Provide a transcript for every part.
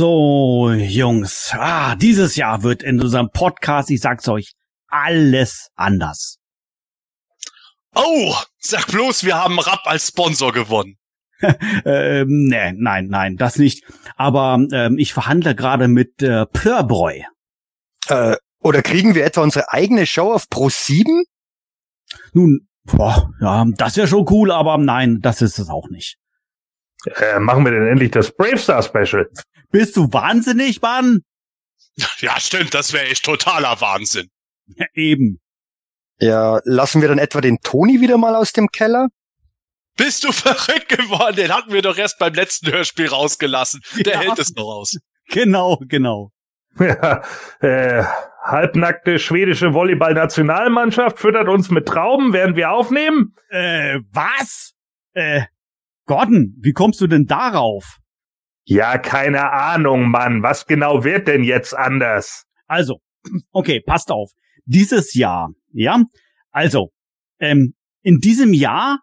So, Jungs, ah, dieses Jahr wird in unserem Podcast, ich sag's euch, alles anders. Oh, sag bloß, wir haben Rapp als Sponsor gewonnen. ähm, nee, nein, nein, das nicht. Aber ähm, ich verhandle gerade mit äh, Purbräu. Äh, oder kriegen wir etwa unsere eigene Show auf Pro 7? Nun, boah, ja, das wäre schon cool, aber nein, das ist es auch nicht. Äh, machen wir denn endlich das Bravestar Special? Bist du wahnsinnig, Mann? Ja, stimmt, das wäre echt totaler Wahnsinn. Ja, eben. Ja, lassen wir dann etwa den Toni wieder mal aus dem Keller? Bist du verrückt geworden? Den hatten wir doch erst beim letzten Hörspiel rausgelassen. Der Ja. hält es noch aus. Genau, genau. Ja, äh, halbnackte schwedische Volleyball-Nationalmannschaft füttert uns mit Trauben, während wir aufnehmen. Äh, was? Äh, Gordon, wie kommst du denn darauf? Ja, keine Ahnung, Mann. Was genau wird denn jetzt anders? Also, okay, passt auf. Dieses Jahr, ja? Also, ähm, in diesem Jahr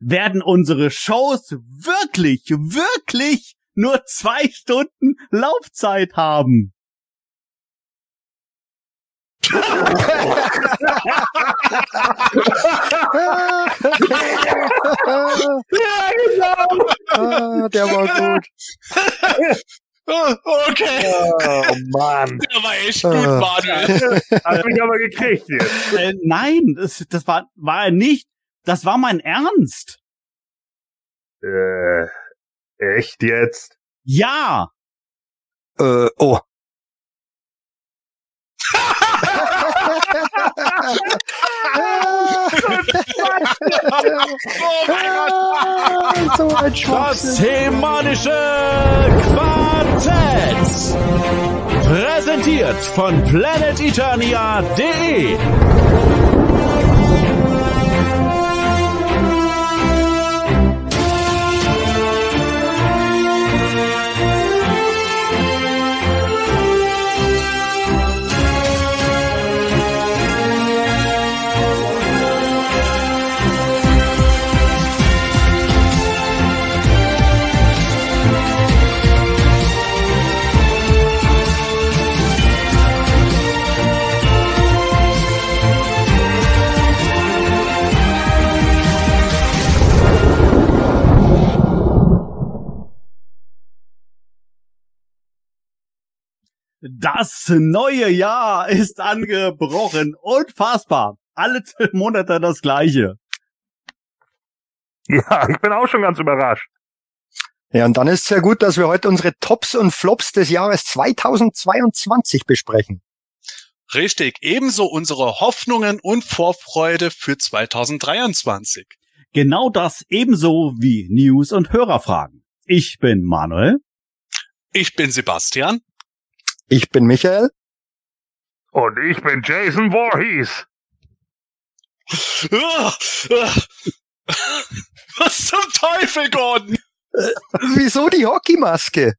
werden unsere Shows wirklich, wirklich nur zwei Stunden Laufzeit haben. Ja, genau. ah, der war gut. Oh, okay, Oh, Mann. der war echt gut, Ah. Manuel. Hab mich aber gekriegt jetzt. Äh, nein, das, das war, war er nicht. Das war mein Ernst. Äh, echt jetzt? Ja. Äh, oh. So ein Das themanische Quartett. Präsentiert von planeteternia.de. Das neue Jahr ist angebrochen. Unfassbar. Alle zwölf Monate das gleiche. Ja, ich bin auch schon ganz überrascht. Ja, und dann ist es ja gut, dass wir heute unsere Tops und Flops des Jahres 2022 besprechen. Richtig, ebenso unsere Hoffnungen und Vorfreude für 2023. Genau das ebenso wie News und Hörerfragen. Ich bin Manuel. Ich bin Sebastian. Ich bin Michael. Und ich bin Jason Voorhees. Was zum Teufel, Gordon? Wieso die Hockeymaske?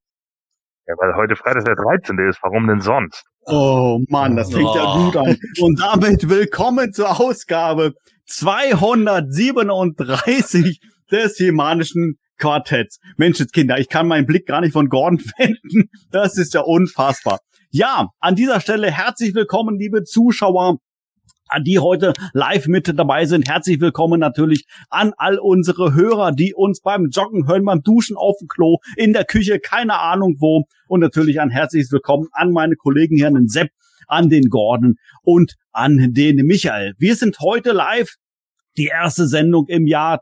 Ja, weil heute Freitag der 13. ist. Warum denn sonst? Oh Mann, das fängt ja Oh. gut an. Und damit willkommen zur Ausgabe 237 des Jemanischen Quartetts. Menschenskinder, ich kann meinen Blick gar nicht von Gordon wenden. Das ist ja unfassbar. Ja, an dieser Stelle herzlich willkommen, liebe Zuschauer, die heute live mit dabei sind. Herzlich willkommen natürlich an all unsere Hörer, die uns beim Joggen hören, beim Duschen auf dem Klo, in der Küche, keine Ahnung wo. Und natürlich ein herzliches Willkommen an meine Kollegen hier, an den Sepp, an den Gordon und an den Michael. Wir sind heute live, die erste Sendung im Jahr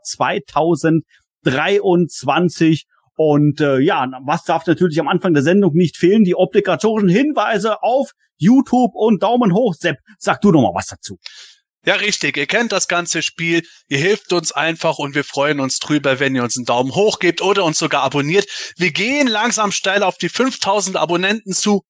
2023. Und äh, ja, was darf natürlich am Anfang der Sendung nicht fehlen? Die obligatorischen Hinweise auf YouTube und Daumen hoch. Sepp, sag du noch mal was dazu. Ja, richtig. Ihr kennt das ganze Spiel. Ihr hilft uns einfach und wir freuen uns drüber, wenn ihr uns einen Daumen hoch gebt oder uns sogar abonniert. Wir gehen langsam steil auf die 5000 Abonnenten zu.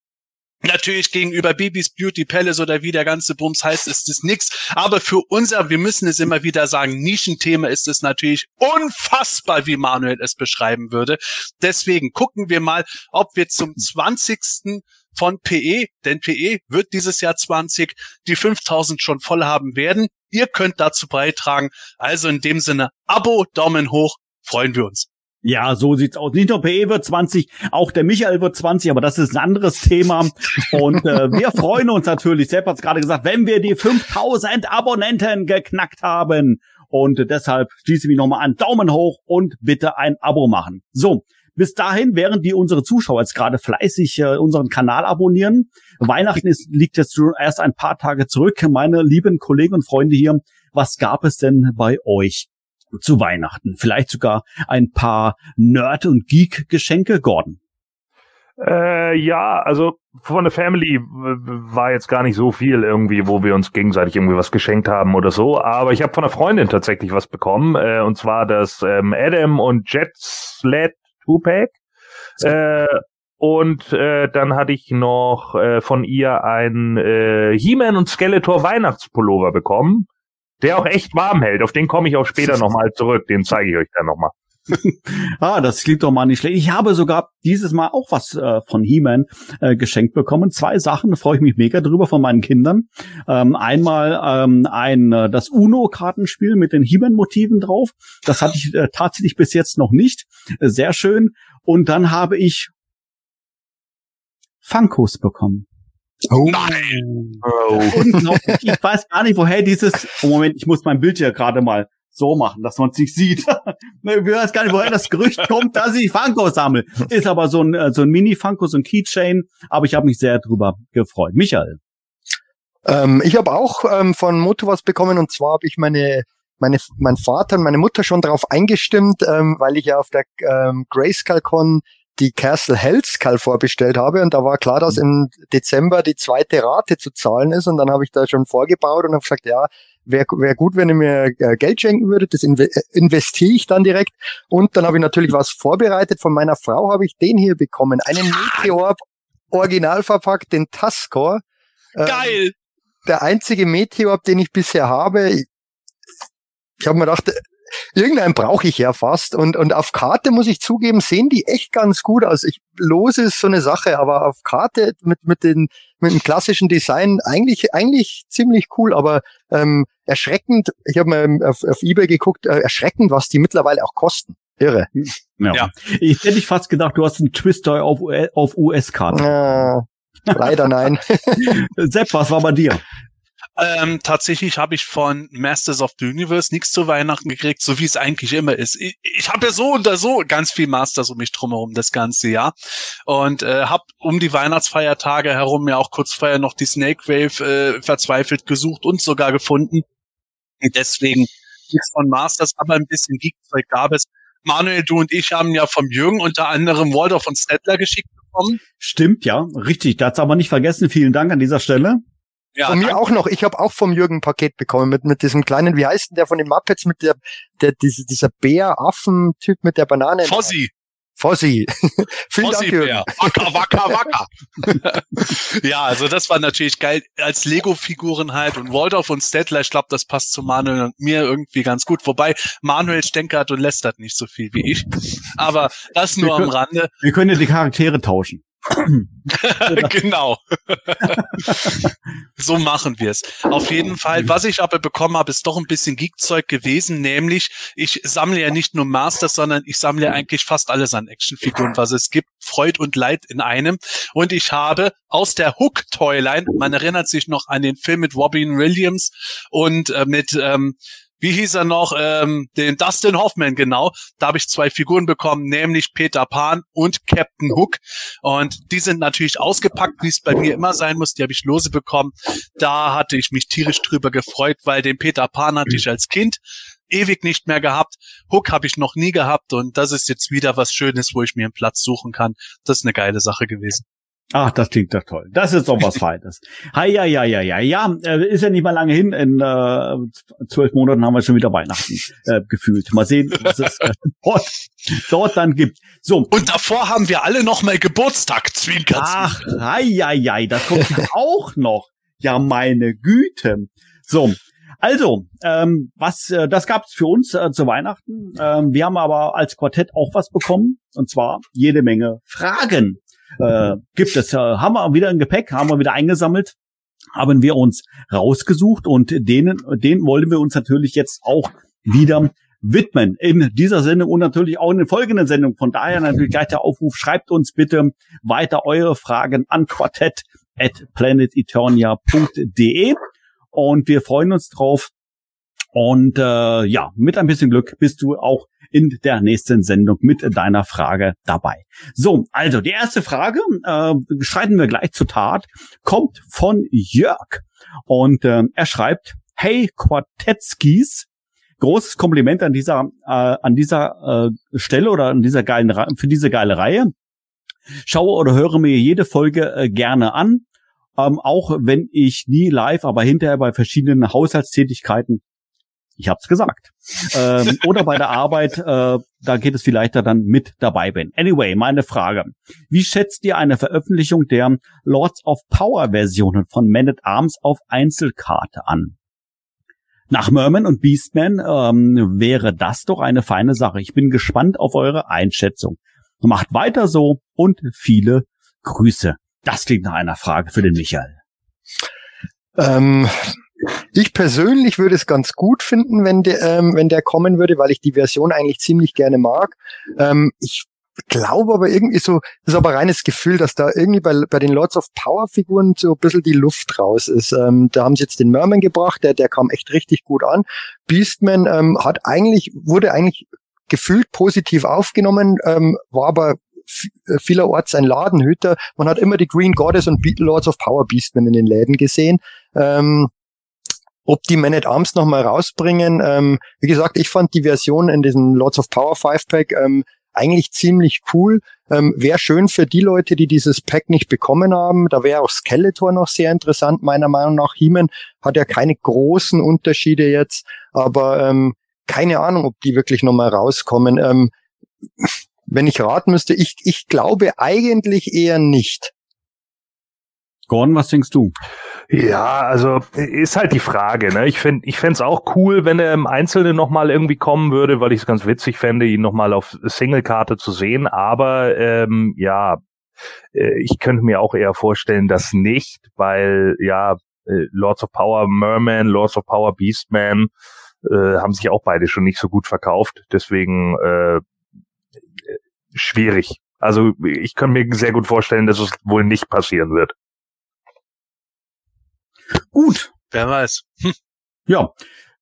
Natürlich gegenüber Bibis Beauty Palace oder wie der ganze Bums heißt, ist es nix. Aber für unser, wir müssen es immer wieder sagen, Nischenthema ist es natürlich unfassbar, wie Manuel es beschreiben würde. Deswegen gucken wir mal, ob wir zum 20. von PE, denn PE wird dieses Jahr 20, die 5000 schon voll haben werden. Ihr könnt dazu beitragen. Also in dem Sinne, Abo, Daumen hoch, freuen wir uns. Ja, so sieht's aus. Nicht nur PE wird 20, auch der Michael wird 20, aber das ist ein anderes Thema. Und äh, wir freuen uns natürlich, Sepp hat's gerade gesagt, wenn wir die 5000 Abonnenten geknackt haben. Und deshalb schließe ich mich nochmal an. Daumen hoch und bitte ein Abo machen. So, bis dahin, während die unsere Zuschauer jetzt gerade fleißig äh, unseren Kanal abonnieren, Weihnachten ist, liegt jetzt schon erst ein paar Tage zurück. Meine lieben Kollegen und Freunde hier, was gab es denn bei euch? Zu Weihnachten. Vielleicht sogar ein paar Nerd- und Geek-Geschenke, Gordon. Äh, ja, also von der Family war jetzt gar nicht so viel irgendwie, wo wir uns gegenseitig irgendwie was geschenkt haben oder so. Aber ich habe von einer Freundin tatsächlich was bekommen. Äh, und zwar das ähm, Adam und Jet Sled Two-Pack. Äh, und äh, dann hatte ich noch äh, von ihr ein äh, He-Man und Skeletor Weihnachtspullover bekommen der auch echt warm hält. Auf den komme ich auch später nochmal zurück. Den zeige ich euch dann nochmal. ah, das klingt doch mal nicht schlecht. Ich habe sogar dieses Mal auch was äh, von He-Man äh, geschenkt bekommen. Zwei Sachen, da freue ich mich mega drüber von meinen Kindern. Ähm, einmal ähm, ein äh, das Uno-Kartenspiel mit den He-Man-Motiven drauf. Das hatte ich äh, tatsächlich bis jetzt noch nicht. Äh, sehr schön. Und dann habe ich Funkos bekommen. Oh. Nein! Oh. Ich weiß gar nicht, woher dieses. Oh Moment, ich muss mein Bild hier gerade mal so machen, dass man es nicht sieht. ich weiß gar nicht, woher das Gerücht kommt, dass ich Funko sammle. Ist aber so ein, äh, so ein Mini-Funko, so ein Keychain. Aber ich habe mich sehr drüber gefreut. Michael. Ähm, ich habe auch ähm, von Moto was bekommen und zwar habe ich meine meine, mein Vater und meine Mutter schon darauf eingestimmt, ähm, weil ich ja auf der ähm, GrayscaleCon die Castle Hellskull vorbestellt habe und da war klar, dass im Dezember die zweite Rate zu zahlen ist und dann habe ich da schon vorgebaut und habe gesagt, ja, wäre wär gut, wenn ihr mir äh, Geld schenken würdet, das äh, investiere ich dann direkt und dann habe ich natürlich was vorbereitet. Von meiner Frau habe ich den hier bekommen, einen Meteor original verpackt, den Tascor. Ähm, Geil! Der einzige Meteor, den ich bisher habe. Ich habe mir gedacht, irgendeinen brauche ich ja fast. Und, und auf Karte muss ich zugeben, sehen die echt ganz gut aus. Ich, los ist so eine Sache, aber auf Karte mit, mit, den, mit dem klassischen Design eigentlich, eigentlich ziemlich cool, aber ähm, erschreckend, ich habe mal auf, auf Ebay geguckt, äh, erschreckend, was die mittlerweile auch kosten. Irre. Ja. ja. Ich hätte ich fast gedacht, du hast einen Twister auf, auf US-Karten. Äh, leider nein. Sepp, was war bei dir? Ähm, tatsächlich habe ich von Masters of the Universe nichts zu Weihnachten gekriegt, so wie es eigentlich immer ist. Ich, ich habe ja so oder so ganz viel Masters um mich drumherum das ganze Jahr und äh, habe um die Weihnachtsfeiertage herum ja auch kurz vorher noch die Snake Wave äh, verzweifelt gesucht und sogar gefunden. Und deswegen nichts von Masters, aber ein bisschen Geekzeug gab es. Manuel, du und ich haben ja vom Jürgen unter anderem Waldorf und Stettler geschickt bekommen. Stimmt, ja, richtig. Das aber nicht vergessen. Vielen Dank an dieser Stelle. Ja, von mir auch noch. Ich habe auch vom Jürgen ein Paket bekommen mit mit diesem kleinen, wie heißt denn der von den Muppets mit der der diese, dieser Bär-Affen-Typ mit der Banane. Fossi. Fossi. Vielen Fossi Dank, Jürgen. Wacker, wacker, wacker. ja, also das war natürlich geil. Als Lego-Figuren halt und Waldorf und Stettler, ich glaube, das passt zu Manuel und mir irgendwie ganz gut. Wobei Manuel stänkert und lästert nicht so viel wie ich. Aber das nur am Rande. Wir können ja die Charaktere tauschen. genau. so machen wir es. Auf jeden Fall, was ich aber bekommen habe, ist doch ein bisschen Geekzeug gewesen, nämlich ich sammle ja nicht nur Masters, sondern ich sammle eigentlich fast alles an Actionfiguren, was es gibt, Freud und Leid in einem. Und ich habe aus der Hook Toyline, man erinnert sich noch an den Film mit Robin Williams und äh, mit ähm, wie hieß er noch, ähm, den Dustin Hoffman, genau. Da habe ich zwei Figuren bekommen, nämlich Peter Pan und Captain Hook. Und die sind natürlich ausgepackt, wie es bei mir immer sein muss. Die habe ich lose bekommen. Da hatte ich mich tierisch drüber gefreut, weil den Peter Pan hatte ich als Kind ewig nicht mehr gehabt. Hook habe ich noch nie gehabt und das ist jetzt wieder was Schönes, wo ich mir einen Platz suchen kann. Das ist eine geile Sache gewesen. Ach, das klingt doch toll. Das ist doch was Feines. Hi, ja, ja, ja, ja, ja. Äh, ist ja nicht mal lange hin. In äh, zwölf Monaten haben wir schon wieder Weihnachten äh, gefühlt. Mal sehen, was es äh, dort, dort dann gibt. So. Und davor haben wir alle noch mal Geburtstag, Zwinker. Ach, hi, ja, ja, das kommt ja auch noch. Ja, meine Güte. So. Also, ähm, was äh, das gab's für uns äh, zu Weihnachten. Ähm, wir haben aber als Quartett auch was bekommen, und zwar jede Menge Fragen äh, gibt es. Äh, haben wir wieder ein Gepäck, haben wir wieder eingesammelt, haben wir uns rausgesucht und denen, den wollen wir uns natürlich jetzt auch wieder widmen in dieser Sendung und natürlich auch in den folgenden Sendungen. Von daher natürlich gleich der Aufruf, schreibt uns bitte weiter eure Fragen an quartett at planeteternia.de und wir freuen uns drauf. Und äh, ja, mit ein bisschen Glück bist du auch in der nächsten Sendung mit deiner Frage dabei. So, also die erste Frage, äh, schreiten wir gleich zur Tat, kommt von Jörg. Und äh, er schreibt, hey Quartetskis, großes Kompliment an dieser, äh, an dieser äh, Stelle oder an dieser geilen für diese geile Reihe. Schaue oder höre mir jede Folge äh, gerne an. Ähm, auch wenn ich nie live, aber hinterher bei verschiedenen Haushaltstätigkeiten ich hab's gesagt. ähm, oder bei der Arbeit, äh, da geht es vielleicht dann mit dabei bin. Anyway, meine Frage. Wie schätzt ihr eine Veröffentlichung der Lords of Power Versionen von Man at Arms auf Einzelkarte an? Nach Merman und Beastman ähm, wäre das doch eine feine Sache. Ich bin gespannt auf eure Einschätzung. Macht weiter so und viele Grüße. Das klingt nach einer Frage für den Michael. Ähm, ich persönlich würde es ganz gut finden, wenn der, ähm, wenn der kommen würde, weil ich die Version eigentlich ziemlich gerne mag. Ähm, ich glaube aber irgendwie so, das ist aber reines Gefühl, dass da irgendwie bei, bei den Lords of Power Figuren so ein bisschen die Luft raus ist. Ähm, da haben sie jetzt den Merman gebracht, der, der kam echt richtig gut an. Beastman ähm, hat eigentlich, wurde eigentlich gefühlt positiv aufgenommen, ähm, war aber äh, vielerorts ein Ladenhüter. Man hat immer die Green Goddess und Lords of Power Beastmen in den Läden gesehen. Ähm, ob die Man at Arms nochmal rausbringen. Ähm, wie gesagt, ich fand die Version in diesem Lords of Power 5 Pack ähm, eigentlich ziemlich cool. Ähm, wäre schön für die Leute, die dieses Pack nicht bekommen haben. Da wäre auch Skeletor noch sehr interessant, meiner Meinung nach. He-Man hat ja keine großen Unterschiede jetzt, aber ähm, keine Ahnung, ob die wirklich nochmal rauskommen. Ähm, wenn ich raten müsste, ich, ich glaube eigentlich eher nicht. Gordon, was denkst du? Ja, also ist halt die Frage. Ne? Ich fände ich fände auch cool, wenn er im Einzelnen nochmal irgendwie kommen würde, weil ich es ganz witzig fände, ihn nochmal auf Single-Karte zu sehen. Aber ähm, ja, äh, ich könnte mir auch eher vorstellen, dass nicht, weil ja, äh, Lords of Power Merman, Lords of Power Beastman äh, haben sich auch beide schon nicht so gut verkauft. Deswegen äh, schwierig. Also ich kann mir sehr gut vorstellen, dass es wohl nicht passieren wird. Gut. Wer weiß. Hm. Ja.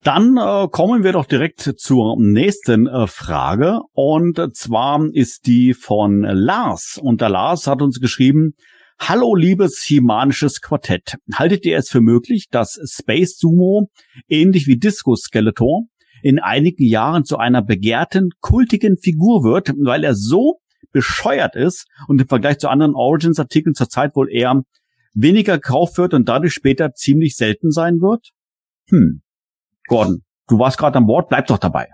Dann äh, kommen wir doch direkt zur nächsten äh, Frage. Und zwar ist die von Lars. Und der Lars hat uns geschrieben, Hallo liebes himanisches Quartett. Haltet ihr es für möglich, dass Space Sumo, ähnlich wie Disco Skeletor, in einigen Jahren zu einer begehrten, kultigen Figur wird, weil er so bescheuert ist und im Vergleich zu anderen Origins-Artikeln zurzeit wohl eher weniger gekauft wird und dadurch später ziemlich selten sein wird? Hm. Gordon, du warst gerade an Bord, bleib doch dabei.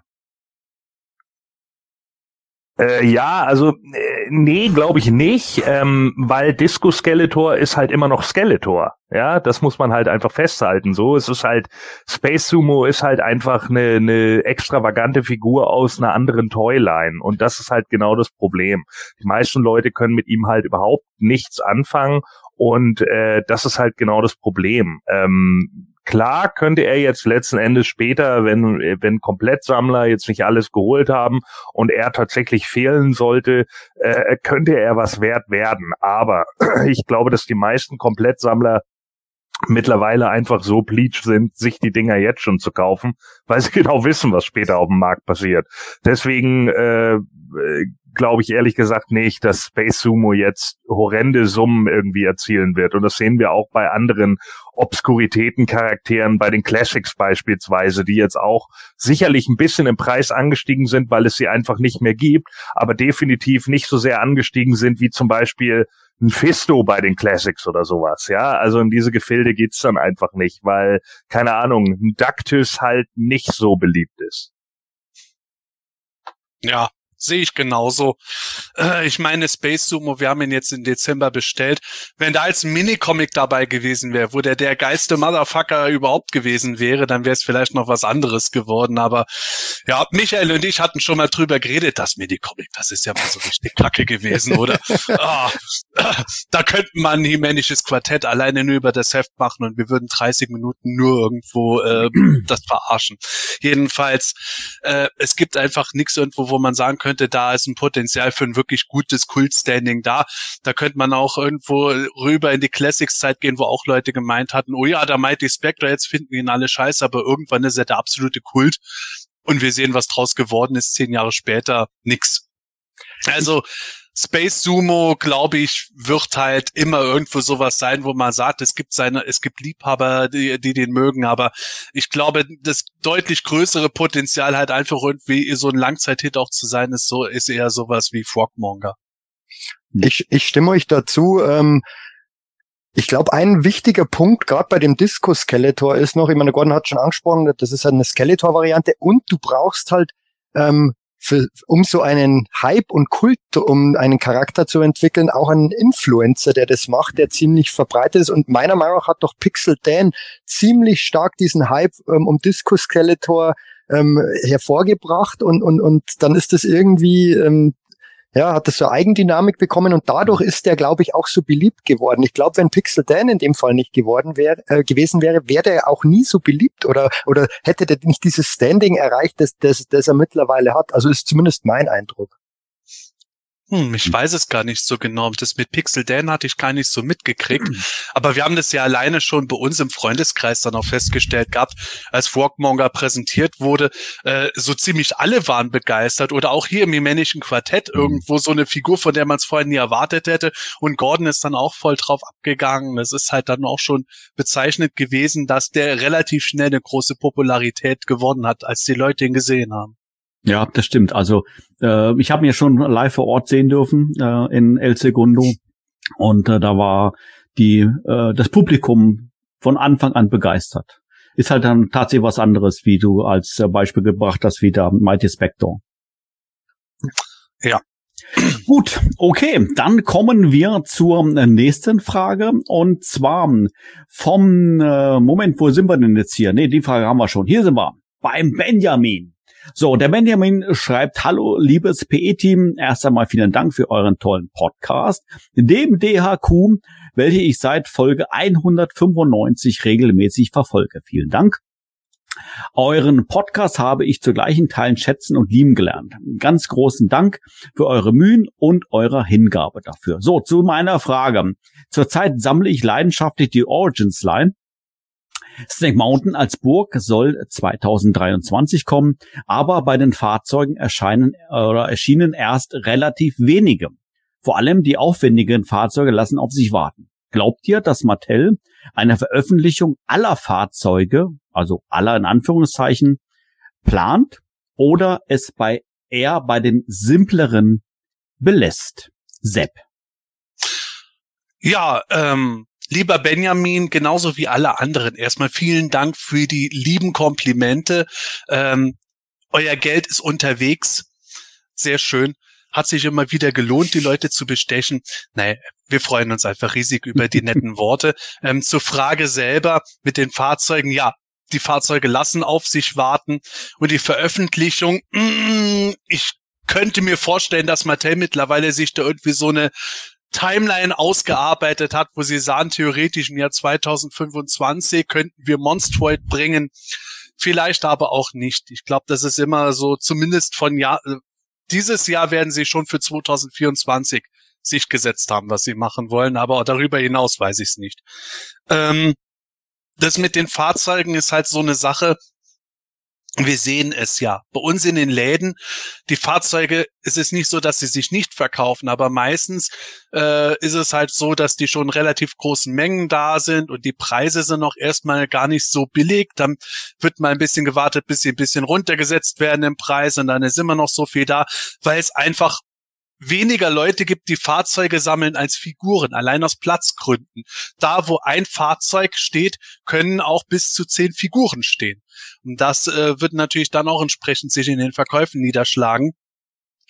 Äh, ja, also äh, nee, glaube ich nicht, ähm, weil Disco Skeletor ist halt immer noch Skeletor. Ja, das muss man halt einfach festhalten. So, es ist halt Space Sumo ist halt einfach eine, eine extravagante Figur aus einer anderen Toyline und das ist halt genau das Problem. Die meisten Leute können mit ihm halt überhaupt nichts anfangen und äh, das ist halt genau das Problem. Ähm, klar könnte er jetzt letzten Endes später, wenn, wenn Komplettsammler jetzt nicht alles geholt haben und er tatsächlich fehlen sollte, äh, könnte er was wert werden. Aber ich glaube, dass die meisten Komplettsammler mittlerweile einfach so bleach sind, sich die Dinger jetzt schon zu kaufen, weil sie genau wissen, was später auf dem Markt passiert. Deswegen äh, glaube ich ehrlich gesagt nicht, dass Space Sumo jetzt horrende Summen irgendwie erzielen wird. Und das sehen wir auch bei anderen Obskuritäten-Charakteren, bei den Classics beispielsweise, die jetzt auch sicherlich ein bisschen im Preis angestiegen sind, weil es sie einfach nicht mehr gibt, aber definitiv nicht so sehr angestiegen sind wie zum Beispiel ein Fisto bei den Classics oder sowas, ja. Also in diese Gefilde geht's dann einfach nicht, weil, keine Ahnung, ein Dactys halt nicht so beliebt ist. Ja, sehe ich genauso. Äh, ich meine, Space Sumo, wir haben ihn jetzt im Dezember bestellt. Wenn da als Minicomic dabei gewesen wäre, wo der der geiste Motherfucker überhaupt gewesen wäre, dann wäre es vielleicht noch was anderes geworden. Aber ja, Michael und ich hatten schon mal drüber geredet, das Minicomic, das ist ja mal so richtig kacke gewesen, oder? ah, da könnten man ein himänisches Quartett alleine nur über das Heft machen und wir würden 30 Minuten nur irgendwo äh, das verarschen. Jedenfalls, äh, es gibt einfach nichts irgendwo, wo man sagen könnte, da ist ein Potenzial für ein wirklich gutes Kult-Standing da. Da könnte man auch irgendwo rüber in die Classics-Zeit gehen, wo auch Leute gemeint hatten, oh ja, da Mighty Spectre, jetzt finden ihn alle scheiße, aber irgendwann ist er der absolute Kult. Und wir sehen, was draus geworden ist, zehn Jahre später, nix. Also, Space Sumo, glaube ich, wird halt immer irgendwo sowas sein, wo man sagt, es gibt seine, es gibt Liebhaber, die, die den mögen, aber ich glaube, das deutlich größere Potenzial halt einfach irgendwie so ein Langzeithit auch zu sein, ist so, ist eher sowas wie Frogmonger. Ich, ich stimme euch dazu. Ähm, ich glaube, ein wichtiger Punkt, gerade bei dem Disco-Skeletor, ist noch, ich meine, Gordon hat schon angesprochen, das ist eine Skeletor-Variante und du brauchst halt ähm, für, um so einen Hype und Kult, um einen Charakter zu entwickeln, auch einen Influencer, der das macht, der ziemlich verbreitet ist. Und meiner Meinung nach hat doch Pixel Dan ziemlich stark diesen Hype ähm, um Disco Skeletor ähm, hervorgebracht und, und, und dann ist das irgendwie ähm, ja, hat das so Eigendynamik bekommen und dadurch ist der, glaube ich, auch so beliebt geworden. Ich glaube, wenn Pixel Dan in dem Fall nicht geworden wäre, äh, gewesen wäre, wäre er auch nie so beliebt oder, oder hätte der nicht dieses Standing erreicht, das, das, das er mittlerweile hat. Also ist zumindest mein Eindruck. Hm, ich hm. weiß es gar nicht so genau. Das mit Pixel Dan hatte ich gar nicht so mitgekriegt. Aber wir haben das ja alleine schon bei uns im Freundeskreis dann auch festgestellt gehabt, als Frogmonger präsentiert wurde. Äh, so ziemlich alle waren begeistert. Oder auch hier im Himännischen Quartett mhm. irgendwo so eine Figur, von der man es vorher nie erwartet hätte. Und Gordon ist dann auch voll drauf abgegangen. Das ist halt dann auch schon bezeichnet gewesen, dass der relativ schnell eine große Popularität gewonnen hat, als die Leute ihn gesehen haben. Ja, das stimmt. Also äh, ich habe mir schon live vor Ort sehen dürfen äh, in El Segundo und äh, da war die äh, das Publikum von Anfang an begeistert. Ist halt dann tatsächlich was anderes, wie du als äh, Beispiel gebracht hast, wie der Mighty Spectre. Ja. Gut, okay, dann kommen wir zur nächsten Frage und zwar vom äh, Moment, wo sind wir denn jetzt hier? Nee, die Frage haben wir schon. Hier sind wir beim Benjamin. So, der Benjamin schreibt, hallo, liebes PE-Team. Erst einmal vielen Dank für euren tollen Podcast. Dem DHQ, welche ich seit Folge 195 regelmäßig verfolge. Vielen Dank. Euren Podcast habe ich zu gleichen Teilen schätzen und lieben gelernt. Ganz großen Dank für eure Mühen und eure Hingabe dafür. So, zu meiner Frage. Zurzeit sammle ich leidenschaftlich die Origins Line Snake Mountain als Burg soll 2023 kommen, aber bei den Fahrzeugen erscheinen oder erschienen erst relativ wenige. Vor allem die aufwendigen Fahrzeuge lassen auf sich warten. Glaubt ihr, dass Mattel eine Veröffentlichung aller Fahrzeuge, also aller in Anführungszeichen, plant oder es bei eher bei den simpleren belässt? Sepp. Ja, ähm, Lieber Benjamin, genauso wie alle anderen, erstmal vielen Dank für die lieben Komplimente. Ähm, euer Geld ist unterwegs. Sehr schön. Hat sich immer wieder gelohnt, die Leute zu bestechen. Nein, wir freuen uns einfach riesig über die netten Worte. Ähm, zur Frage selber mit den Fahrzeugen. Ja, die Fahrzeuge lassen auf sich warten. Und die Veröffentlichung, mm, ich könnte mir vorstellen, dass Mattel mittlerweile sich da irgendwie so eine Timeline ausgearbeitet hat, wo sie sahen, theoretisch im Jahr 2025 könnten wir Monstroid bringen. Vielleicht aber auch nicht. Ich glaube, das ist immer so, zumindest von Jahr, äh, dieses Jahr werden sie schon für 2024 sich gesetzt haben, was sie machen wollen, aber darüber hinaus weiß ich es nicht. Ähm, das mit den Fahrzeugen ist halt so eine Sache, wir sehen es ja. Bei uns in den Läden, die Fahrzeuge, es ist nicht so, dass sie sich nicht verkaufen, aber meistens äh, ist es halt so, dass die schon relativ großen Mengen da sind und die Preise sind noch erstmal gar nicht so billig. Dann wird mal ein bisschen gewartet, bis sie ein bisschen runtergesetzt werden im Preis und dann ist immer noch so viel da, weil es einfach weniger Leute gibt, die Fahrzeuge sammeln als Figuren, allein aus Platzgründen. Da, wo ein Fahrzeug steht, können auch bis zu zehn Figuren stehen. Und das äh, wird natürlich dann auch entsprechend sich in den Verkäufen niederschlagen.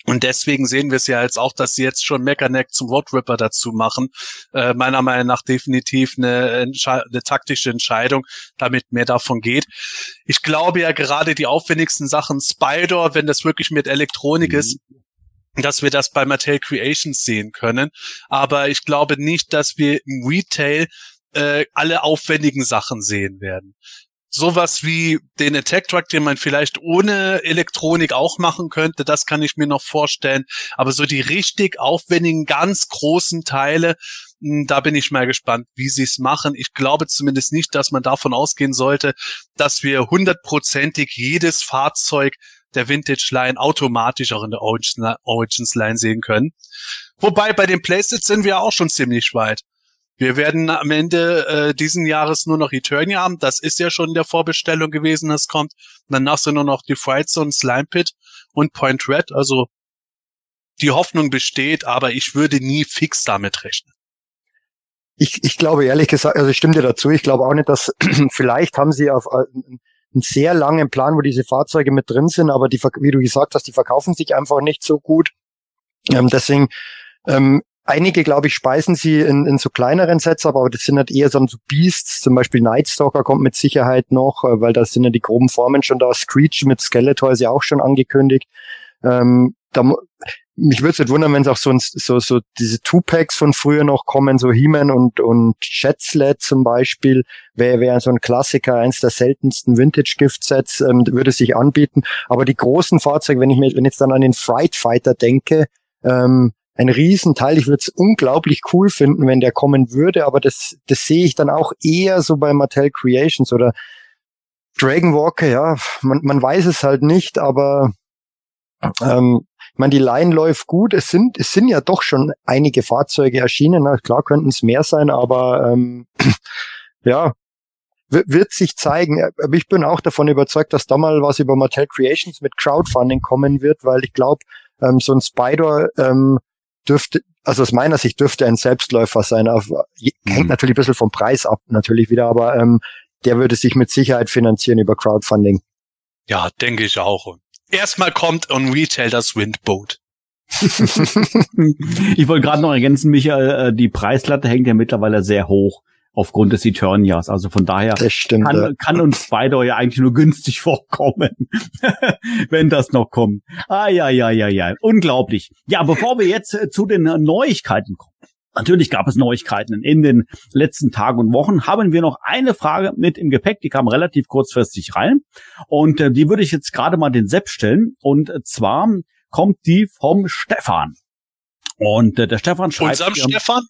Und deswegen sehen wir es ja jetzt auch, dass sie jetzt schon Mechaneck zum Roadripper dazu machen. Äh, meiner Meinung nach definitiv eine, eine taktische Entscheidung, damit mehr davon geht. Ich glaube ja gerade die aufwendigsten Sachen Spider, wenn das wirklich mit Elektronik mhm. ist, dass wir das bei Mattel Creations sehen können. Aber ich glaube nicht, dass wir im Retail äh, alle aufwendigen Sachen sehen werden sowas wie den Attack Truck, den man vielleicht ohne Elektronik auch machen könnte, das kann ich mir noch vorstellen. Aber so die richtig aufwendigen, ganz großen Teile, hm, da bin ich mal gespannt, wie sie es machen. Ich glaube zumindest nicht, dass man davon ausgehen sollte, dass wir hundertprozentig jedes Fahrzeug der Vintage Line automatisch auch in der Origins Line sehen können. Wobei bei den Playsets sind wir auch schon ziemlich weit. Wir werden am Ende äh, diesen Jahres nur noch Eternia haben. Das ist ja schon in der Vorbestellung gewesen, das kommt. Und danach sind nur noch die Fright Zone, Slime Pit und Point Red. Also die Hoffnung besteht, aber ich würde nie fix damit rechnen. Ich, ich glaube ehrlich gesagt, also ich stimme dir dazu, ich glaube auch nicht, dass vielleicht haben sie auf äh, einen sehr langen Plan, wo diese Fahrzeuge mit drin sind, aber die, wie du gesagt hast, die verkaufen sich einfach nicht so gut. Ähm, deswegen ähm, Einige, glaube ich, speisen sie in, in so kleineren Sets, aber das sind halt eher so Beasts, zum Beispiel Nightstalker kommt mit Sicherheit noch, äh, weil da sind ja die groben Formen schon da. Screech mit Skeletor ist ja auch schon angekündigt. Ähm, da, mich würde es nicht wundern, wenn es auch so, ein, so, so diese Two-Packs von früher noch kommen, so He-Man und, und Jetsled zum Beispiel, wäre wär so ein Klassiker, eins der seltensten Vintage-Gift-Sets, ähm, würde sich anbieten. Aber die großen Fahrzeuge, wenn ich mir, wenn jetzt dann an den Fright Fighter denke, ähm, ein Riesenteil. Ich würde es unglaublich cool finden, wenn der kommen würde, aber das, das sehe ich dann auch eher so bei Mattel Creations oder Dragon Walker, ja, man, man weiß es halt nicht, aber ähm, ich meine, die Line läuft gut. Es sind, es sind ja doch schon einige Fahrzeuge erschienen. Na, klar könnten es mehr sein, aber ähm, ja, wird sich zeigen. Aber ich bin auch davon überzeugt, dass da mal was über Mattel Creations mit Crowdfunding kommen wird, weil ich glaube, ähm, so ein Spider ähm, dürfte, also aus meiner Sicht dürfte ein Selbstläufer sein. Auf, hängt mhm. natürlich ein bisschen vom Preis ab, natürlich wieder, aber ähm, der würde sich mit Sicherheit finanzieren über Crowdfunding. Ja, denke ich auch. Erstmal kommt on Retail das Windboat. ich wollte gerade noch ergänzen, Michael, äh, die Preislatte hängt ja mittlerweile sehr hoch aufgrund des Eternias. Also von daher stimmt, kann, ja. kann uns Spider ja eigentlich nur günstig vorkommen, wenn das noch kommt. Ah, ja, ja, ja, ja. Unglaublich. Ja, bevor wir jetzt äh, zu den Neuigkeiten kommen. Natürlich gab es Neuigkeiten in den letzten Tagen und Wochen. Haben wir noch eine Frage mit im Gepäck, die kam relativ kurzfristig rein. Und äh, die würde ich jetzt gerade mal den Sepp stellen. Und zwar kommt die vom Stefan. Und äh, der Stefan schreibt. Unserem Stefan?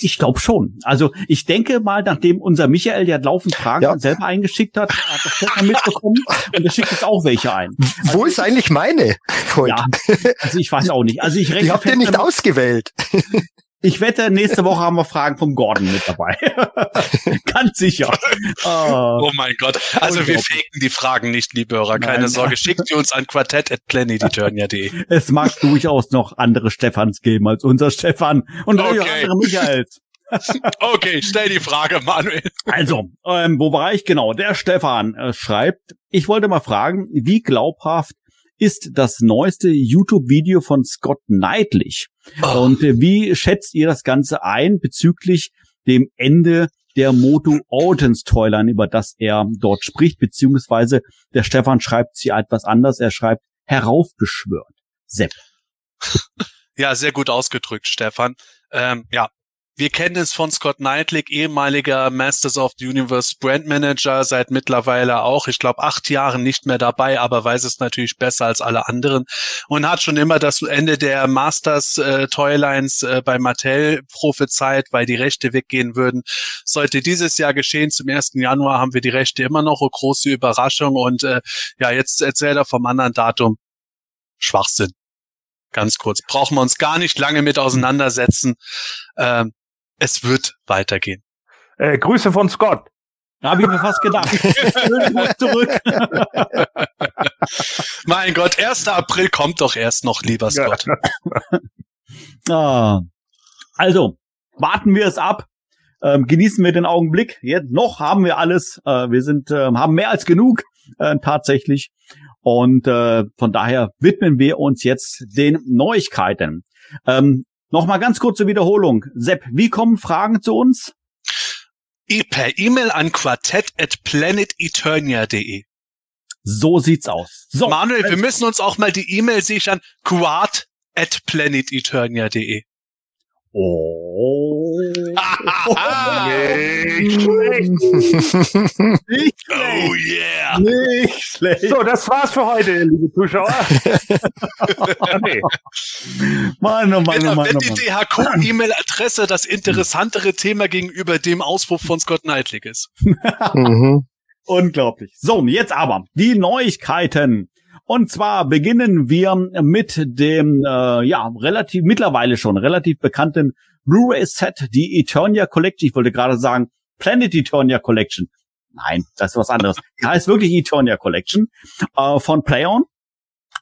Ich glaube schon. Also ich denke mal, nachdem unser Michael ja laufend Fragen ja. selber eingeschickt hat, hat das Stefan mitbekommen und er schickt jetzt auch welche ein. Also Wo ist eigentlich meine? Heute? Ja, also ich weiß auch nicht. Also ich rechne. Die habt ihr nicht ausgewählt. Ich wette, nächste Woche haben wir Fragen vom Gordon mit dabei. Ganz sicher. Oh. oh, mein Gott. Also wir faken die Fragen nicht, liebe Hörer. Keine Nein. Sorge. Schickt sie uns an quartett.planeteturnia.de. Es mag durchaus noch andere Stefans geben als unser Stefan und okay. andere Michaels. okay, stell die Frage, Manuel. Also, ähm, wo war ich genau? Der Stefan äh, schreibt, ich wollte mal fragen, wie glaubhaft ist das neueste YouTube-Video von Scott Neidlich. Oh. Und äh, wie schätzt ihr das Ganze ein bezüglich dem Ende der Moto Origins Toyline, über das er dort spricht, beziehungsweise der Stefan schreibt sie etwas anders. Er schreibt heraufbeschwört. Sepp. Ja, sehr gut ausgedrückt, Stefan. Ähm, ja, wir kennen es von Scott Knightley, ehemaliger Masters of the Universe Brand Manager, seit mittlerweile auch, ich glaube, acht Jahren nicht mehr dabei, aber weiß es natürlich besser als alle anderen und hat schon immer das Ende der Masters äh, Toylines äh, bei Mattel prophezeit, weil die Rechte weggehen würden. Sollte dieses Jahr geschehen, zum 1. Januar haben wir die Rechte immer noch, eine große Überraschung und äh, ja, jetzt erzählt er vom anderen Datum. Schwachsinn ganz kurz. Brauchen wir uns gar nicht lange mit auseinandersetzen. Ähm, es wird weitergehen. Äh, Grüße von Scott. Habe ich mir fast gedacht. zurück. mein Gott, 1. April kommt doch erst noch, lieber Scott. ah. Also, warten wir es ab. Ähm, genießen wir den Augenblick. Jetzt noch haben wir alles. Äh, wir sind, äh, haben mehr als genug äh, tatsächlich. Und äh, von daher widmen wir uns jetzt den Neuigkeiten. Ähm, Nochmal ganz kurze Wiederholung. Sepp, wie kommen Fragen zu uns? E per E-Mail an quartett at planeteternia.de. So sieht's aus. So, Manuel, wir müssen uns auch mal die E-Mail sichern. Quart at planeteternia.de. Oh. Nicht schlecht. Nicht Oh schlecht. yeah. Nicht schlecht. So, das war's für heute, liebe Zuschauer. Ah, nee. Mann, oh Mann, Wenn, oh Mann, wenn oh die Mann. DHQ-E-Mail-Adresse das interessantere Thema gegenüber dem Auspuff von Scott Neidlich ist. mhm. Unglaublich. So, jetzt aber die Neuigkeiten. Und zwar beginnen wir mit dem, äh, ja, relativ, mittlerweile schon relativ bekannten Blu-ray-Set, die Eternia Collection. Ich wollte gerade sagen, Planet Eternia Collection. Nein, das ist was anderes. Die heißt wirklich Eternia Collection äh, von PlayOn.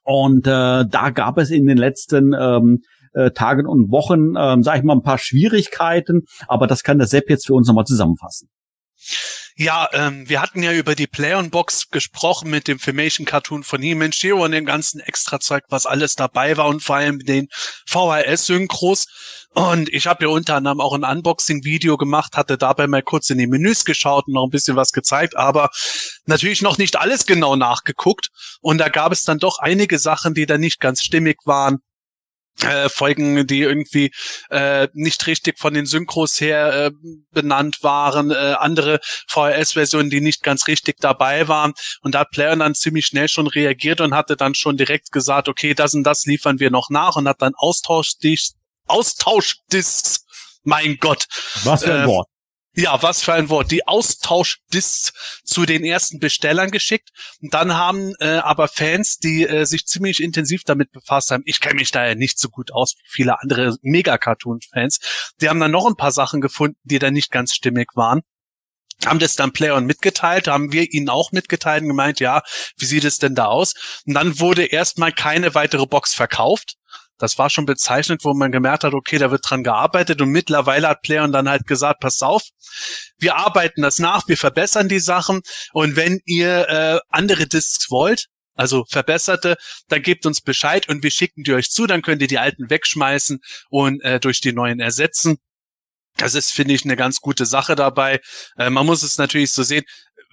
Und äh, da gab es in den letzten ähm, äh, Tagen und Wochen, ähm, sag ich mal, ein paar Schwierigkeiten. Aber das kann der Sepp jetzt für uns nochmal zusammenfassen. Ja, ähm, wir hatten ja über die Play-on-Box gesprochen mit dem Filmation-Cartoon von He-Man, Shiro und dem ganzen Extrazeug, was alles dabei war und vor allem den VHS-Synchros. Und ich habe ja unter anderem auch ein Unboxing-Video gemacht, hatte dabei mal kurz in die Menüs geschaut und noch ein bisschen was gezeigt, aber natürlich noch nicht alles genau nachgeguckt. Und da gab es dann doch einige Sachen, die da nicht ganz stimmig waren äh, Folgen, die irgendwie äh, nicht richtig von den Synchros her äh, benannt waren, äh, andere VHS-Versionen, die nicht ganz richtig dabei waren. Und da hat Player dann ziemlich schnell schon reagiert und hatte dann schon direkt gesagt, okay, das und das liefern wir noch nach und hat dann Austauschdiscs, Austauschdiscs, mein Gott, Was für ein Äh, Wort. Ja, was für ein Wort. Die Austauschdiscs zu den ersten Bestellern geschickt. Und dann haben äh, aber Fans, die äh, sich ziemlich intensiv damit befasst haben, ich kenne mich da ja nicht so gut aus wie viele andere Mega-Cartoon-Fans, die haben dann noch ein paar Sachen gefunden, die da nicht ganz stimmig waren haben das dann Playern mitgeteilt, haben wir ihnen auch mitgeteilt und gemeint, ja, wie sieht es denn da aus? Und dann wurde erstmal keine weitere Box verkauft. Das war schon bezeichnet, wo man gemerkt hat, okay, da wird dran gearbeitet und mittlerweile hat Playon dann halt gesagt, pass auf, wir arbeiten das nach, wir verbessern die Sachen und wenn ihr äh, andere Discs wollt, also verbesserte, dann gebt uns Bescheid und wir schicken die euch zu, dann könnt ihr die alten wegschmeißen und äh, durch die neuen ersetzen. Das ist, finde ich, eine ganz gute Sache dabei. Äh, man muss es natürlich so sehen,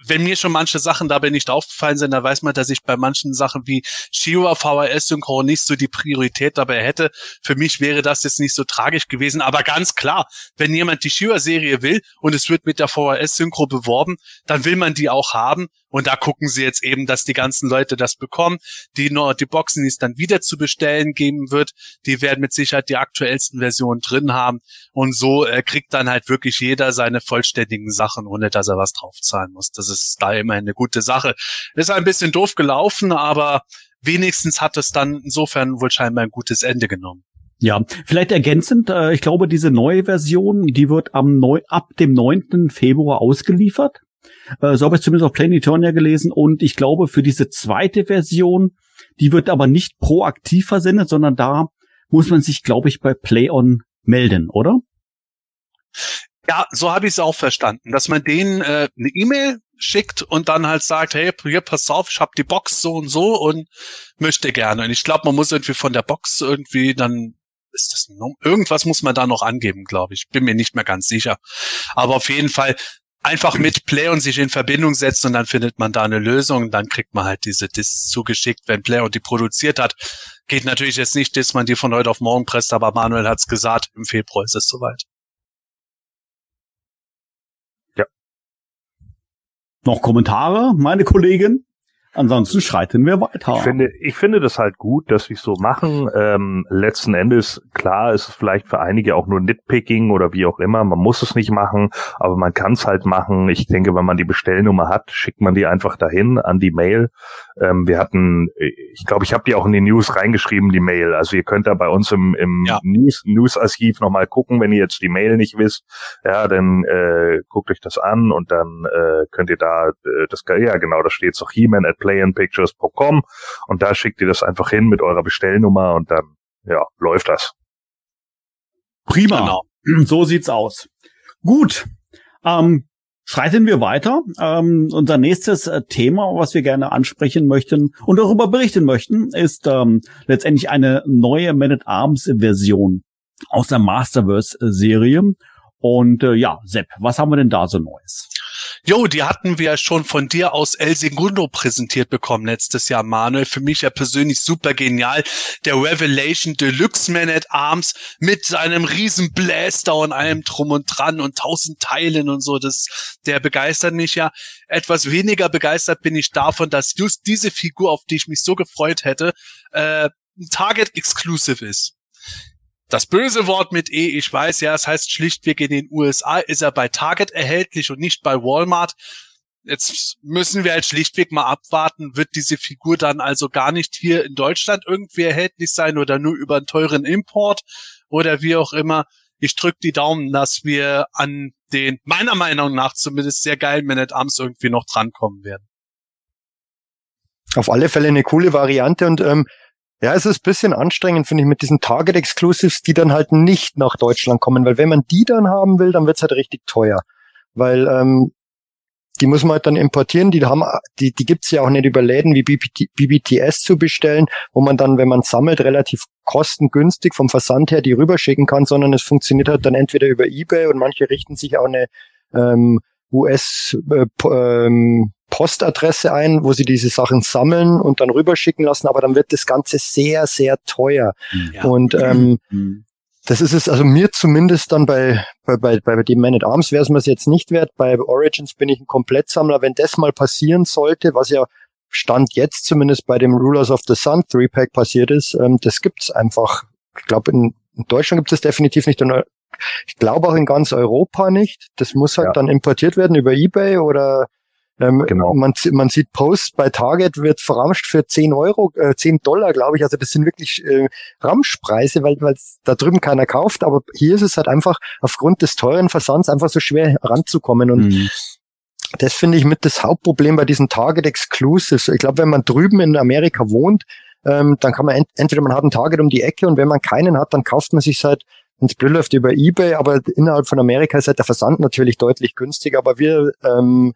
wenn mir schon manche Sachen dabei nicht aufgefallen sind, dann weiß man, dass ich bei manchen Sachen wie Shiva VHS Synchron nicht so die Priorität dabei hätte. Für mich wäre das jetzt nicht so tragisch gewesen, aber ganz klar, wenn jemand die Shiva Serie will und es wird mit der VHS Synchro beworben, dann will man die auch haben und da gucken sie jetzt eben, dass die ganzen Leute das bekommen. Die die Boxen, die es dann wieder zu bestellen geben wird, die werden mit Sicherheit die aktuellsten Versionen drin haben und so äh, kriegt dann halt wirklich jeder seine vollständigen Sachen, ohne dass er was draufzahlen muss. Das ist da immer eine gute Sache. Ist ein bisschen doof gelaufen, aber wenigstens hat es dann insofern wohl scheinbar ein gutes Ende genommen. Ja, vielleicht ergänzend, äh, ich glaube, diese neue Version, die wird am neu, ab dem 9. Februar ausgeliefert. Äh, so habe ich zumindest auf Planetonia gelesen. Und ich glaube, für diese zweite Version, die wird aber nicht proaktiv versendet, sondern da muss man sich, glaube ich, bei PlayOn melden, oder? Ja, so habe ich es auch verstanden, dass man denen äh, eine E-Mail schickt und dann halt sagt, hey, hier, pass auf, ich habe die Box so und so und möchte gerne. Und ich glaube, man muss irgendwie von der Box irgendwie dann ist das irgendwas muss man da noch angeben, glaube ich. Bin mir nicht mehr ganz sicher. Aber auf jeden Fall einfach mit Play und sich in Verbindung setzen und dann findet man da eine Lösung und dann kriegt man halt diese Discs zugeschickt, wenn Play und die produziert hat. Geht natürlich jetzt nicht, dass man die von heute auf morgen presst, aber Manuel hat's gesagt, im Februar ist es soweit. Noch Kommentare, meine Kollegen? Ansonsten schreiten wir weiter. Ich finde, ich finde das halt gut, dass sie es so machen. Ähm, letzten Endes, klar, ist es vielleicht für einige auch nur Nitpicking oder wie auch immer. Man muss es nicht machen, aber man kann es halt machen. Ich denke, wenn man die Bestellnummer hat, schickt man die einfach dahin an die Mail. Ähm, wir hatten, ich glaube, ich habe die auch in die News reingeschrieben, die Mail. Also ihr könnt da bei uns im, im Ja. News, News-Archiv nochmal gucken, wenn ihr jetzt die Mail nicht wisst. Ja, dann äh, guckt euch das an und dann äh, könnt ihr da äh, das, ja genau, da steht so He-Man at playandpictures.com und da schickt ihr das einfach hin mit eurer Bestellnummer und dann, ja, läuft das. Prima. Genau. So sieht's aus. Gut. Ähm, schreiten wir weiter. Ähm, unser nächstes äh, Thema, was wir gerne ansprechen möchten und darüber berichten möchten, ist ähm, letztendlich eine neue Man at Arms Version aus der Masterverse Serie. Und äh, ja, Sepp, was haben wir denn da so Neues? Jo, die hatten wir schon von dir aus El Segundo präsentiert bekommen letztes Jahr, Manuel. Für mich ja persönlich super genial. Der Revelation Deluxe Man at Arms mit seinem riesen Blaster und allem drum und dran und tausend Teilen und so. Das, der begeistert mich ja. Etwas weniger begeistert bin ich davon, dass just diese Figur, auf die ich mich so gefreut hätte, äh, Target Exclusive ist das böse Wort mit E, ich weiß, ja, es heißt schlichtweg in den USA ist er bei Target erhältlich und nicht bei Walmart. Jetzt müssen wir halt schlichtweg mal abwarten, wird diese Figur dann also gar nicht hier in Deutschland irgendwie erhältlich sein oder nur über einen teuren Import oder wie auch immer. Ich drücke die Daumen, dass wir an den, meiner Meinung nach zumindest sehr geilen Man at Arms irgendwie noch drankommen werden. Auf alle Fälle eine coole Variante und ähm, ja, es ist ein bisschen anstrengend, finde ich, mit diesen Target Exclusives, die dann halt nicht nach Deutschland kommen, weil wenn man die dann haben will, dann wird's halt richtig teuer. Weil ähm, die muss man halt dann importieren, die haben, die, die gibt's ja auch nicht über Läden wie BBT, BBTS zu bestellen, wo man dann, wenn man sammelt, relativ kostengünstig vom Versand her die rüberschicken kann, sondern es funktioniert halt dann entweder über Ebay und manche richten sich auch eine ähm, US äh, ähm, Postadresse ein, wo sie diese Sachen sammeln und dann rüberschicken lassen, aber dann wird das Ganze sehr, sehr teuer. Ja. Und ähm, mhm. das ist es, also mir zumindest dann bei, bei, bei, bei dem Man at Arms wäre es mir jetzt nicht wert. Bei Origins bin ich ein Komplettsammler. Wenn das mal passieren sollte, was ja Stand jetzt zumindest bei dem Rulers of the Sun 3-Pack passiert ist, ähm, das gibt's einfach. Ich glaube, in, in Deutschland gibt es definitiv nicht. Und ich glaube auch in ganz Europa nicht. Das muss halt ja. dann importiert werden über Ebay oder ähm, genau. man, man sieht Posts bei Target wird verramscht für 10 Euro, äh, 10 Dollar, glaube ich. Also das sind wirklich äh, Ramschpreise, weil weil da drüben keiner kauft. Aber hier ist es halt einfach aufgrund des teuren Versands einfach so schwer ranzukommen. Und mhm. das finde ich mit das Hauptproblem bei diesen Target Exclusives. Ich glaube, wenn man drüben in Amerika wohnt, ähm, dann kann man ent entweder man hat ein Target um die Ecke und wenn man keinen hat, dann kauft man sich halt ins blöd läuft über Ebay, aber innerhalb von Amerika ist halt der Versand natürlich deutlich günstiger. Aber wir ähm,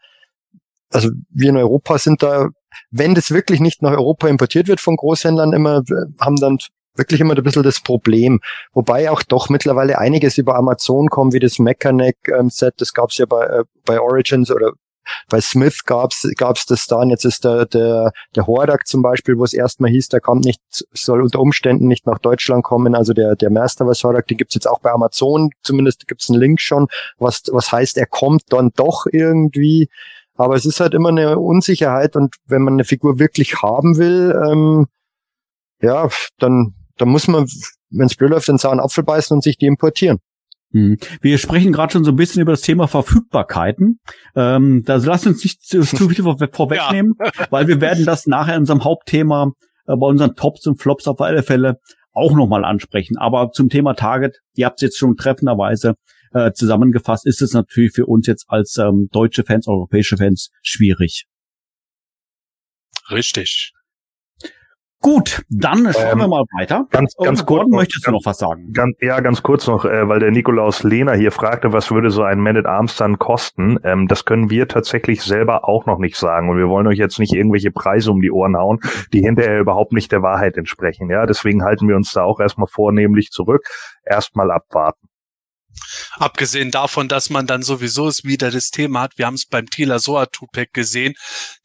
also wir in Europa sind da, wenn das wirklich nicht nach Europa importiert wird von Großhändlern, immer, haben dann wirklich immer ein bisschen das Problem. Wobei auch doch mittlerweile einiges über Amazon kommt, wie das Mechanic-Set, das gab es ja bei, äh, bei Origins oder bei Smith gab's gab's das dann. Jetzt ist der der der Hordak zum Beispiel, wo es erstmal hieß, der kommt nicht, soll unter Umständen nicht nach Deutschland kommen. Also der der Masterverse Hordak, den gibt's jetzt auch bei Amazon. Zumindest gibt's einen Link schon, was was heißt, er kommt dann doch irgendwie. Aber es ist halt immer eine Unsicherheit und wenn man eine Figur wirklich haben will, ähm, ja, dann, dann muss man, wenn es blöd läuft, den sauren Apfel beißen und sich die importieren. Hm. Wir sprechen gerade schon so ein bisschen über das Thema Verfügbarkeiten. Ähm, da lass uns nicht zu, zu viel vor, vorwegnehmen, ja. weil wir werden das nachher in unserem Hauptthema äh, bei unseren Tops und Flops auf alle Fälle auch nochmal ansprechen. Aber zum Thema Target, ihr habt es jetzt schon treffenderweise äh, zusammengefasst, ist es natürlich für uns jetzt als ähm, deutsche Fans, europäische Fans schwierig. Richtig. Gut, dann schauen ähm, wir mal weiter. Ganz, ganz kurz. Noch, möchtest du noch was sagen? Ganz, ja, ganz kurz noch, äh, weil der Nikolaus Lehner hier fragte, was würde so ein Man at Arms dann kosten? Ähm, das können wir tatsächlich selber auch noch nicht sagen. Und wir wollen euch jetzt nicht irgendwelche Preise um die Ohren hauen, die hinterher überhaupt nicht der Wahrheit entsprechen. Ja, deswegen halten wir uns da auch erstmal vornehmlich zurück. Erstmal abwarten. Abgesehen davon, dass man dann sowieso wieder das Thema hat, wir haben es beim Tila Soa Tupac gesehen,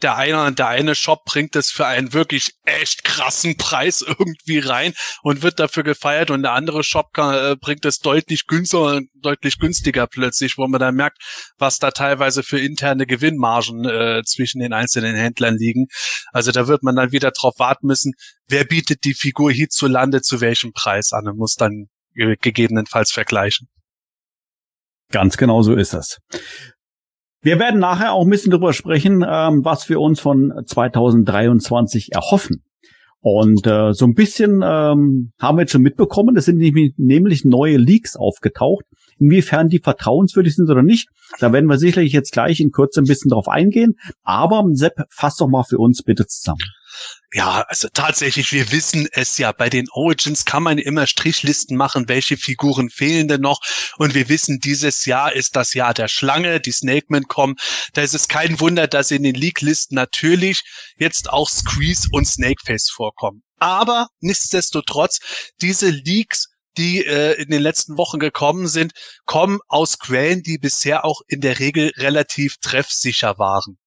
der eine, der eine Shop bringt es für einen wirklich echt krassen Preis irgendwie rein und wird dafür gefeiert und der andere Shop kann, äh, bringt es deutlich günstiger, deutlich günstiger plötzlich, wo man dann merkt, was da teilweise für interne Gewinnmargen äh, zwischen den einzelnen Händlern liegen. Also da wird man dann wieder drauf warten müssen, wer bietet die Figur hierzulande zu welchem Preis an und muss dann gegebenenfalls vergleichen. Ganz genau so ist das. Wir werden nachher auch ein bisschen darüber sprechen, ähm, was wir uns von 2023 erhoffen. Und äh, so ein bisschen ähm, haben wir jetzt schon mitbekommen, es sind nämlich neue Leaks aufgetaucht. Inwiefern die vertrauenswürdig sind oder nicht, da werden wir sicherlich jetzt gleich in Kürze ein bisschen drauf eingehen. Aber Sepp, fass doch mal für uns bitte zusammen. Ja, also tatsächlich, wir wissen es ja. Bei den Origins kann man immer Strichlisten machen, welche Figuren fehlen denn noch. Und wir wissen, dieses Jahr ist das Jahr der Schlange, die Snakemen kommen. Da ist es kein Wunder, dass in den League-Listen natürlich jetzt auch Squeeze und Snakeface vorkommen. Aber nichtsdestotrotz, diese Leaks die äh, in den letzten Wochen gekommen sind, kommen aus Quellen, die bisher auch in der Regel relativ treffsicher waren.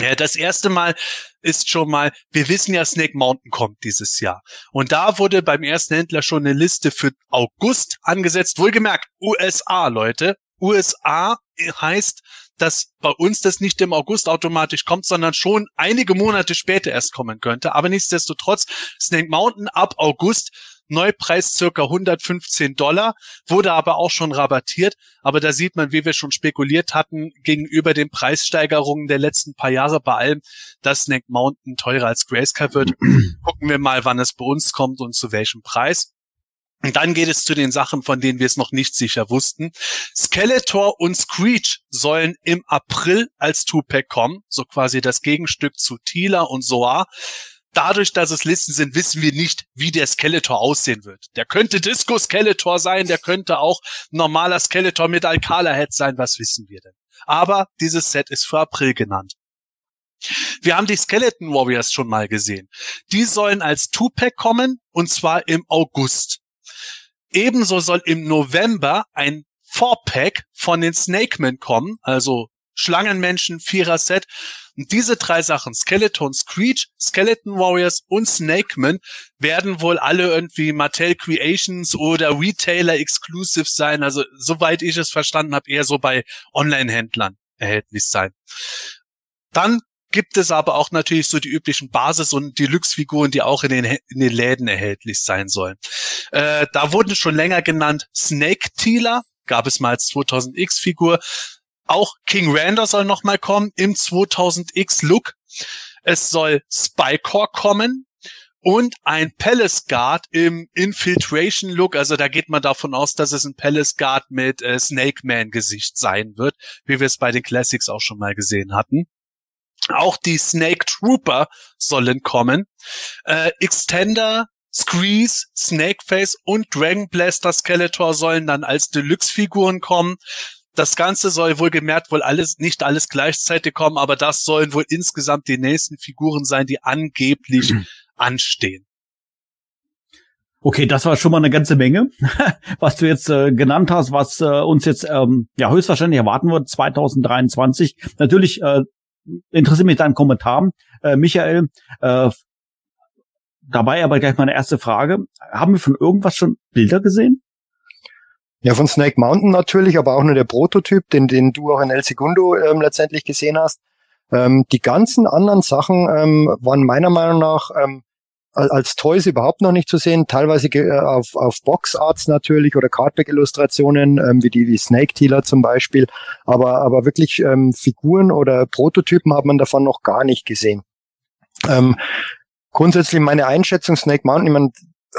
Ja, das erste Mal ist schon mal, wir wissen ja, Snake Mountain kommt dieses Jahr. Und da wurde beim ersten Händler schon eine Liste für August angesetzt. Wohlgemerkt, USA, Leute. USA heißt, dass bei uns das nicht im August automatisch kommt, sondern schon einige Monate später erst kommen könnte. Aber nichtsdestotrotz, Snake Mountain ab August Neupreis circa 115 Dollar, wurde aber auch schon rabattiert. Aber da sieht man, wie wir schon spekuliert hatten, gegenüber den Preissteigerungen der letzten paar Jahre bei allem, dass Snake Mountain teurer als Grayscale wird. Gucken wir mal, wann es bei uns kommt und zu welchem Preis. Und dann geht es zu den Sachen, von denen wir es noch nicht sicher wussten. Skeletor und Screech sollen im April als Two-Pack kommen, so quasi das Gegenstück zu Tila und Soar dadurch, dass es Listen sind, wissen wir nicht, wie der Skeletor aussehen wird. Der könnte Disco Skeletor sein, der könnte auch normaler Skeletor mit Alcala Head sein, was wissen wir denn? Aber dieses Set ist für April genannt. Wir haben die Skeleton Warriors schon mal gesehen. Die sollen als Two-Pack kommen und zwar im August. Ebenso soll im November ein Four-Pack von den Snakemen kommen, also Schlangenmenschen, Vierer-Set und diese drei Sachen, Skeleton Screech, Skeleton Warriors und Snakeman, werden wohl alle irgendwie Mattel Creations oder Retailer Exclusive sein. Also soweit ich es verstanden habe, eher so bei Online-Händlern erhältlich sein. Dann gibt es aber auch natürlich so die üblichen Basis- und Deluxe-Figuren, die auch in den, in den Läden erhältlich sein sollen. Äh, da wurden schon länger genannt Snake Tealer, gab es mal als 2000X-Figur. Auch King Rander soll nochmal kommen im 2000X Look. Es soll Spycore kommen und ein Palace Guard im Infiltration Look. Also da geht man davon aus, dass es ein Palace Guard mit äh, Snake Man Gesicht sein wird, wie wir es bei den Classics auch schon mal gesehen hatten. Auch die Snake Trooper sollen kommen. Äh, Extender, Screeze, Snakeface und Dragon Blaster Skeletor sollen dann als Deluxe-Figuren kommen. Das Ganze soll wohl gemerkt wohl alles, nicht alles gleichzeitig kommen, aber das sollen wohl insgesamt die nächsten Figuren sein, die angeblich mhm. anstehen. Okay, das war schon mal eine ganze Menge, was du jetzt äh, genannt hast, was äh, uns jetzt ähm, ja höchstwahrscheinlich erwarten wird 2023. Natürlich äh, interessiert mich dein Kommentar, äh, Michael. Äh, dabei aber gleich meine erste Frage: Haben wir von irgendwas schon Bilder gesehen? Ja, von Snake Mountain natürlich, aber auch nur der Prototyp, den, den du auch in El Segundo ähm, letztendlich gesehen hast. Ähm, die ganzen anderen Sachen ähm, waren meiner Meinung nach ähm, als Toys überhaupt noch nicht zu sehen, teilweise äh, auf, auf Boxarts natürlich oder Cardback-Illustrationen, ähm, wie die wie Snake Tealer zum Beispiel, aber, aber wirklich ähm, Figuren oder Prototypen hat man davon noch gar nicht gesehen. Ähm, grundsätzlich meine Einschätzung, Snake Mountain, ich meine,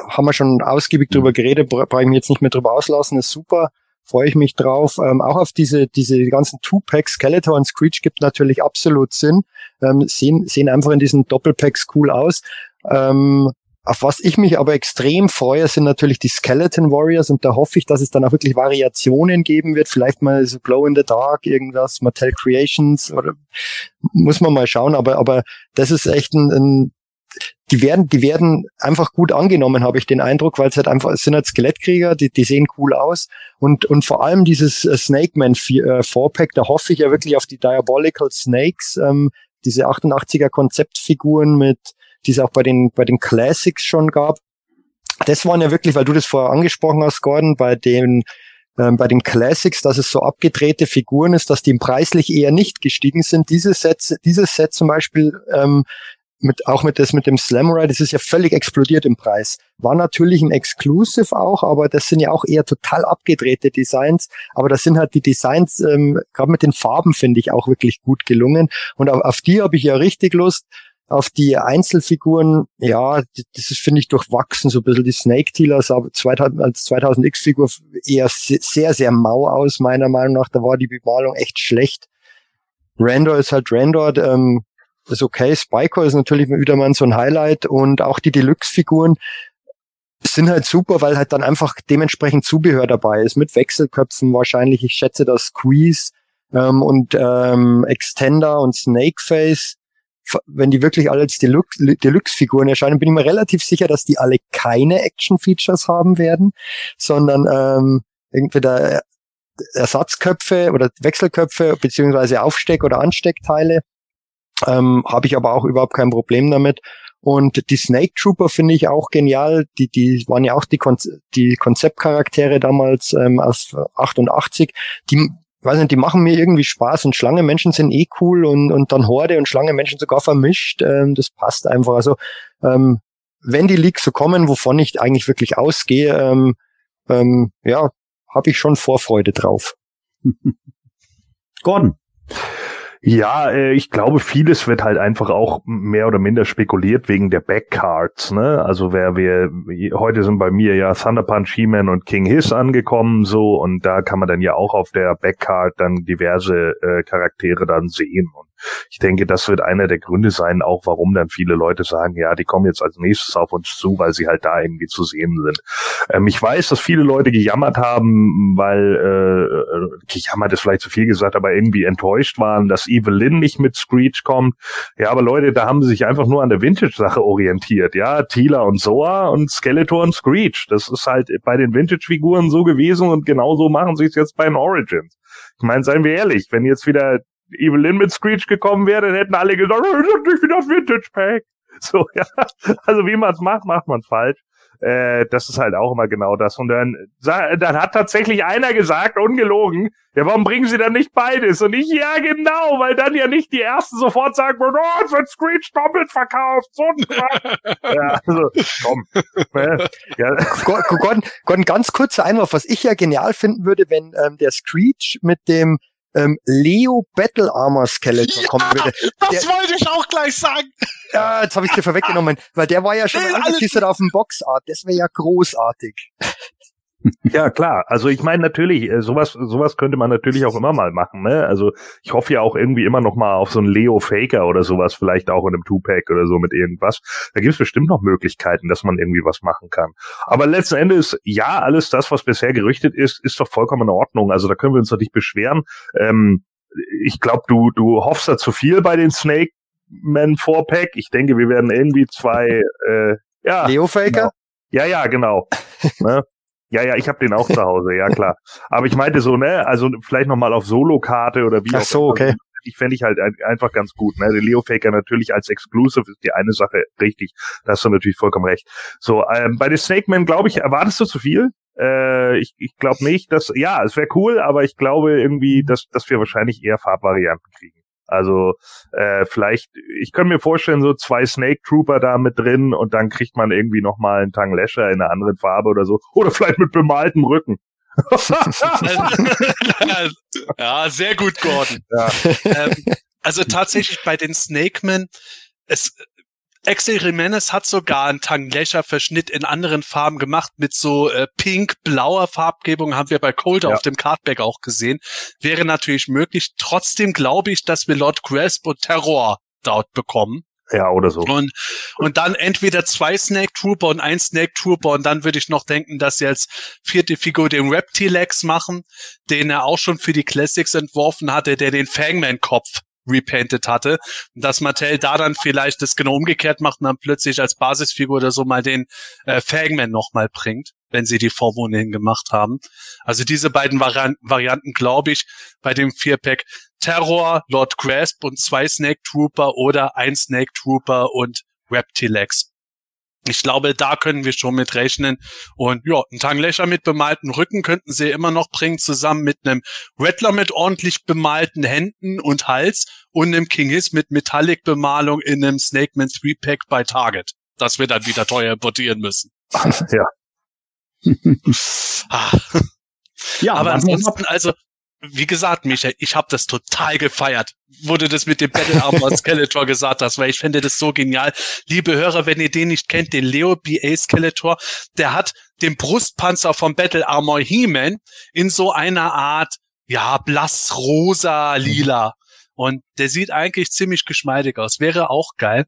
haben wir schon ausgiebig drüber mhm. geredet, brauche ich mich jetzt nicht mehr drüber auslassen, ist super, freue ich mich drauf. Ähm, auch auf diese, diese ganzen Two-Packs, Skeletor und Screech gibt natürlich absolut Sinn, ähm, sehen, sehen einfach in diesen Doppelpacks cool aus. Ähm, auf was ich mich aber extrem freue, sind natürlich die Skeleton Warriors und da hoffe ich, dass es dann auch wirklich Variationen geben wird. Vielleicht mal so Glow in the Dark, irgendwas, Mattel Creations oder muss man mal schauen. Aber, aber das ist echt ein, ein die werden, die werden einfach gut angenommen, habe ich den Eindruck, weil es halt einfach, es sind halt Skelettkrieger, die, die sehen cool aus und, und vor allem dieses äh, Snake Man 4, äh, da hoffe ich ja wirklich auf die Diabolical Snakes, ähm, diese 88er Konzeptfiguren mit, die es auch bei den, bei den Classics schon gab. Das waren ja wirklich, weil du das vorher angesprochen hast, Gordon, bei den ähm, bei den Classics, dass es so abgedrehte Figuren ist, dass die preislich eher nicht gestiegen sind. Dieses Set, dieses Set zum Beispiel ähm, mit, auch mit das mit dem Slamurai, das ist ja völlig explodiert im Preis. War natürlich ein Exclusive auch, aber das sind ja auch eher total abgedrehte Designs. Aber das sind halt die Designs, ähm, gerade mit den Farben finde ich auch wirklich gut gelungen. Und auf, auf die habe ich ja richtig Lust. Auf die Einzelfiguren, ja, das ist, finde ich, durchwachsen, so ein bisschen die Snake Tealer sah 2000, als 2000X-Figur eher sehr, sehr mau aus, meiner Meinung nach. Da war die Bemalung echt schlecht. Randor ist halt Randor, ähm, ist okay. Spycore ist natürlich wieder mal so ein Highlight und auch die Deluxe-Figuren sind halt super, weil halt dann einfach dementsprechend Zubehör dabei ist, mit Wechselköpfen wahrscheinlich. Ich schätze, dass Squeeze ähm, und ähm, Extender und Snakeface, wenn die wirklich alle als Deluxe-Figuren erscheinen, bin ich mir relativ sicher, dass die alle keine Action-Features haben werden, sondern ähm, entweder Ersatzköpfe oder Wechselköpfe beziehungsweise Aufsteck- oder Ansteckteile. Ähm, Habe ich aber auch überhaupt kein Problem damit. Und die Snake Trooper finde ich auch genial. Die, die waren ja auch die, Kon die Konzeptcharaktere damals ähm, aus 88. Die, weiß nicht, die machen mir irgendwie Spaß und Schlangenmenschen sind eh cool und, und dann Horde und Schlangenmenschen sogar vermischt. Ähm, das passt einfach. Also ähm, wenn die Leaks so kommen, wovon ich eigentlich wirklich ausgehe, ähm, ähm, ja, habe ich schon Vorfreude drauf. Gordon. Ja, äh, ich glaube, vieles wird halt einfach auch mehr oder minder spekuliert wegen der Backcards. Ne? Also wer wir heute sind bei mir ja Thunder Punch, He-Man und King Hiss angekommen so und da kann man dann ja auch auf der Backcard dann diverse äh, Charaktere dann sehen und ich denke, das wird einer der Gründe sein, auch warum dann viele Leute sagen, ja, die kommen jetzt als nächstes auf uns zu, weil sie halt da irgendwie zu sehen sind. Ähm, ich weiß, dass viele Leute gejammert haben, weil äh, gejammert ist vielleicht zu viel gesagt, aber irgendwie enttäuscht waren, dass Evelyn nicht mit Screech kommt. Ja, aber Leute, da haben sie sich einfach nur an der Vintage-Sache orientiert. Ja, Tila und Soa und Skeletor und Screech. Das ist halt bei den Vintage-Figuren so gewesen und genauso machen sie es jetzt bei den Origins. Ich meine, seien wir ehrlich, wenn jetzt wieder Evelyn mit Screech gekommen wäre, dann hätten alle gesagt, oh, das ist nicht wie das Vintage Pack. So, ja. Also wie man es macht, macht man es falsch. Äh, das ist halt auch immer genau das. Und dann, dann hat tatsächlich einer gesagt, ungelogen, ja, warum bringen sie dann nicht beides? Und ich, ja, genau, weil dann ja nicht die Ersten sofort sagen würden, oh, es wird Screech doppelt verkauft, so ein Ja, also, komm. Ja. Gordon, Gordon, ganz kurzer Einwurf, was ich ja genial finden würde, wenn ähm, der Screech mit dem ähm, Leo Battle Armor Skeleton ja, kommen würde. Das der, wollte ich auch gleich sagen. Ja, jetzt habe ich dir vorweggenommen, weil der war ja schon angeteasert auf dem Boxart. Das wäre ja großartig. Ja, klar. Also ich meine natürlich, äh, sowas, sowas könnte man natürlich auch immer mal machen. Ne? Also ich hoffe ja auch irgendwie immer noch mal auf so einen Leo Faker oder sowas, vielleicht auch in einem Two-Pack oder so mit irgendwas. Da gibt es bestimmt noch Möglichkeiten, dass man irgendwie was machen kann. Aber letzten Endes, ja, alles das, was bisher gerüchtet ist, ist doch vollkommen in Ordnung. Also da können wir uns doch nicht beschweren. Ähm, ich glaube, du, du hoffst da zu viel bei den Snake Man 4-Pack. Ich denke, wir werden irgendwie zwei, äh, ja. Leo Faker? Genau. Ja, ja, genau. ne? Ja, ja, ich habe den auch zu Hause, ja klar. Aber ich meinte so, ne, also vielleicht nochmal auf Solo-Karte oder wie Ach so, okay. Ich fände ich halt einfach ganz gut. Ne? Der Leo Faker natürlich als Exclusive ist die eine Sache richtig. Da hast du natürlich vollkommen recht. So, ähm, bei den Snake Man, glaube ich, erwartest du zu viel? Äh, ich ich glaube nicht, dass, ja, es wäre cool, aber ich glaube irgendwie, dass, dass wir wahrscheinlich eher Farbvarianten kriegen. Also äh, vielleicht, ich könnte mir vorstellen, so zwei Snake Trooper da mit drin und dann kriegt man irgendwie nochmal einen Tang Lasher in einer anderen Farbe oder so. Oder vielleicht mit bemaltem Rücken. ja, sehr gut, Gordon. Ja. Ähm, also tatsächlich bei den Snakemen, es, Axel Jimenez hat sogar einen Tanglecher-Verschnitt in anderen Farben gemacht mit so äh, pink-blauer Farbgebung, haben wir bei Colder ja. auf dem Cardback auch gesehen. Wäre natürlich möglich. Trotzdem glaube ich, dass wir Lord Grasp und Terror dort bekommen. Ja, oder so. Und, und dann entweder zwei Snake Trooper und ein Snake Trooper und dann würde ich noch denken, dass sie als vierte Figur den Reptilex machen, den er auch schon für die Classics entworfen hatte, der den Fangman-Kopf repainted hatte. Und dass Mattel da dann vielleicht das genau umgekehrt macht und dann plötzlich als Basisfigur oder so mal den äh, Fangman nochmal bringt, wenn sie die Vorwohne hingemacht haben. Also diese beiden Vari Varianten, glaube ich, bei dem Vierpack Terror, Lord Grasp und zwei Snake Trooper oder ein Snake Trooper und Reptilex. Ich glaube, da können wir schon mit rechnen. Und ja, ein Tanglöcher mit bemalten Rücken könnten sie immer noch bringen, zusammen mit einem Rattler mit ordentlich bemalten Händen und Hals und einem King Hiss mit Metallic-Bemalung in einem Snake Man 3-Pack bei Target. Das wir dann wieder teuer importieren müssen. ja. ah. Ja, aber ansonsten, also wie gesagt, Michael, ich habe das total gefeiert, wo du das mit dem Battle Armor Skeletor gesagt hast, weil ich finde das so genial. Liebe Hörer, wenn ihr den nicht kennt, den Leo BA Skeletor, der hat den Brustpanzer vom Battle Armor He-Man in so einer Art, ja, blass rosa lila. Und der sieht eigentlich ziemlich geschmeidig aus. Wäre auch geil.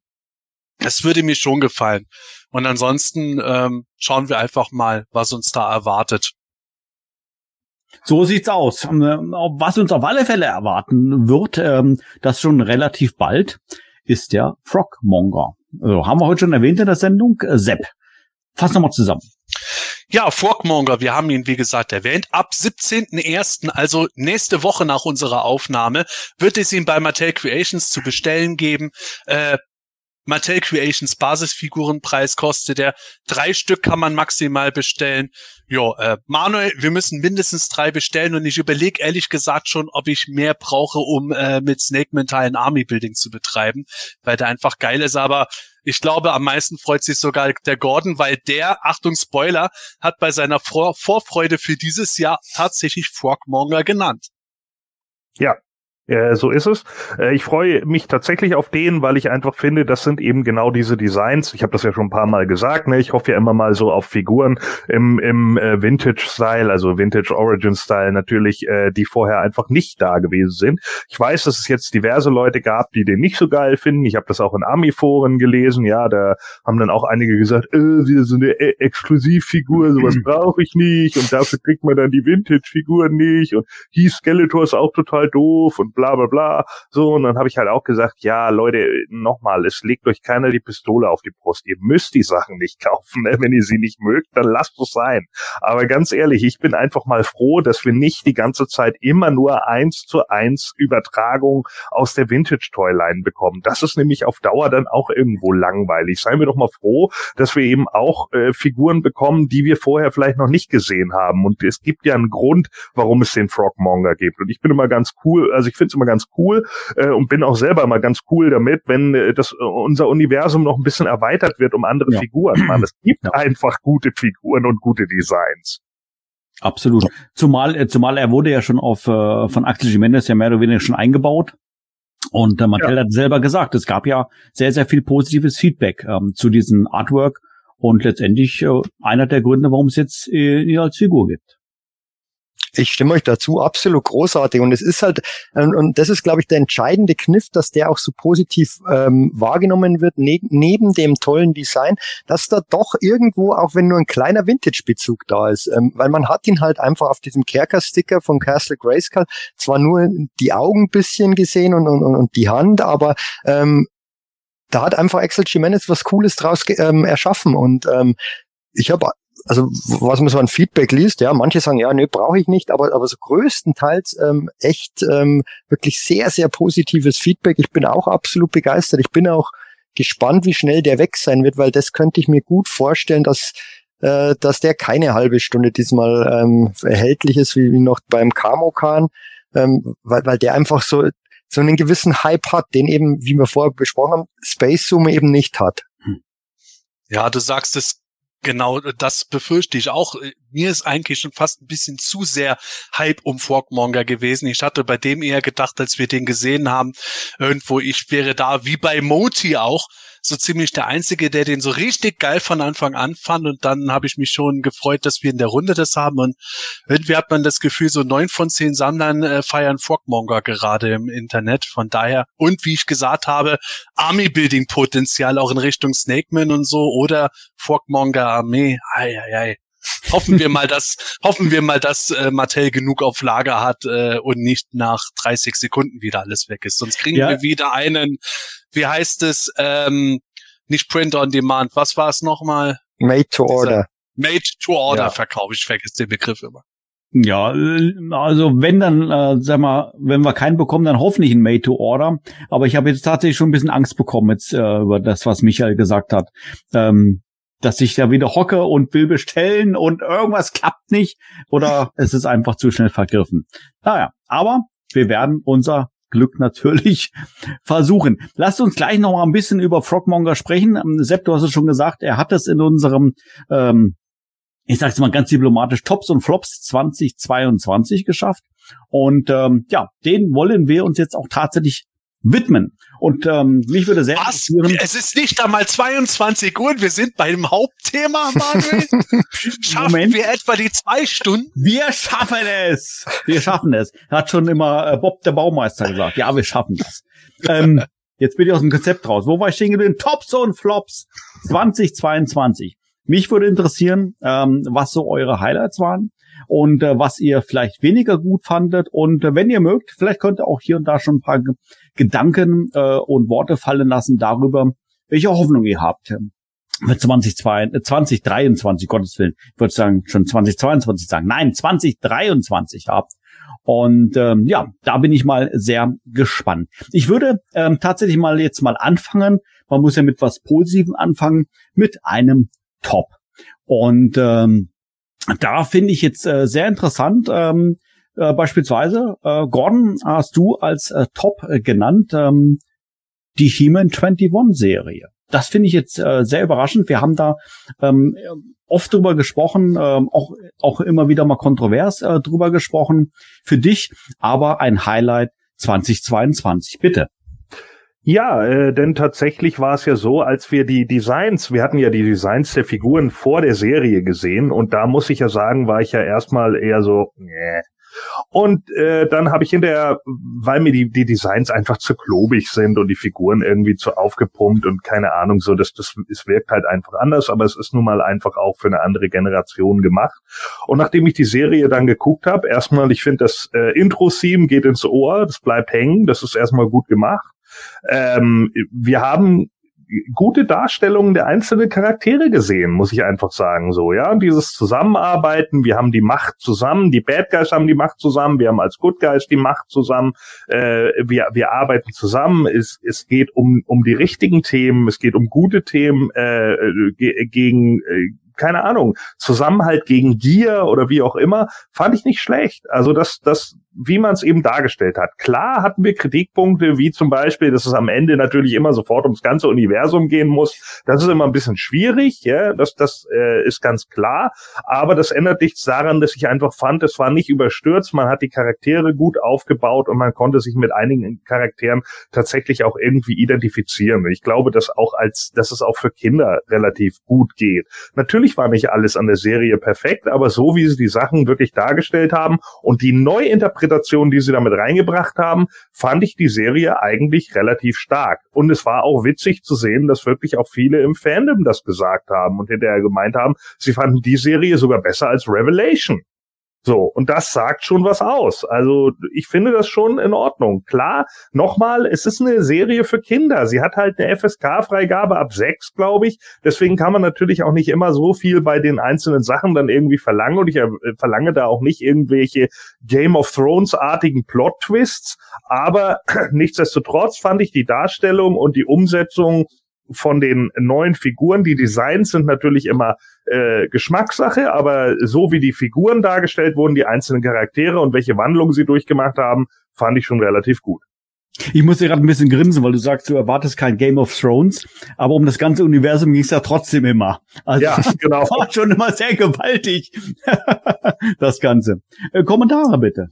Es würde mir schon gefallen. Und ansonsten ähm, schauen wir einfach mal, was uns da erwartet. So sieht's aus. Ähm, was uns auf alle Fälle erwarten wird, ähm, das schon relativ bald, ist der Frogmonger. Also, haben wir heute schon erwähnt in der Sendung. Äh, Sepp, fass nochmal zusammen. Ja, Frogmonger, wir haben ihn wie gesagt erwähnt. Ab 17.01., also nächste Woche nach unserer Aufnahme, wird es ihn bei Mattel Creations zu bestellen geben. Äh, Mattel Creations Basisfigurenpreis kostet der. Drei Stück kann man maximal bestellen. Jo, äh, Manuel, wir müssen mindestens drei bestellen und ich überlege ehrlich gesagt schon, ob ich mehr brauche, um äh, mit Snake Mental ein Army Building zu betreiben, weil der einfach geil ist. Aber ich glaube, am meisten freut sich sogar der Gordon, weil der, Achtung Spoiler, hat bei seiner Vor Vorfreude für dieses Jahr tatsächlich Frogmonger genannt. Ja, äh, so ist es. Äh, ich freue mich tatsächlich auf den, weil ich einfach finde, das sind eben genau diese Designs. Ich habe das ja schon ein paar Mal gesagt. Ne? Ich hoffe ja immer mal so auf Figuren im, im äh, Vintage-Style, also Vintage-Origin-Style natürlich, äh, die vorher einfach nicht da gewesen sind. Ich weiß, dass es jetzt diverse Leute gab, die den nicht so geil finden. Ich habe das auch in Ami-Foren gelesen. Ja, da haben dann auch einige gesagt, äh, wieder so eine e Exklusivfigur, sowas brauche ich nicht. Und dafür kriegt man dann die Vintage-Figuren nicht. Und Heath Skeletor ist auch total doof und bla bla bla. So, und dann habe ich halt auch gesagt, ja, Leute, nochmal, es legt euch keiner die Pistole auf die Brust. Ihr müsst die Sachen nicht kaufen. Ne? Wenn ihr sie nicht mögt, dann lasst es sein. Aber ganz ehrlich, ich bin einfach mal froh, dass wir nicht die ganze Zeit immer nur eins zu eins Übertragung aus der Vintage Toyline bekommen. Das ist nämlich auf Dauer dann auch irgendwo langweilig. Seien wir doch mal froh, dass wir eben auch äh, Figuren bekommen, die wir vorher vielleicht noch nicht gesehen haben. Und es gibt ja einen Grund, warum es den Frogmonger gibt. Und ich bin immer ganz cool, also ich finde es immer ganz cool äh, und bin auch selber immer ganz cool damit, wenn äh, das äh, unser Universum noch ein bisschen erweitert wird um andere ja. Figuren. Man, es gibt ja. einfach gute Figuren und gute Designs. Absolut. Zumal, äh, zumal er wurde ja schon auf äh, von Axel Jimenez ja mehr oder weniger schon eingebaut. Und äh, Mattel ja. hat selber gesagt, es gab ja sehr, sehr viel positives Feedback ähm, zu diesem Artwork und letztendlich äh, einer der Gründe, warum es jetzt äh, als Figur gibt. Ich stimme euch dazu, absolut großartig. Und es ist halt, ähm, und das ist, glaube ich, der entscheidende Kniff, dass der auch so positiv ähm, wahrgenommen wird, ne neben dem tollen Design, dass da doch irgendwo, auch wenn nur ein kleiner Vintage-Bezug da ist, ähm, weil man hat ihn halt einfach auf diesem Kerker-Sticker von Castle Grayskull zwar nur die Augen bisschen gesehen und, und, und die Hand, aber ähm, da hat einfach Axel Jimenez was Cooles draus ähm, erschaffen und ähm, ich habe also was man so an Feedback liest, ja, manche sagen, ja, nee, brauche ich nicht, aber, aber so größtenteils ähm, echt ähm, wirklich sehr, sehr positives Feedback. Ich bin auch absolut begeistert. Ich bin auch gespannt, wie schnell der weg sein wird, weil das könnte ich mir gut vorstellen, dass äh, dass der keine halbe Stunde diesmal ähm, erhältlich ist, wie, noch beim Kamokan, ähm, weil, weil der einfach so so einen gewissen Hype hat, den eben, wie wir vorher besprochen haben, Space Zoom eben nicht hat. Ja, du sagst es Genau, das befürchte ich auch. Mir ist eigentlich schon fast ein bisschen zu sehr Hype um Frogmonger gewesen. Ich hatte bei dem eher gedacht, als wir den gesehen haben, irgendwo, ich wäre da wie bei Moti auch, so ziemlich der Einzige, der den so richtig geil von Anfang an fand. Und dann habe ich mich schon gefreut, dass wir in der Runde das haben. Und irgendwie hat man das Gefühl, so neun von zehn Sammlern äh, feiern Frogmonger gerade im Internet. Von daher, und wie ich gesagt habe, Army-Building-Potenzial auch in Richtung Snakeman und so oder Frogmonger-Armee. Ei, ei, ei hoffen wir mal, dass hoffen wir mal, dass äh, Mattel genug auf Lager hat äh, und nicht nach 30 Sekunden wieder alles weg ist. Sonst kriegen ja. wir wieder einen, wie heißt es, ähm, nicht Print on Demand. Was war es nochmal? Made to Order. Made to Order ja. verkaufe ich, vergesse den Begriff immer. Ja, also wenn dann, äh, sag mal, wenn wir keinen bekommen, dann hoffentlich ein Made to Order. Aber ich habe jetzt tatsächlich schon ein bisschen Angst bekommen jetzt äh, über das, was Michael gesagt hat. Ähm, dass ich da wieder hocke und will bestellen und irgendwas klappt nicht oder es ist einfach zu schnell vergriffen. Naja, aber wir werden unser Glück natürlich versuchen. Lasst uns gleich noch mal ein bisschen über Frogmonger sprechen. Ähm, Sepp, du hast es schon gesagt, er hat es in unserem, ähm, ich sag's mal ganz diplomatisch, Tops und Flops 2022 geschafft. Und ähm, ja, den wollen wir uns jetzt auch tatsächlich widmen. Und ähm, mich würde sehr Was? Es ist nicht einmal 22 Uhr und wir sind beim Hauptthema, Manuel. Schaffen Moment. wir etwa die zwei Stunden? Wir schaffen es! Wir schaffen es. Hat schon immer äh, Bob der Baumeister gesagt. Ja, wir schaffen das. Ähm, jetzt bin ich aus dem Konzept raus. Wo war ich stehen geblieben? Tops und Flops 2022. Mich würde interessieren, ähm, was so eure Highlights waren und äh, was ihr vielleicht weniger gut fandet. Und äh, wenn ihr mögt, vielleicht könnt ihr auch hier und da schon ein paar Gedanken äh, und Worte fallen lassen darüber, welche Hoffnung ihr habt. Für 2022, äh, 2023, Gottes Willen. Ich würde sagen, schon 2022 sagen. Nein, 2023 habt. Und ähm, ja, da bin ich mal sehr gespannt. Ich würde ähm, tatsächlich mal jetzt mal anfangen. Man muss ja mit was Positivem anfangen, mit einem Top. Und ähm, da finde ich jetzt äh, sehr interessant, ähm, äh, beispielsweise, äh, Gordon, hast du als äh, Top äh, genannt, ähm, die He-Man 21 Serie. Das finde ich jetzt äh, sehr überraschend. Wir haben da ähm, oft drüber gesprochen, ähm, auch, auch immer wieder mal kontrovers drüber gesprochen. Für dich aber ein Highlight 2022. Bitte. Ja, äh, denn tatsächlich war es ja so, als wir die Designs, wir hatten ja die Designs der Figuren vor der Serie gesehen und da muss ich ja sagen, war ich ja erstmal eher so, nee. Und äh, dann habe ich hinterher, weil mir die, die Designs einfach zu klobig sind und die Figuren irgendwie zu aufgepumpt und keine Ahnung, so, das, das, es wirkt halt einfach anders, aber es ist nun mal einfach auch für eine andere Generation gemacht. Und nachdem ich die Serie dann geguckt habe, erstmal, ich finde, das äh, Intro-Theme geht ins Ohr, das bleibt hängen, das ist erstmal gut gemacht. Ähm, wir haben gute Darstellungen der einzelnen Charaktere gesehen, muss ich einfach sagen, so, ja. Und dieses Zusammenarbeiten, wir haben die Macht zusammen, die Bad Guys haben die Macht zusammen, wir haben als Good Guys die Macht zusammen, äh, wir, wir arbeiten zusammen, es, es geht um, um die richtigen Themen, es geht um gute Themen, äh, ge gegen, äh, keine Ahnung, Zusammenhalt gegen Gier oder wie auch immer, fand ich nicht schlecht. Also das, das, wie man es eben dargestellt hat. Klar hatten wir Kritikpunkte, wie zum Beispiel, dass es am Ende natürlich immer sofort ums ganze Universum gehen muss. Das ist immer ein bisschen schwierig, ja, das, das äh, ist ganz klar. Aber das ändert nichts daran, dass ich einfach fand, es war nicht überstürzt, man hat die Charaktere gut aufgebaut und man konnte sich mit einigen Charakteren tatsächlich auch irgendwie identifizieren. Ich glaube, dass auch als, dass es auch für Kinder relativ gut geht. Natürlich war nicht alles an der Serie perfekt, aber so wie sie die Sachen wirklich dargestellt haben und die Neuinterpretation, die sie damit reingebracht haben, fand ich die Serie eigentlich relativ stark. Und es war auch witzig zu sehen, dass wirklich auch viele im Fandom das gesagt haben und hinterher gemeint haben, sie fanden die Serie sogar besser als Revelation. So, und das sagt schon was aus. Also ich finde das schon in Ordnung. Klar, nochmal, es ist eine Serie für Kinder. Sie hat halt eine FSK-Freigabe ab sechs, glaube ich. Deswegen kann man natürlich auch nicht immer so viel bei den einzelnen Sachen dann irgendwie verlangen. Und ich äh, verlange da auch nicht irgendwelche Game of Thrones-artigen Plot-Twists. Aber nichtsdestotrotz fand ich die Darstellung und die Umsetzung von den neuen Figuren. Die Designs sind natürlich immer äh, Geschmackssache, aber so wie die Figuren dargestellt wurden, die einzelnen Charaktere und welche Wandlungen sie durchgemacht haben, fand ich schon relativ gut. Ich muss dir gerade ein bisschen grinsen, weil du sagst, du erwartest kein Game of Thrones, aber um das ganze Universum ging es ja trotzdem immer. Also Ja, genau. war schon immer sehr gewaltig, das Ganze. Äh, Kommentare bitte.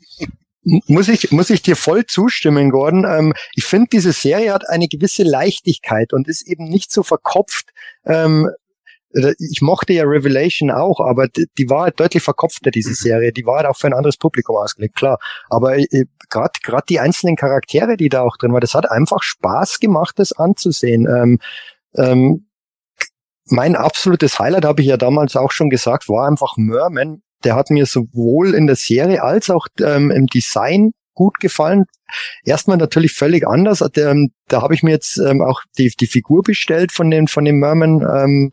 Muss ich, muss ich dir voll zustimmen, Gordon. Ähm, ich finde, diese Serie hat eine gewisse Leichtigkeit und ist eben nicht so verkopft. Ähm, ich mochte ja Revelation auch, aber die, die war halt deutlich verkopfter, diese Serie. Die war halt auch für ein anderes Publikum ausgelegt, klar. Aber äh, gerade gerade die einzelnen Charaktere, die da auch drin waren, das hat einfach Spaß gemacht, das anzusehen. Ähm, ähm, mein absolutes Highlight, habe ich ja damals auch schon gesagt, war einfach Merman. Der hat mir sowohl in der Serie als auch ähm, im Design gut gefallen. Erstmal natürlich völlig anders. Ähm, da habe ich mir jetzt ähm, auch die, die Figur bestellt von dem, von dem Merman ähm,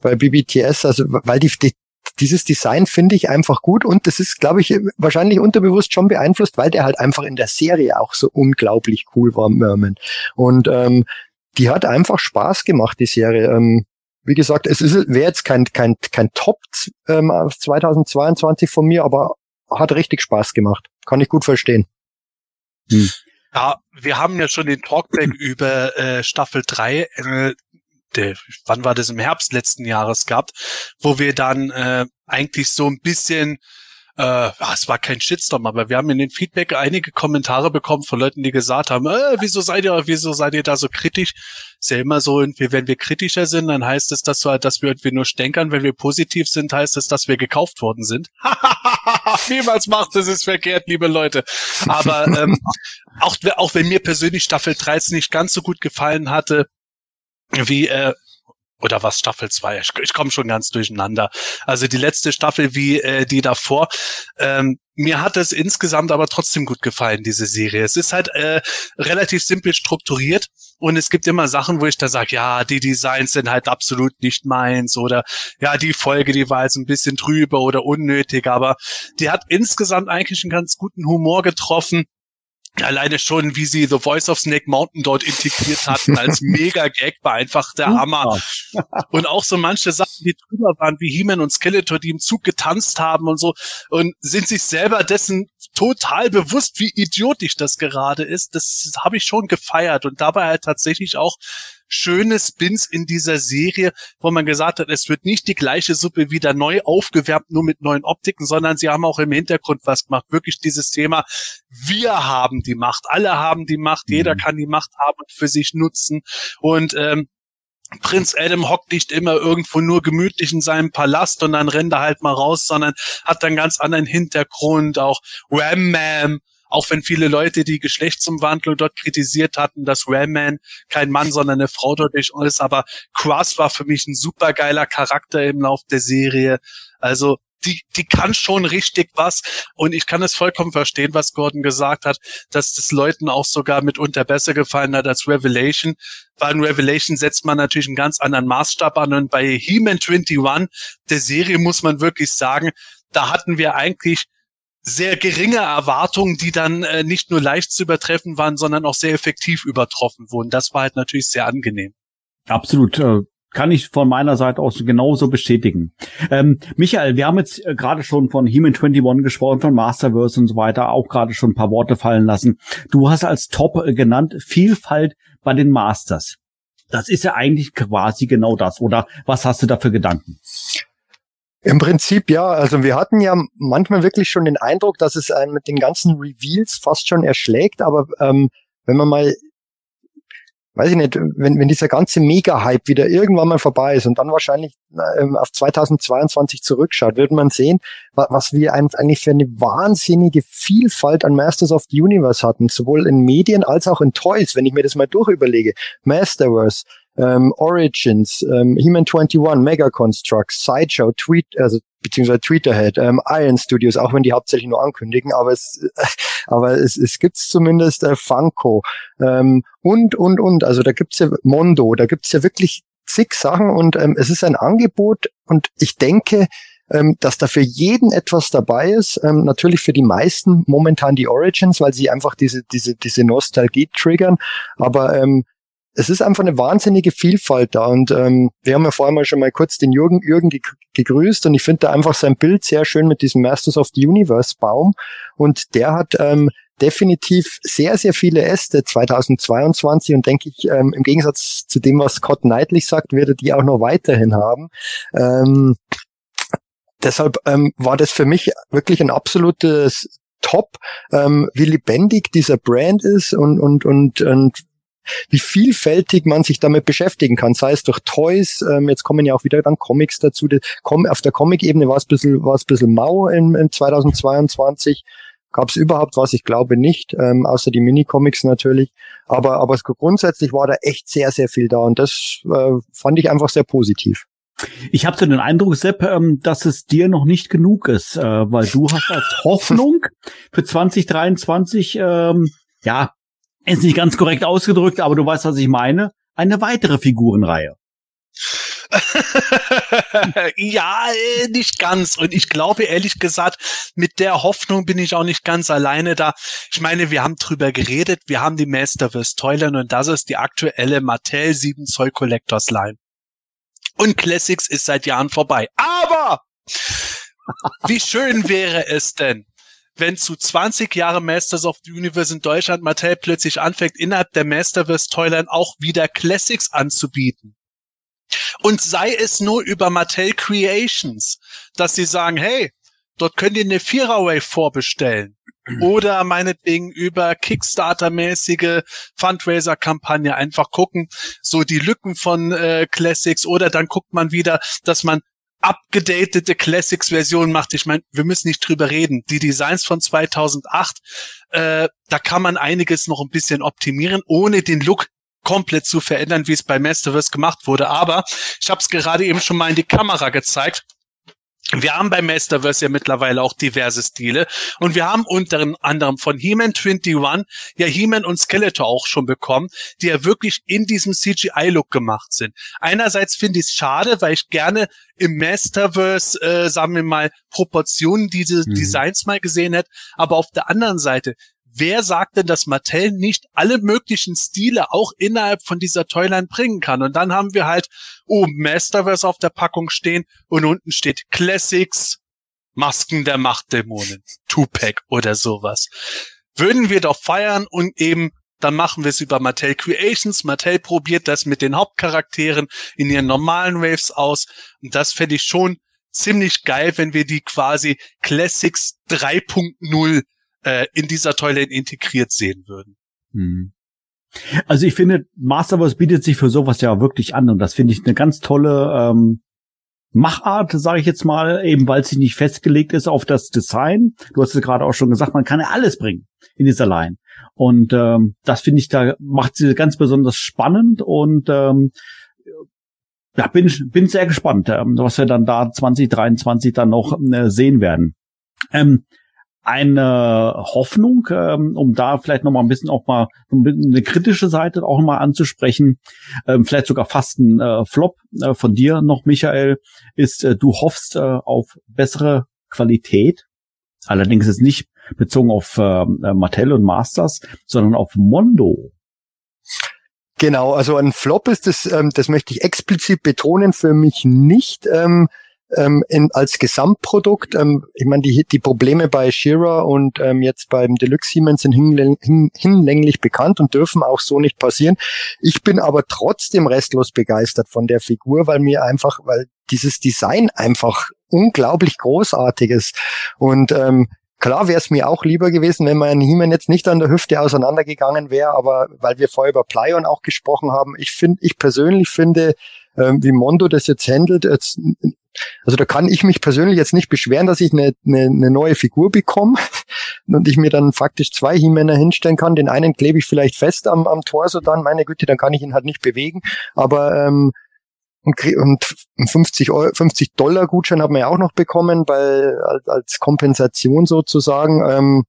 bei BBTS, also weil die, die dieses Design finde ich einfach gut und das ist, glaube ich, wahrscheinlich unterbewusst schon beeinflusst, weil der halt einfach in der Serie auch so unglaublich cool war, Merman. Und ähm, die hat einfach Spaß gemacht, die Serie. Ähm, wie gesagt, es ist wäre jetzt kein kein kein Top ähm, 2022 von mir, aber hat richtig Spaß gemacht. Kann ich gut verstehen. Hm. Ja, wir haben ja schon den Talkback über äh, Staffel 3, äh, der, wann war das im Herbst letzten Jahres gehabt, wo wir dann äh, eigentlich so ein bisschen äh, es war kein Shitstorm, aber wir haben in den Feedback einige Kommentare bekommen von Leuten, die gesagt haben, äh, wieso seid ihr, wieso seid ihr da so kritisch? Ist ja immer so, wenn wir kritischer sind, dann heißt es, dass wir, dass wir irgendwie nur stänkern. Wenn wir positiv sind, heißt es, dass wir gekauft worden sind. Niemals macht es ist verkehrt, liebe Leute. Aber ähm, auch, auch wenn mir persönlich Staffel 13 nicht ganz so gut gefallen hatte, wie äh, oder was Staffel 2? Ich, ich komme schon ganz durcheinander. Also die letzte Staffel wie äh, die davor. Ähm, mir hat es insgesamt aber trotzdem gut gefallen, diese Serie. Es ist halt äh, relativ simpel strukturiert und es gibt immer Sachen, wo ich da sage, ja, die Designs sind halt absolut nicht meins oder ja, die Folge, die war jetzt ein bisschen drüber oder unnötig, aber die hat insgesamt eigentlich einen ganz guten Humor getroffen Alleine schon, wie sie The Voice of Snake Mountain dort integriert hatten als Mega-Gag, war einfach der Hammer. Und auch so manche Sachen, die drüber waren, wie He-Man und Skeletor, die im Zug getanzt haben und so, und sind sich selber dessen total bewusst, wie idiotisch das gerade ist. Das habe ich schon gefeiert und dabei halt tatsächlich auch schöne Spins in dieser Serie, wo man gesagt hat, es wird nicht die gleiche Suppe wieder neu aufgewärmt, nur mit neuen Optiken, sondern sie haben auch im Hintergrund was gemacht. Wirklich dieses Thema, wir haben die Macht, alle haben die Macht, mhm. jeder kann die Macht haben und für sich nutzen. Und ähm, Prinz Adam hockt nicht immer irgendwo nur gemütlich in seinem Palast und dann rennt er halt mal raus, sondern hat dann ganz anderen Hintergrund, auch Ram Man auch wenn viele Leute die Geschlechtsumwandlung dort kritisiert hatten, dass Ram-Man kein Mann, sondern eine Frau dort ist, aber Cross war für mich ein supergeiler Charakter im Lauf der Serie. Also die, die kann schon richtig was. Und ich kann es vollkommen verstehen, was Gordon gesagt hat, dass das Leuten auch sogar mitunter besser gefallen hat als Revelation. Bei Revelation setzt man natürlich einen ganz anderen Maßstab an. Und bei He-Man 21, der Serie, muss man wirklich sagen, da hatten wir eigentlich sehr geringe Erwartungen, die dann äh, nicht nur leicht zu übertreffen waren, sondern auch sehr effektiv übertroffen wurden. Das war halt natürlich sehr angenehm. Absolut. Äh, kann ich von meiner Seite aus genauso bestätigen. Ähm, Michael, wir haben jetzt äh, gerade schon von He-Man 21 gesprochen, von Masterverse und so weiter, auch gerade schon ein paar Worte fallen lassen. Du hast als Top äh, genannt Vielfalt bei den Masters. Das ist ja eigentlich quasi genau das. Oder was hast du da für Gedanken? Im Prinzip ja. Also wir hatten ja manchmal wirklich schon den Eindruck, dass es einen mit den ganzen Reveals fast schon erschlägt. Aber ähm, wenn man mal, weiß ich nicht, wenn, wenn dieser ganze Mega-Hype wieder irgendwann mal vorbei ist und dann wahrscheinlich ähm, auf 2022 zurückschaut, wird man sehen, was wir eigentlich für eine wahnsinnige Vielfalt an Masters of the Universe hatten, sowohl in Medien als auch in Toys, wenn ich mir das mal durchüberlege. Masterverse, ähm, Origins, ähm, He-Man 21, Mega Constructs, Sideshow, Tweet, also beziehungsweise Tweeterhead, ähm, Iron Studios, auch wenn die hauptsächlich nur ankündigen, aber es, äh, aber es, es gibt's zumindest äh, Funko ähm, und und und, also da gibt's ja Mondo, da gibt's ja wirklich zig Sachen und ähm, es ist ein Angebot und ich denke, ähm, dass da für jeden etwas dabei ist. Ähm, natürlich für die meisten momentan die Origins, weil sie einfach diese diese diese Nostalgie triggern. Aber ähm, es ist einfach eine wahnsinnige Vielfalt da und ähm, wir haben ja vorher mal schon mal kurz den Jürgen, Jürgen gegrüßt und ich finde da einfach sein Bild sehr schön mit diesem Masters of the Universe Baum und der hat ähm, definitiv sehr, sehr viele Äste 2022 und denke ich, ähm, im Gegensatz zu dem, was Scott Knightley sagt, wird er die auch noch weiterhin haben. Ähm, deshalb ähm, war das für mich wirklich ein absolutes Top, ähm, wie lebendig dieser Brand ist und, und, und, und wie vielfältig man sich damit beschäftigen kann, sei es durch Toys, ähm, jetzt kommen ja auch wieder dann Comics dazu, die, kom auf der Comic-Ebene war es ein bisschen, war es ein bisschen mau in, in 2022, gab es überhaupt was, ich glaube nicht, ähm, außer die Mini-Comics natürlich, aber, aber grundsätzlich war da echt sehr, sehr viel da und das äh, fand ich einfach sehr positiv. Ich habe so den Eindruck, Sepp, ähm, dass es dir noch nicht genug ist, äh, weil du hast als Hoffnung für 2023 ähm, ja ist nicht ganz korrekt ausgedrückt, aber du weißt, was ich meine. Eine weitere Figurenreihe. ja, äh, nicht ganz. Und ich glaube, ehrlich gesagt, mit der Hoffnung bin ich auch nicht ganz alleine da. Ich meine, wir haben drüber geredet, wir haben die Masterverse Toyland und das ist die aktuelle Mattel 7 Zoll Collectors Line. Und Classics ist seit Jahren vorbei. Aber wie schön wäre es denn, wenn zu 20 Jahre Masters of the Universe in Deutschland Mattel plötzlich anfängt, innerhalb der Masterverse Toyline auch wieder Classics anzubieten. Und sei es nur über Mattel Creations, dass sie sagen, hey, Dort könnt ihr eine Vierer-Wave vorbestellen. Oder meinetwegen über Kickstarter-mäßige Fundraiser-Kampagne einfach gucken, so die Lücken von äh, Classics. Oder dann guckt man wieder, dass man abgedatete Classics-Version macht. Ich meine, wir müssen nicht drüber reden. Die Designs von 2008, äh, da kann man einiges noch ein bisschen optimieren, ohne den Look komplett zu verändern, wie es bei Masterverse gemacht wurde. Aber ich habe es gerade eben schon mal in die Kamera gezeigt. Wir haben bei Masterverse ja mittlerweile auch diverse Stile und wir haben unter anderem von He-Man 21 ja He-Man und Skeletor auch schon bekommen, die ja wirklich in diesem CGI-Look gemacht sind. Einerseits finde ich es schade, weil ich gerne im Masterverse, äh, sagen wir mal, Proportionen diese mhm. Designs mal gesehen hätte, aber auf der anderen Seite wer sagt denn, dass Mattel nicht alle möglichen Stile auch innerhalb von dieser Toyline bringen kann? Und dann haben wir halt oben Masterverse auf der Packung stehen und unten steht Classics, Masken der Machtdämonen, Tupac oder sowas. Würden wir doch feiern und eben dann machen wir es über Mattel Creations. Mattel probiert das mit den Hauptcharakteren in ihren normalen Waves aus. Und das fände ich schon ziemlich geil, wenn wir die quasi Classics 3.0 äh, in dieser Toilette integriert sehen würden. Hm. Also ich finde, Masterverse bietet sich für sowas ja wirklich an und das finde ich eine ganz tolle ähm, Machart, sage ich jetzt mal, eben weil sie nicht festgelegt ist auf das Design. Du hast es gerade auch schon gesagt, man kann ja alles bringen in dieser Line. Und ähm, das finde ich, da macht sie ganz besonders spannend und ähm, ja, bin, bin sehr gespannt, ähm, was wir dann da 2023 dann noch äh, sehen werden. Ähm, eine Hoffnung, ähm, um da vielleicht noch mal ein bisschen auch mal eine kritische Seite auch mal anzusprechen, ähm, vielleicht sogar fast ein äh, Flop äh, von dir noch, Michael, ist, äh, du hoffst äh, auf bessere Qualität. Allerdings ist nicht bezogen auf äh, Mattel und Masters, sondern auf Mondo. Genau, also ein Flop ist das, ähm, das möchte ich explizit betonen, für mich nicht. Ähm, ähm, in, als Gesamtprodukt. Ähm, ich meine, die, die Probleme bei Shira und ähm, jetzt beim Deluxe Siemens sind hinläng, hin, hinlänglich bekannt und dürfen auch so nicht passieren. Ich bin aber trotzdem restlos begeistert von der Figur, weil mir einfach, weil dieses Design einfach unglaublich großartig ist. Und ähm, Klar wäre es mir auch lieber gewesen, wenn mein He-Man jetzt nicht an der Hüfte auseinandergegangen wäre, aber weil wir vorher über Plyon auch gesprochen haben, ich finde, ich persönlich finde, wie Mondo das jetzt handelt, jetzt also da kann ich mich persönlich jetzt nicht beschweren, dass ich eine, eine, eine neue Figur bekomme und ich mir dann faktisch zwei He-Männer hinstellen kann. Den einen klebe ich vielleicht fest am, am Torso dann, meine Güte, dann kann ich ihn halt nicht bewegen. Aber ähm, und 50, Euro, 50 Dollar Gutschein haben wir ja auch noch bekommen bei, als, als Kompensation sozusagen. Ähm,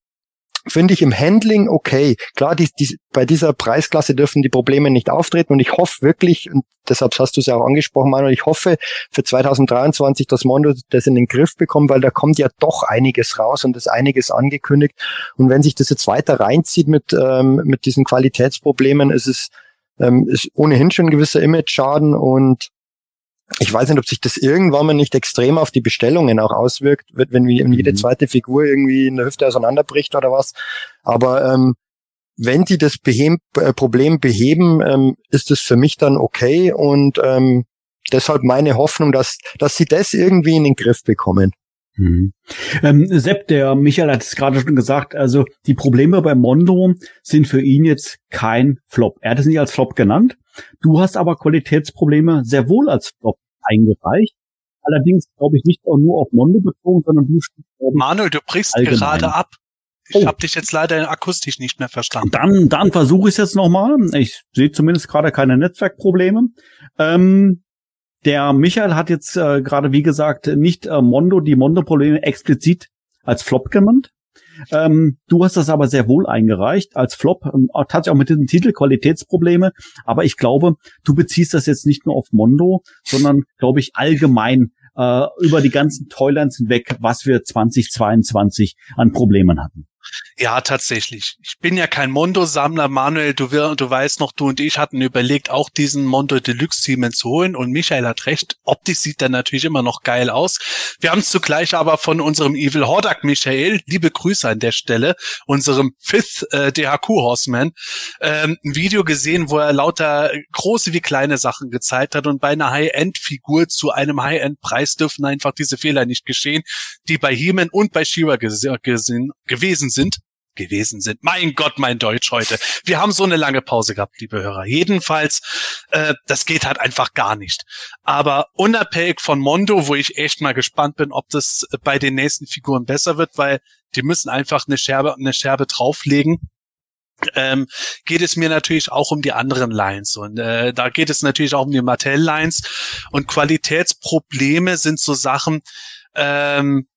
finde ich im Handling okay. Klar, die, die, bei dieser Preisklasse dürfen die Probleme nicht auftreten und ich hoffe wirklich, und deshalb hast du es ja auch angesprochen, Manuel, ich hoffe für 2023, dass Mondo das in den Griff bekommt, weil da kommt ja doch einiges raus und ist einiges angekündigt. Und wenn sich das jetzt weiter reinzieht mit, ähm, mit diesen Qualitätsproblemen, ist es ähm, ist ohnehin schon ein gewisser Image-Schaden und ich weiß nicht, ob sich das irgendwann mal nicht extrem auf die Bestellungen auch auswirkt, wenn jede mhm. zweite Figur irgendwie in der Hüfte auseinanderbricht oder was. Aber ähm, wenn die das beheben, äh, Problem beheben, ähm, ist es für mich dann okay und ähm, deshalb meine Hoffnung, dass, dass sie das irgendwie in den Griff bekommen. Mhm. Ähm, Sepp, der Michael hat es gerade schon gesagt, also die Probleme bei Mondo sind für ihn jetzt kein Flop. Er hat es nicht als Flop genannt. Du hast aber Qualitätsprobleme sehr wohl als Flop eingereicht. Allerdings glaube ich nicht nur auf Mondo bezogen, sondern du Manuel, du brichst allgemein. gerade ab. Ich oh. habe dich jetzt leider akustisch nicht mehr verstanden. Dann, dann versuche ich es jetzt nochmal. Ich sehe zumindest gerade keine Netzwerkprobleme. Ähm, der Michael hat jetzt äh, gerade, wie gesagt, nicht äh, Mondo, die Mondo-Probleme explizit als Flop genannt. Ähm, du hast das aber sehr wohl eingereicht als Flop, ähm, tatsächlich auch mit diesem Titel Qualitätsprobleme. Aber ich glaube, du beziehst das jetzt nicht nur auf Mondo, sondern glaube ich allgemein äh, über die ganzen Toylands hinweg, was wir 2022 an Problemen hatten. Ja, tatsächlich. Ich bin ja kein Mondo-Sammler. Manuel, du, wir, du weißt noch, du und ich hatten überlegt, auch diesen Mondo Deluxe Siemens zu holen. Und Michael hat recht. Optisch sieht der natürlich immer noch geil aus. Wir haben es zugleich aber von unserem Evil Hordak Michael, liebe Grüße an der Stelle, unserem Fifth äh, DHQ Horseman, ähm, ein Video gesehen, wo er lauter große wie kleine Sachen gezeigt hat. Und bei einer High-End-Figur zu einem High-End-Preis dürfen einfach diese Fehler nicht geschehen, die bei He-Man und bei She-Ra gewesen sind gewesen sind. Mein Gott, mein Deutsch heute. Wir haben so eine lange Pause gehabt, liebe Hörer. Jedenfalls, äh, das geht halt einfach gar nicht. Aber unabhängig von Mondo, wo ich echt mal gespannt bin, ob das bei den nächsten Figuren besser wird, weil die müssen einfach eine Scherbe, eine Scherbe drauflegen. Ähm, geht es mir natürlich auch um die anderen Lines und äh, da geht es natürlich auch um die Mattel-Lines und Qualitätsprobleme sind so Sachen, ähm,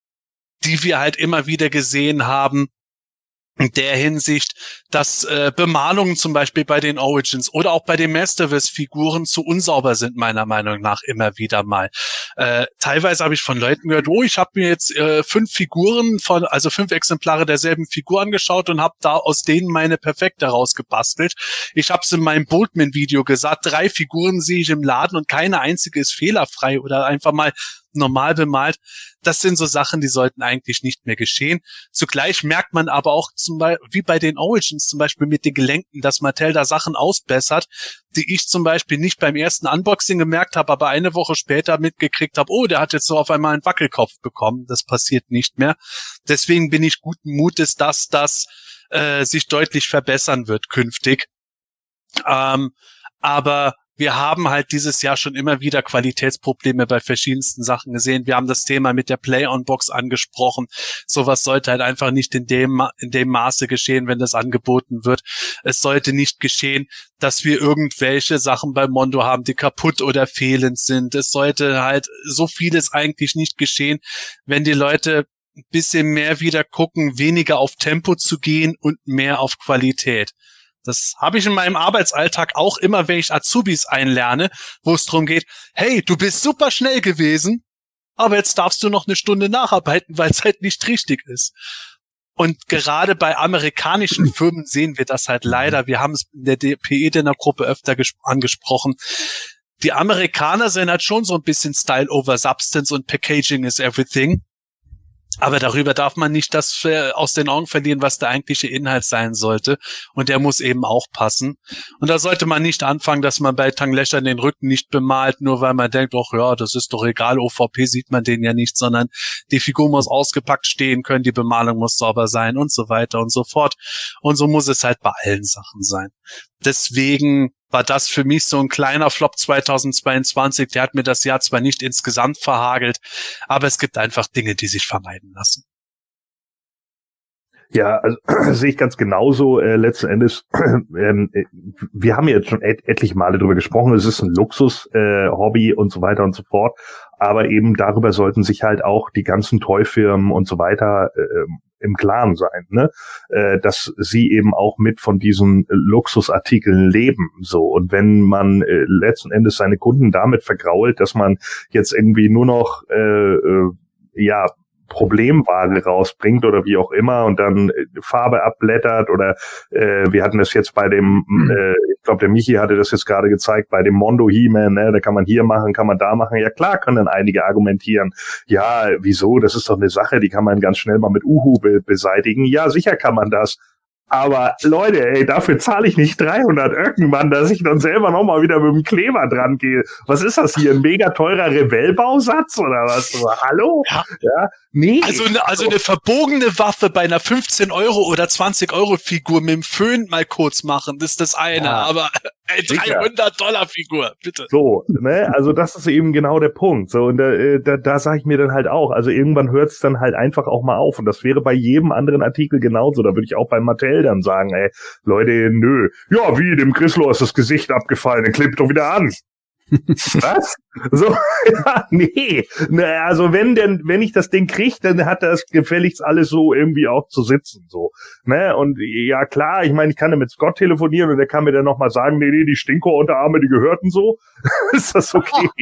die wir halt immer wieder gesehen haben, in der Hinsicht, dass äh, Bemalungen zum Beispiel bei den Origins oder auch bei den Masterverse-Figuren zu unsauber sind, meiner Meinung nach immer wieder mal. Äh, teilweise habe ich von Leuten gehört, oh, ich habe mir jetzt äh, fünf Figuren von, also fünf Exemplare derselben Figur angeschaut und habe da aus denen meine perfekte rausgebastelt. Ich habe es in meinem Boltman-Video gesagt, drei Figuren sehe ich im Laden und keine einzige ist fehlerfrei oder einfach mal normal bemalt. Das sind so Sachen, die sollten eigentlich nicht mehr geschehen. Zugleich merkt man aber auch zum Beispiel, wie bei den Origins zum Beispiel mit den Gelenken, dass Mattel da Sachen ausbessert, die ich zum Beispiel nicht beim ersten Unboxing gemerkt habe, aber eine Woche später mitgekriegt habe, oh, der hat jetzt so auf einmal einen Wackelkopf bekommen. Das passiert nicht mehr. Deswegen bin ich guten Mutes, dass das äh, sich deutlich verbessern wird künftig. Ähm, aber wir haben halt dieses Jahr schon immer wieder Qualitätsprobleme bei verschiedensten Sachen gesehen. Wir haben das Thema mit der Play-on-Box angesprochen. Sowas sollte halt einfach nicht in dem, in dem Maße geschehen, wenn das angeboten wird. Es sollte nicht geschehen, dass wir irgendwelche Sachen bei Mondo haben, die kaputt oder fehlend sind. Es sollte halt so vieles eigentlich nicht geschehen, wenn die Leute ein bisschen mehr wieder gucken, weniger auf Tempo zu gehen und mehr auf Qualität. Das habe ich in meinem Arbeitsalltag auch immer, wenn ich Azubis einlerne, wo es darum geht, hey, du bist super schnell gewesen, aber jetzt darfst du noch eine Stunde nacharbeiten, weil es halt nicht richtig ist. Und gerade bei amerikanischen Firmen sehen wir das halt leider. Wir haben es in der PE-Dinner-Gruppe öfter angesprochen. Die Amerikaner sind halt schon so ein bisschen Style over Substance und Packaging is everything. Aber darüber darf man nicht das aus den Augen verlieren, was der eigentliche Inhalt sein sollte. Und der muss eben auch passen. Und da sollte man nicht anfangen, dass man bei Tanglöchern den Rücken nicht bemalt, nur weil man denkt, ach ja, das ist doch egal, OVP sieht man den ja nicht, sondern die Figur muss ausgepackt stehen können, die Bemalung muss sauber sein und so weiter und so fort. Und so muss es halt bei allen Sachen sein. Deswegen war das für mich so ein kleiner Flop 2022. Der hat mir das Jahr zwar nicht insgesamt verhagelt, aber es gibt einfach Dinge, die sich vermeiden lassen. Ja, also sehe ich ganz genauso. Äh, letzten Endes, ähm, äh, wir haben jetzt schon et etliche Male drüber gesprochen. Es ist ein Luxus-Hobby äh, und so weiter und so fort. Aber eben darüber sollten sich halt auch die ganzen Toy-Firmen und so weiter äh, im Klaren sein, ne? Äh, dass sie eben auch mit von diesen Luxusartikeln leben. So und wenn man äh, letzten Endes seine Kunden damit vergrault, dass man jetzt irgendwie nur noch äh, äh, ja Problemware rausbringt oder wie auch immer und dann äh, Farbe abblättert oder äh, wir hatten das jetzt bei dem, mhm. äh, ich glaube der Michi hatte das jetzt gerade gezeigt, bei dem Mondo He-Man, ne, da kann man hier machen, kann man da machen. Ja klar können dann einige argumentieren, ja, wieso, das ist doch eine Sache, die kann man ganz schnell mal mit Uhu be beseitigen. Ja, sicher kann man das. Aber Leute, ey, dafür zahle ich nicht 300 Öcken, Mann, dass ich dann selber nochmal wieder mit dem Kleber dran gehe. Was ist das hier? Ein mega teurer Revellbausatz oder was? Hallo? Ja. ja. Nee. Also, ne, also eine verbogene Waffe bei einer 15 Euro oder 20 Euro Figur mit dem Föhn mal kurz machen, das ist das eine. Ja. Aber ey, 300 Dollar Figur, bitte. So, ne? Also das ist eben genau der Punkt. So, und da, äh, da, da sage ich mir dann halt auch, also irgendwann hört es dann halt einfach auch mal auf. Und das wäre bei jedem anderen Artikel genauso. Da würde ich auch bei Mattel dann sagen, ey, Leute, nö. Ja, wie, dem Chrysler ist das Gesicht abgefallen, dann klebt doch wieder an. Was? So, ja, nee. Na, also wenn denn, wenn ich das Ding krieg, dann hat das gefälligst alles so irgendwie auch zu sitzen, so. Ne? Und ja klar, ich meine, ich kann ja mit Scott telefonieren und der kann mir dann nochmal sagen, nee, nee, die Stinko-Unterarme, die gehörten so. ist das okay?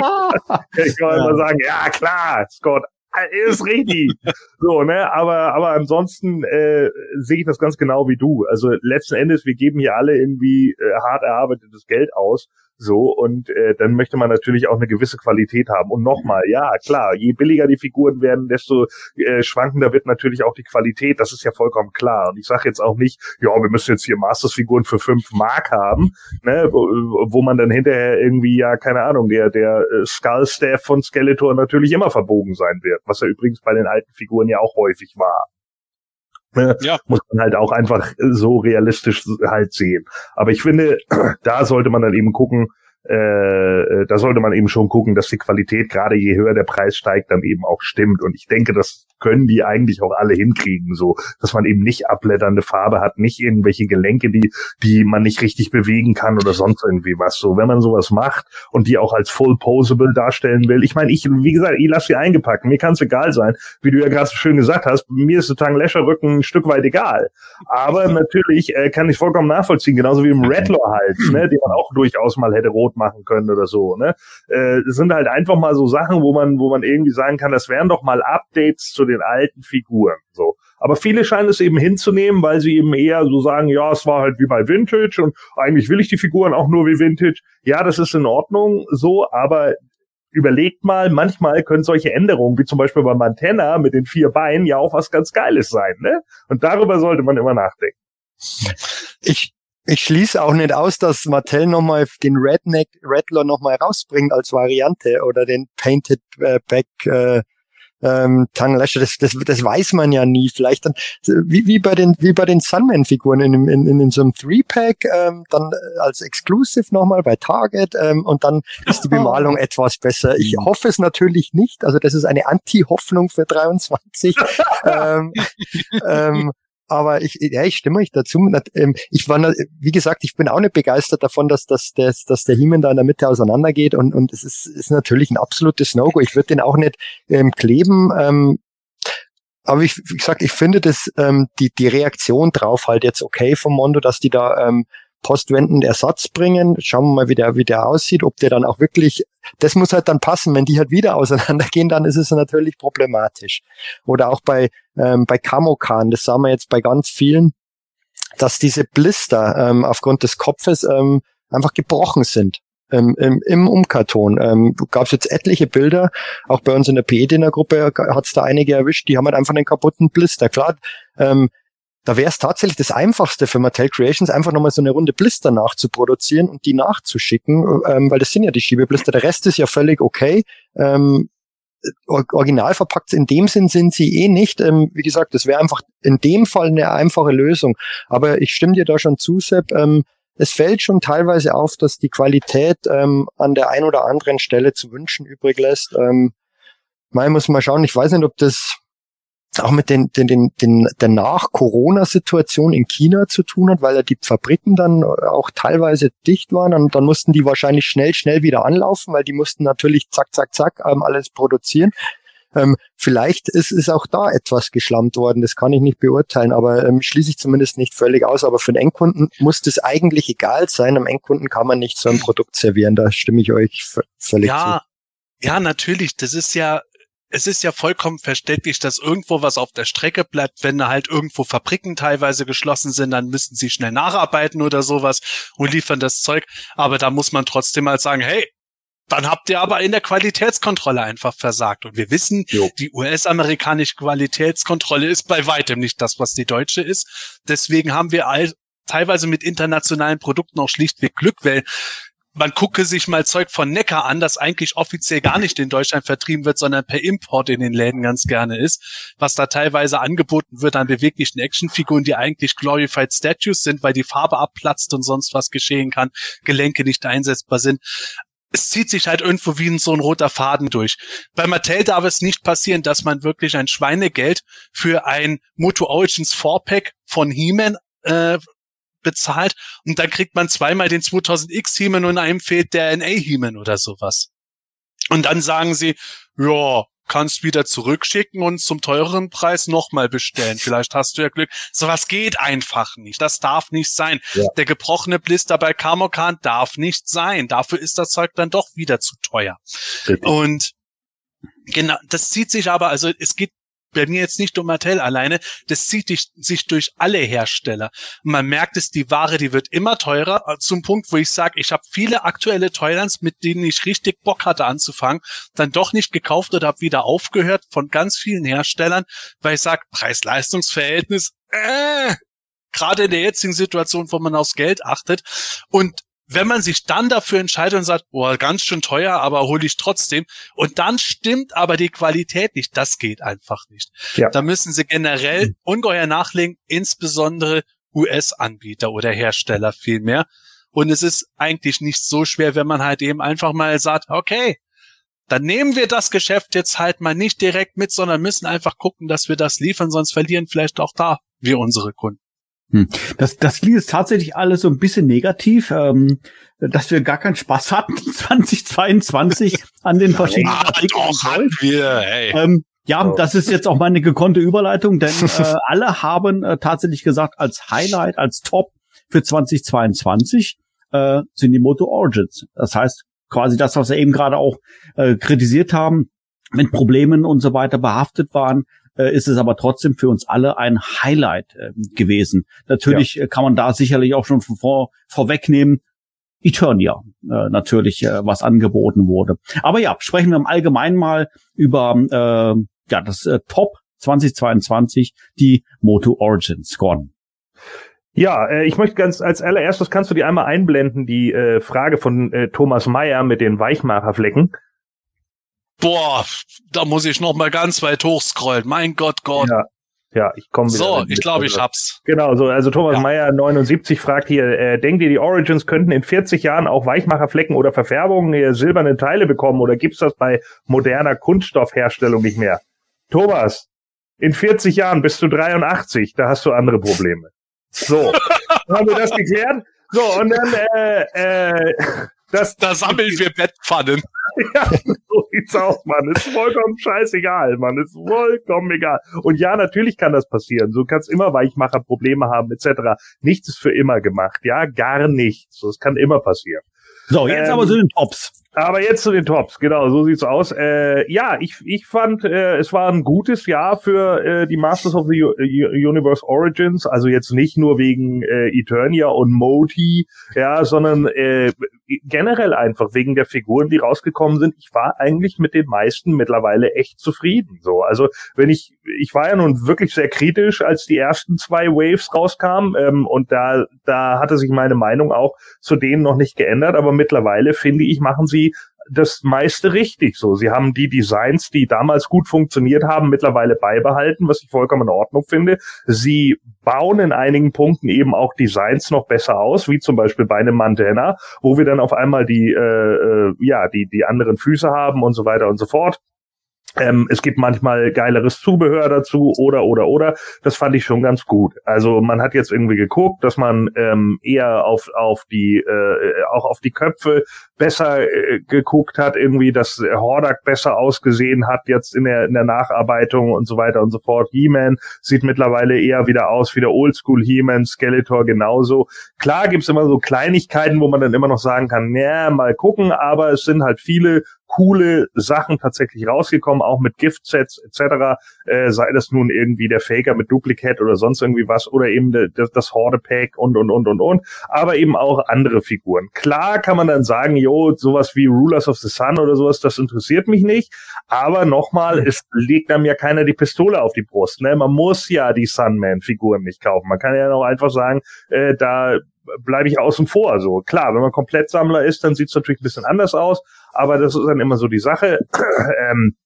ich kann ja. immer sagen, ja klar, Scott, ist richtig. So, ne, aber, aber ansonsten äh, sehe ich das ganz genau wie du. Also letzten Endes, wir geben hier alle irgendwie äh, hart erarbeitetes Geld aus. So, und äh, dann möchte man natürlich auch eine gewisse Qualität haben. Und nochmal, ja, klar, je billiger die Figuren werden, desto äh, schwankender wird natürlich auch die Qualität. Das ist ja vollkommen klar. Und ich sage jetzt auch nicht, ja, wir müssen jetzt hier Masters-Figuren für fünf Mark haben, ne, wo, wo man dann hinterher irgendwie, ja, keine Ahnung, der, der äh, Skull-Staff von Skeletor natürlich immer verbogen sein wird, was ja übrigens bei den alten Figuren ja auch häufig war. Ne, ja. Muss man halt auch einfach so realistisch halt sehen. Aber ich finde, da sollte man dann eben gucken, äh, äh, da sollte man eben schon gucken, dass die Qualität, gerade je höher der Preis steigt, dann eben auch stimmt. Und ich denke, das können die eigentlich auch alle hinkriegen, so, dass man eben nicht abblätternde Farbe hat, nicht irgendwelche Gelenke, die, die man nicht richtig bewegen kann oder sonst irgendwie was. So, wenn man sowas macht und die auch als full posable darstellen will. Ich meine, ich, wie gesagt, ich lasse sie eingepackt. Mir kann es egal sein, wie du ja gerade so schön gesagt hast. Mir ist der Rücken ein Stück weit egal. Aber natürlich äh, kann ich vollkommen nachvollziehen, genauso wie im Redlor-Hals, ne, den man auch durchaus mal hätte rot machen können oder so. Ne, äh, sind halt einfach mal so Sachen, wo man, wo man irgendwie sagen kann, das wären doch mal Updates zu den den alten Figuren. So. Aber viele scheinen es eben hinzunehmen, weil sie eben eher so sagen, ja, es war halt wie bei Vintage und eigentlich will ich die Figuren auch nur wie Vintage. Ja, das ist in Ordnung so, aber überlegt mal, manchmal können solche Änderungen, wie zum Beispiel bei Montana mit den vier Beinen, ja auch was ganz Geiles sein, ne? Und darüber sollte man immer nachdenken. Ich, ich schließe auch nicht aus, dass Mattel nochmal den Redneck Rattler nochmal rausbringt als Variante oder den Painted äh, Back äh, ähm, Tanglöscher, das, das, das weiß man ja nie. Vielleicht dann, wie, wie bei den, wie bei den Sunman-Figuren in, in, in, in so einem Three-Pack, ähm, dann äh, als Exclusive nochmal bei Target ähm, und dann ist die Bemalung etwas besser. Ich mhm. hoffe es natürlich nicht. Also das ist eine Anti-Hoffnung für 23. ähm, ähm, aber ich, ja, ich stimme euch dazu. Ähm, ich war, wie gesagt, ich bin auch nicht begeistert davon, dass, dass, dass, dass der Hiemen da in der Mitte auseinandergeht und, und es ist, ist natürlich ein absolutes No-Go. Ich würde den auch nicht ähm, kleben. Ähm, aber ich, wie gesagt, ich finde das, ähm, die, die Reaktion drauf halt jetzt okay vom Mondo, dass die da ähm, postwendend Ersatz bringen. Schauen wir mal, wie der, wie der aussieht, ob der dann auch wirklich, das muss halt dann passen. Wenn die halt wieder auseinandergehen, dann ist es natürlich problematisch. Oder auch bei, ähm, bei Kamokan, das sagen wir jetzt bei ganz vielen, dass diese Blister ähm, aufgrund des Kopfes ähm, einfach gebrochen sind. Ähm, im, im Umkarton. Ähm, Gab es jetzt etliche Bilder, auch bei uns in der PE-Dinner-Gruppe hat es da einige erwischt, die haben halt einfach einen kaputten Blister. Klar, ähm, da wäre es tatsächlich das Einfachste für Mattel Creations, einfach nochmal so eine Runde Blister nachzuproduzieren und die nachzuschicken, ähm, weil das sind ja die Schiebeblister. Der Rest ist ja völlig okay. Ähm, original verpackt in dem Sinn sind sie eh nicht. Ähm, wie gesagt, das wäre einfach in dem Fall eine einfache Lösung. Aber ich stimme dir da schon zu, Sepp. Ähm, es fällt schon teilweise auf, dass die Qualität ähm, an der ein oder anderen Stelle zu wünschen übrig lässt. Ähm, mal muss man schauen. Ich weiß nicht, ob das auch mit den, den, den, den der Nach-Corona-Situation in China zu tun hat, weil ja die Fabriken dann auch teilweise dicht waren und dann mussten die wahrscheinlich schnell, schnell wieder anlaufen, weil die mussten natürlich zack, zack, zack ähm, alles produzieren. Ähm, vielleicht ist, ist auch da etwas geschlammt worden, das kann ich nicht beurteilen, aber ähm, schließe ich zumindest nicht völlig aus. Aber für den Endkunden muss das eigentlich egal sein. Am Endkunden kann man nicht so ein Produkt servieren, da stimme ich euch völlig ja. zu. Ja, natürlich. Das ist ja es ist ja vollkommen verständlich, dass irgendwo was auf der Strecke bleibt, wenn halt irgendwo Fabriken teilweise geschlossen sind, dann müssen sie schnell nacharbeiten oder sowas und liefern das Zeug. Aber da muss man trotzdem mal sagen, hey, dann habt ihr aber in der Qualitätskontrolle einfach versagt. Und wir wissen, jo. die US-amerikanische Qualitätskontrolle ist bei weitem nicht das, was die deutsche ist. Deswegen haben wir all, teilweise mit internationalen Produkten auch schlichtweg Glück, weil man gucke sich mal Zeug von Neckar an, das eigentlich offiziell gar nicht in Deutschland vertrieben wird, sondern per Import in den Läden ganz gerne ist, was da teilweise angeboten wird an beweglichen Actionfiguren, die eigentlich Glorified Statues sind, weil die Farbe abplatzt und sonst was geschehen kann, Gelenke nicht einsetzbar sind. Es zieht sich halt irgendwo wie so ein roter Faden durch. Bei Mattel darf es nicht passieren, dass man wirklich ein Schweinegeld für ein Moto Origins 4-Pack von He-Man äh, bezahlt und dann kriegt man zweimal den 2000X Heman und einem fehlt der NA Heman oder sowas. Und dann sagen sie, ja, kannst wieder zurückschicken und zum teureren Preis nochmal bestellen. Vielleicht hast du ja Glück. Sowas geht einfach nicht. Das darf nicht sein. Ja. Der gebrochene Blister bei Kamokan darf nicht sein. Dafür ist das Zeug dann doch wieder zu teuer. Richtig. Und Genau, das zieht sich aber, also es geht bei mir jetzt nicht um Mattel alleine, das zieht sich durch alle Hersteller. Man merkt es, die Ware, die wird immer teurer, äh, zum Punkt, wo ich sage, ich habe viele aktuelle Toylands, mit denen ich richtig Bock hatte anzufangen, dann doch nicht gekauft oder habe wieder aufgehört von ganz vielen Herstellern, weil ich sage, Preis-Leistungs-Verhältnis, äh, gerade in der jetzigen Situation, wo man aufs Geld achtet. Und wenn man sich dann dafür entscheidet und sagt, boah, ganz schön teuer, aber hole ich trotzdem, und dann stimmt aber die Qualität nicht, das geht einfach nicht. Ja. Da müssen sie generell mhm. ungeheuer nachlegen, insbesondere US-Anbieter oder Hersteller vielmehr. Und es ist eigentlich nicht so schwer, wenn man halt eben einfach mal sagt, okay, dann nehmen wir das Geschäft jetzt halt mal nicht direkt mit, sondern müssen einfach gucken, dass wir das liefern, sonst verlieren vielleicht auch da wir unsere Kunden. Hm. Das, das klingt jetzt tatsächlich alles so ein bisschen negativ, ähm, dass wir gar keinen Spaß hatten 2022 an den verschiedenen ja, Artikeln. Doch, hatten wir, hey. Ähm, ja, oh. das ist jetzt auch meine gekonnte Überleitung, denn äh, alle haben äh, tatsächlich gesagt, als Highlight, als Top für 2022 äh, sind die Moto Origins. Das heißt, quasi das, was wir eben gerade auch äh, kritisiert haben, mit Problemen und so weiter behaftet waren, äh, ist es aber trotzdem für uns alle ein Highlight äh, gewesen. Natürlich ja. Äh, kann man da sicherlich auch schon vor, vorwegnehmen, Eternia äh, natürlich, äh, was angeboten wurde. Aber ja, sprechen wir im Allgemeinen mal über äh, ja das äh, Top 2022, die Moto Origins. Gordon. Ja, äh, ich möchte ganz als allererstes kannst du dir einmal einblenden die äh, Frage von äh, Thomas Meyer mit den Weichmacherflecken. Boah, da muss ich noch mal ganz weit hochscrollen. Mein Gott, Gott. Ja. Ja, ich komme wieder. So, ich glaube, ich hab's. Genau, so, also Thomas ja. Meyer 79 fragt hier, äh, denkt ihr, die Origins könnten in 40 Jahren auch Weichmacherflecken oder Verfärbungen äh, silberne Teile bekommen oder gibt's das bei moderner Kunststoffherstellung nicht mehr? Thomas, in 40 Jahren bist du 83, da hast du andere Probleme. So, haben wir das geklärt? So, und dann, äh, äh, das, da sammeln wir Bettpfannen. ja, so sieht's aus, Mann. Ist vollkommen scheißegal, Mann. Ist vollkommen egal. Und ja, natürlich kann das passieren. Du kannst immer Weichmacher Probleme haben, etc. Nichts ist für immer gemacht. Ja, gar nichts. Das kann immer passieren. So, jetzt ähm, aber zu den Tops. Aber jetzt zu den Tops, genau, so sieht's aus. Äh, ja, ich, ich fand, äh, es war ein gutes Jahr für äh, die Masters of the U Universe Origins, also jetzt nicht nur wegen äh, Eternia und Moti, ja, sondern äh, generell einfach wegen der Figuren, die rausgekommen sind. Ich war eigentlich mit den meisten mittlerweile echt zufrieden. So, also wenn ich, ich war ja nun wirklich sehr kritisch, als die ersten zwei Waves rauskamen, ähm, und da, da hatte sich meine Meinung auch zu denen noch nicht geändert, aber mittlerweile finde ich, machen sie das meiste richtig so. Sie haben die Designs, die damals gut funktioniert haben, mittlerweile beibehalten, was ich vollkommen in Ordnung finde. Sie bauen in einigen Punkten eben auch Designs noch besser aus, wie zum Beispiel bei einem Mandana, wo wir dann auf einmal die, äh, äh ja, die, die anderen Füße haben und so weiter und so fort. Ähm, es gibt manchmal geileres Zubehör dazu oder oder oder. Das fand ich schon ganz gut. Also man hat jetzt irgendwie geguckt, dass man ähm, eher auf auf die äh, auch auf die Köpfe besser äh, geguckt hat, irgendwie, dass Hordak besser ausgesehen hat jetzt in der in der Nacharbeitung und so weiter und so fort. He-Man sieht mittlerweile eher wieder aus wie der Oldschool He-Man, Skeletor genauso. Klar gibt's immer so Kleinigkeiten, wo man dann immer noch sagen kann, naja, mal gucken, aber es sind halt viele coole Sachen tatsächlich rausgekommen, auch mit Giftsets etc. Äh, sei das nun irgendwie der Faker mit Duplicate oder sonst irgendwie was oder eben de, de, das Horde Pack und und und und und, aber eben auch andere Figuren. Klar kann man dann sagen, jo, sowas wie Rulers of the Sun oder sowas, das interessiert mich nicht, aber nochmal, es legt einem ja keiner die Pistole auf die Brust. Ne? Man muss ja die Sunman-Figuren nicht kaufen. Man kann ja auch einfach sagen, äh, da bleibe ich außen vor. So klar, wenn man Komplettsammler ist, dann sieht es natürlich ein bisschen anders aus, aber das ist dann immer so die Sache. ähm,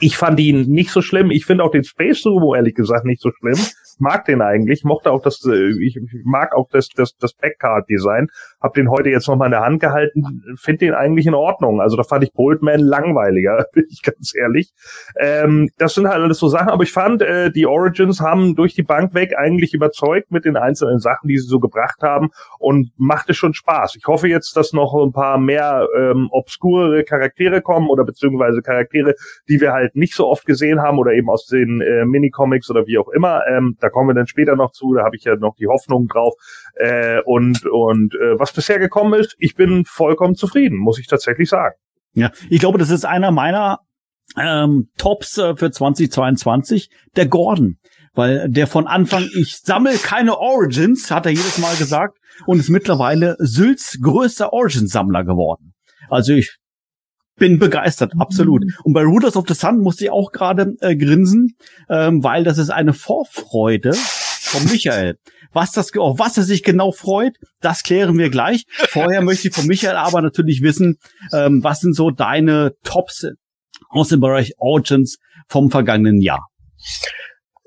ich fand ihn nicht so schlimm. Ich finde auch den Space Sumo ehrlich gesagt nicht so schlimm mag den eigentlich, mochte auch das, äh, ich mag auch das, das, das Backcard-Design, hab den heute jetzt nochmal in der Hand gehalten, finde den eigentlich in Ordnung. Also da fand ich Boltman langweiliger, bin ich ganz ehrlich. Ähm, das sind halt alles so Sachen, aber ich fand, äh, die Origins haben durch die Bank weg eigentlich überzeugt mit den einzelnen Sachen, die sie so gebracht haben und machte schon Spaß. Ich hoffe jetzt, dass noch ein paar mehr ähm, obskure Charaktere kommen oder beziehungsweise Charaktere, die wir halt nicht so oft gesehen haben oder eben aus den äh, Minicomics oder wie auch immer. Ähm, da kommen wir dann später noch zu, da habe ich ja noch die Hoffnung drauf. Äh, und und äh, was bisher gekommen ist, ich bin vollkommen zufrieden, muss ich tatsächlich sagen. Ja, ich glaube, das ist einer meiner ähm, Tops äh, für 2022 der Gordon. Weil der von Anfang, ich sammle keine Origins, hat er jedes Mal gesagt, und ist mittlerweile Sylts größter Origins-Sammler geworden. Also ich bin begeistert, absolut. Und bei Rulers of the Sun musste ich auch gerade äh, grinsen, ähm, weil das ist eine Vorfreude von Michael. Was das, auf was er sich genau freut, das klären wir gleich. Vorher möchte ich von Michael aber natürlich wissen, ähm, was sind so deine Tops aus dem Bereich Origins vom vergangenen Jahr?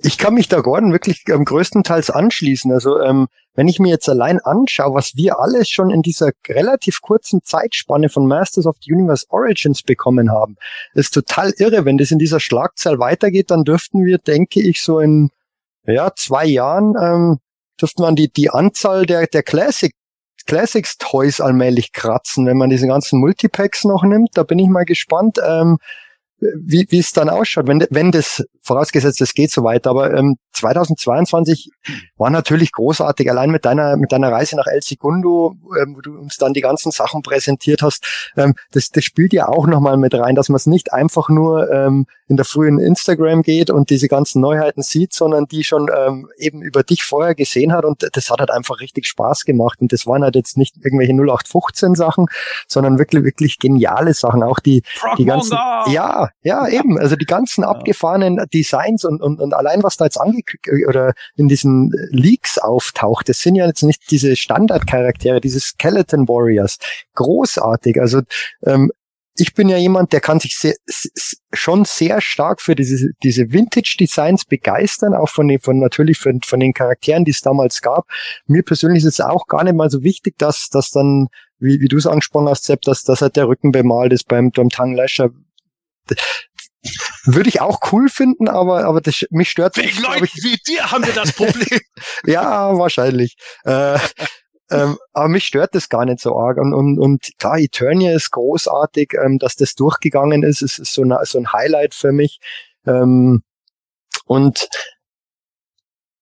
Ich kann mich da Gordon wirklich ähm, größtenteils anschließen. Also ähm, wenn ich mir jetzt allein anschaue, was wir alles schon in dieser relativ kurzen Zeitspanne von Masters of the Universe Origins bekommen haben, ist total irre. Wenn das in dieser Schlagzahl weitergeht, dann dürften wir, denke ich, so in ja, zwei Jahren ähm, dürften man die, die Anzahl der, der Classic Classics Toys allmählich kratzen, wenn man diese ganzen Multipacks noch nimmt. Da bin ich mal gespannt. Ähm, wie, wie es dann ausschaut, wenn, wenn das, vorausgesetzt, es geht so weiter, aber ähm, 2022 war natürlich großartig, allein mit deiner, mit deiner Reise nach El Segundo, ähm, wo du uns dann die ganzen Sachen präsentiert hast, ähm, das, das spielt ja auch nochmal mit rein, dass man es nicht einfach nur ähm, in der frühen Instagram geht und diese ganzen Neuheiten sieht, sondern die schon ähm, eben über dich vorher gesehen hat. Und das hat halt einfach richtig Spaß gemacht. Und das waren halt jetzt nicht irgendwelche 0815 Sachen, sondern wirklich, wirklich geniale Sachen, auch die, die ganzen, ja, ja, eben. Also die ganzen abgefahrenen Designs und, und, und allein was da jetzt angekündigt oder in diesen Leaks auftaucht, das sind ja jetzt nicht diese Standardcharaktere, diese Skeleton Warriors. Großartig. Also ähm, ich bin ja jemand, der kann sich sehr, schon sehr stark für diese, diese Vintage-Designs begeistern, auch von den, von natürlich von, von den Charakteren, die es damals gab. Mir persönlich ist es auch gar nicht mal so wichtig, dass, dass dann, wie, wie du es angesprochen hast, Sepp, dass, dass halt der Rücken bemalt ist beim, beim Tanglasher würde ich auch cool finden, aber, aber das, mich stört Wegen Leuten ich, wie dir haben wir das Problem. ja, wahrscheinlich. Äh, ähm, aber mich stört das gar nicht so arg. Und, und, und klar, Eternia ist großartig, ähm, dass das durchgegangen ist. Es ist so, eine, so ein Highlight für mich. Ähm, und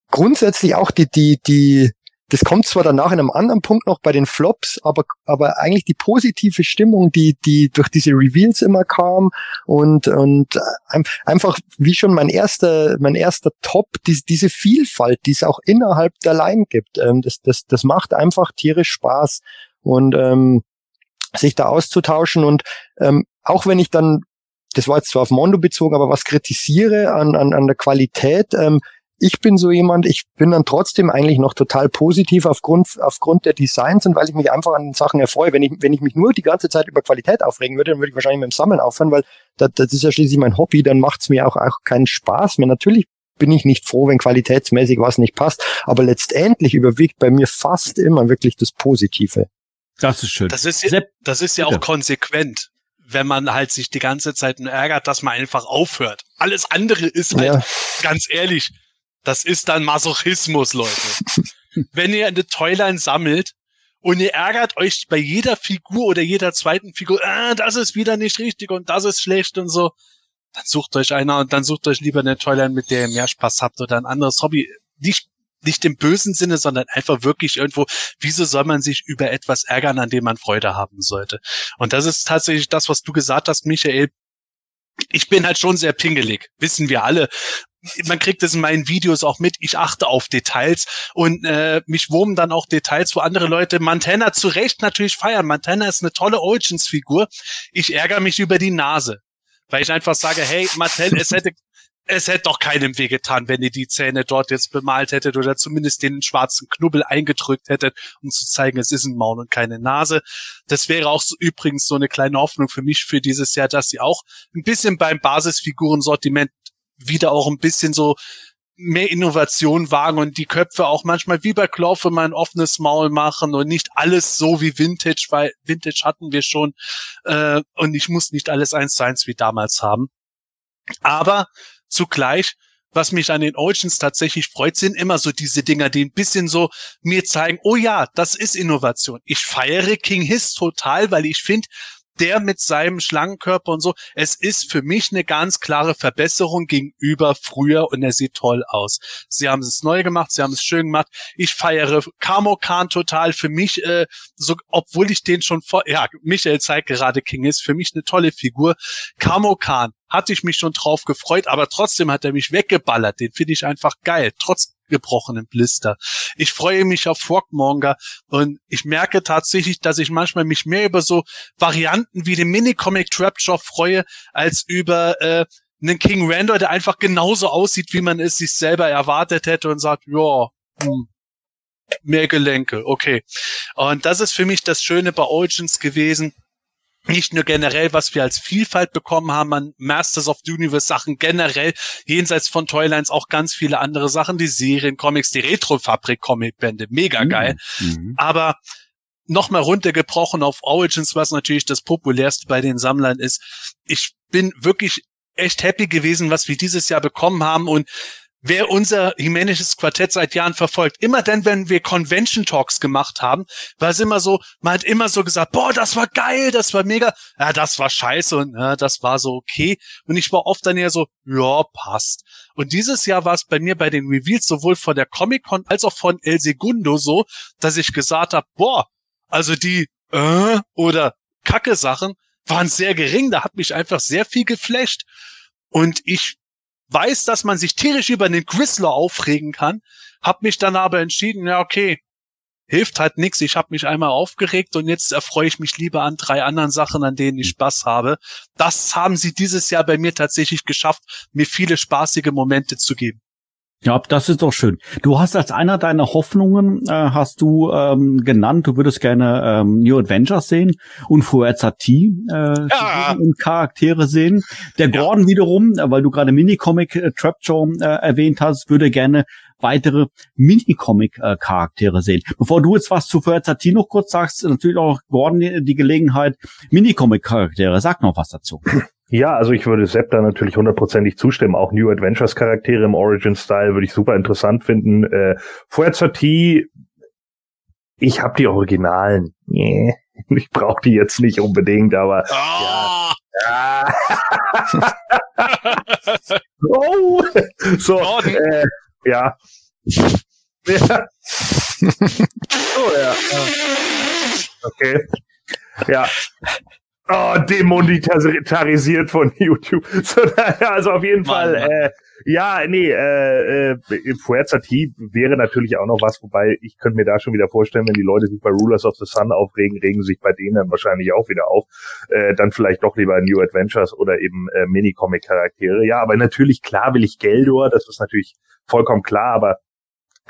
grundsätzlich auch die, die, die, das kommt zwar danach in einem anderen Punkt noch bei den Flops, aber, aber eigentlich die positive Stimmung, die, die durch diese Reveals immer kam und, und einfach wie schon mein erster, mein erster Top, die, diese Vielfalt, die es auch innerhalb der Line gibt, ähm, das, das, das macht einfach tierisch Spaß und, ähm, sich da auszutauschen und ähm, auch wenn ich dann das war jetzt zwar auf Mondo bezogen, aber was kritisiere an, an, an der Qualität, ähm, ich bin so jemand, ich bin dann trotzdem eigentlich noch total positiv aufgrund, aufgrund der Designs und weil ich mich einfach an den Sachen erfreue. Wenn ich, wenn ich mich nur die ganze Zeit über Qualität aufregen würde, dann würde ich wahrscheinlich mit dem Sammeln aufhören, weil das, das ist ja schließlich mein Hobby, dann macht es mir auch, auch keinen Spaß mehr. Natürlich bin ich nicht froh, wenn qualitätsmäßig was nicht passt, aber letztendlich überwiegt bei mir fast immer wirklich das Positive. Das ist schön. Das ist ja, das ist ja auch konsequent wenn man halt sich die ganze Zeit nur ärgert, dass man einfach aufhört. Alles andere ist halt, ja. ganz ehrlich, das ist dann Masochismus, Leute. Wenn ihr eine Toyline sammelt und ihr ärgert euch bei jeder Figur oder jeder zweiten Figur, ah, das ist wieder nicht richtig und das ist schlecht und so, dann sucht euch einer und dann sucht euch lieber eine Toyline, mit der ihr mehr Spaß habt oder ein anderes Hobby. Nicht, nicht im bösen Sinne, sondern einfach wirklich irgendwo, wieso soll man sich über etwas ärgern, an dem man Freude haben sollte? Und das ist tatsächlich das, was du gesagt hast, Michael ich bin halt schon sehr pingelig, wissen wir alle man kriegt es in meinen Videos auch mit, ich achte auf Details und äh, mich wurmen dann auch Details, wo andere Leute Montana zu Recht natürlich feiern. Montana ist eine tolle Origins-Figur. Ich ärgere mich über die Nase, weil ich einfach sage, hey, Mattel, es hätte es hätte doch keinem wehgetan, wenn ihr die Zähne dort jetzt bemalt hättet oder zumindest den schwarzen Knubbel eingedrückt hättet, um zu zeigen, es ist ein Maul und keine Nase. Das wäre auch so, übrigens so eine kleine Hoffnung für mich für dieses Jahr, dass sie auch ein bisschen beim Basisfigurensortiment wieder auch ein bisschen so mehr Innovation wagen und die Köpfe auch manchmal wie bei Klaufe mal ein offenes Maul machen und nicht alles so wie Vintage, weil Vintage hatten wir schon äh, und ich muss nicht alles eins zu eins wie damals haben. Aber zugleich, was mich an den Origins tatsächlich freut, sind immer so diese Dinger, die ein bisschen so mir zeigen, oh ja, das ist Innovation. Ich feiere King Hiss total, weil ich finde, der mit seinem Schlangenkörper und so. Es ist für mich eine ganz klare Verbesserung gegenüber früher und er sieht toll aus. Sie haben es neu gemacht, sie haben es schön gemacht. Ich feiere Kamo Khan total. Für mich, äh, so, obwohl ich den schon vor, ja, Michael zeigt gerade King ist, für mich eine tolle Figur. Kamo Khan hatte ich mich schon drauf gefreut, aber trotzdem hat er mich weggeballert. Den finde ich einfach geil, trotz gebrochenen Blister. Ich freue mich auf Frogmonger und ich merke tatsächlich, dass ich manchmal mich mehr über so Varianten wie den Minicomic Trapjaw freue, als über äh, einen King Randor, der einfach genauso aussieht, wie man es sich selber erwartet hätte und sagt, ja, hm, mehr Gelenke, okay. Und das ist für mich das Schöne bei Origins gewesen nicht nur generell, was wir als Vielfalt bekommen haben an Masters of the Universe Sachen generell, jenseits von Toylines auch ganz viele andere Sachen, die Serien, Comics, die Retro-Fabrik Comicbände, mega mhm. geil. Mhm. Aber nochmal runtergebrochen auf Origins, was natürlich das populärste bei den Sammlern ist. Ich bin wirklich echt happy gewesen, was wir dieses Jahr bekommen haben und wer unser Jimenezes Quartett seit Jahren verfolgt, immer dann, wenn wir Convention Talks gemacht haben, war es immer so, man hat immer so gesagt, boah, das war geil, das war mega, ja, das war scheiße und ja, das war so okay. Und ich war oft dann eher so, ja, passt. Und dieses Jahr war es bei mir bei den Reveals sowohl von der Comic-Con als auch von El Segundo so, dass ich gesagt habe, boah, also die äh, oder Kacke Sachen waren sehr gering, da hat mich einfach sehr viel geflasht. Und ich weiß, dass man sich tierisch über den Grizzler aufregen kann, hab mich dann aber entschieden, ja okay, hilft halt nix. Ich habe mich einmal aufgeregt und jetzt erfreue ich mich lieber an drei anderen Sachen, an denen ich Spaß habe. Das haben sie dieses Jahr bei mir tatsächlich geschafft, mir viele spaßige Momente zu geben. Ja, das ist doch schön. Du hast als einer deiner Hoffnungen, äh, hast du ähm, genannt, du würdest gerne ähm, New Adventures sehen und Fuerza T äh, ja. und Charaktere sehen. Der ja. Gordon wiederum, äh, weil du gerade Minicomic äh, Trap Show äh, erwähnt hast, würde gerne weitere Minicomic-Charaktere äh, sehen. Bevor du jetzt was zu Fuerza T noch kurz sagst, natürlich auch Gordon die, die Gelegenheit, Minicomic-Charaktere. Sag noch was dazu. Ja, also ich würde Sepp da natürlich hundertprozentig zustimmen. Auch New Adventures Charaktere im Origin-Style würde ich super interessant finden. Äh, Fuerza T, ich habe die Originalen. Nee, ich brauche die jetzt nicht unbedingt, aber oh. ja. ja. oh. So, äh, ja. ja. oh ja. Okay. Ja oh, demonetarisiert von YouTube. So, also auf jeden Mann, Fall. Äh, ja, nee, äh, äh, Fuerza T wäre natürlich auch noch was, wobei ich könnte mir da schon wieder vorstellen, wenn die Leute sich bei Rulers of the Sun aufregen, regen sich bei denen dann wahrscheinlich auch wieder auf. Äh, dann vielleicht doch lieber New Adventures oder eben äh, Mini-Comic-Charaktere. Ja, aber natürlich, klar will ich Geldor, das ist natürlich vollkommen klar, aber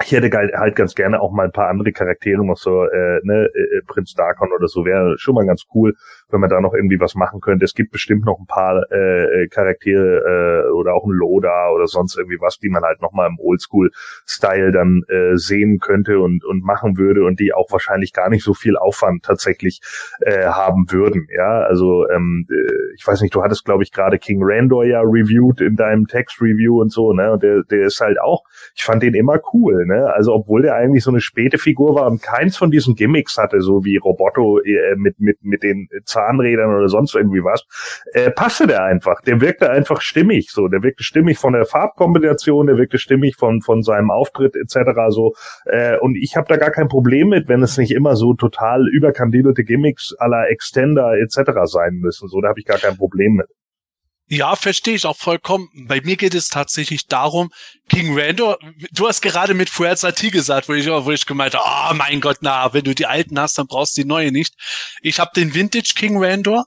ich hätte halt ganz gerne auch mal ein paar andere Charaktere noch so, äh, ne, äh, äh, Prinz Darkon oder so wäre schon mal ganz cool, wenn man da noch irgendwie was machen könnte. Es gibt bestimmt noch ein paar äh, Charaktere äh, oder auch ein Loda oder sonst irgendwie was, die man halt noch mal im Oldschool-Style dann äh, sehen könnte und und machen würde und die auch wahrscheinlich gar nicht so viel Aufwand tatsächlich äh, haben würden. Ja, also ähm, äh, ich weiß nicht, du hattest glaube ich gerade King Randor ja reviewed in deinem Text-Review und so, ne? Und der der ist halt auch, ich fand den immer cool ne? Also obwohl der eigentlich so eine späte Figur war und keins von diesen Gimmicks hatte, so wie Roboto äh, mit mit mit den Zahnrädern oder sonst irgendwie was, äh, passte der einfach. Der wirkte einfach stimmig, so. Der wirkte stimmig von der Farbkombination, der wirkte stimmig von von seinem Auftritt etc. So. Äh, und ich habe da gar kein Problem mit, wenn es nicht immer so total überkandidelte Gimmicks aller Extender etc. sein müssen. So, da habe ich gar kein Problem mit. Ja, verstehe ich auch vollkommen. Bei mir geht es tatsächlich darum, King Randor, du hast gerade mit Fuerza T gesagt, wo ich, wo ich gemeint habe, oh mein Gott, na, wenn du die alten hast, dann brauchst du die neue nicht. Ich habe den Vintage King Randor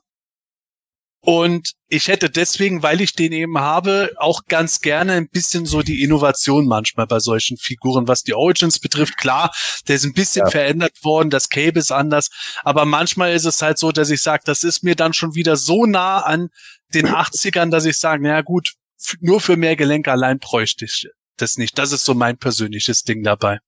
und ich hätte deswegen, weil ich den eben habe, auch ganz gerne ein bisschen so die Innovation manchmal bei solchen Figuren, was die Origins betrifft. Klar, der ist ein bisschen ja. verändert worden, das Cape ist anders, aber manchmal ist es halt so, dass ich sage, das ist mir dann schon wieder so nah an den 80ern, dass ich sage, naja gut, nur für mehr Gelenke allein bräuchte ich das nicht. Das ist so mein persönliches Ding dabei.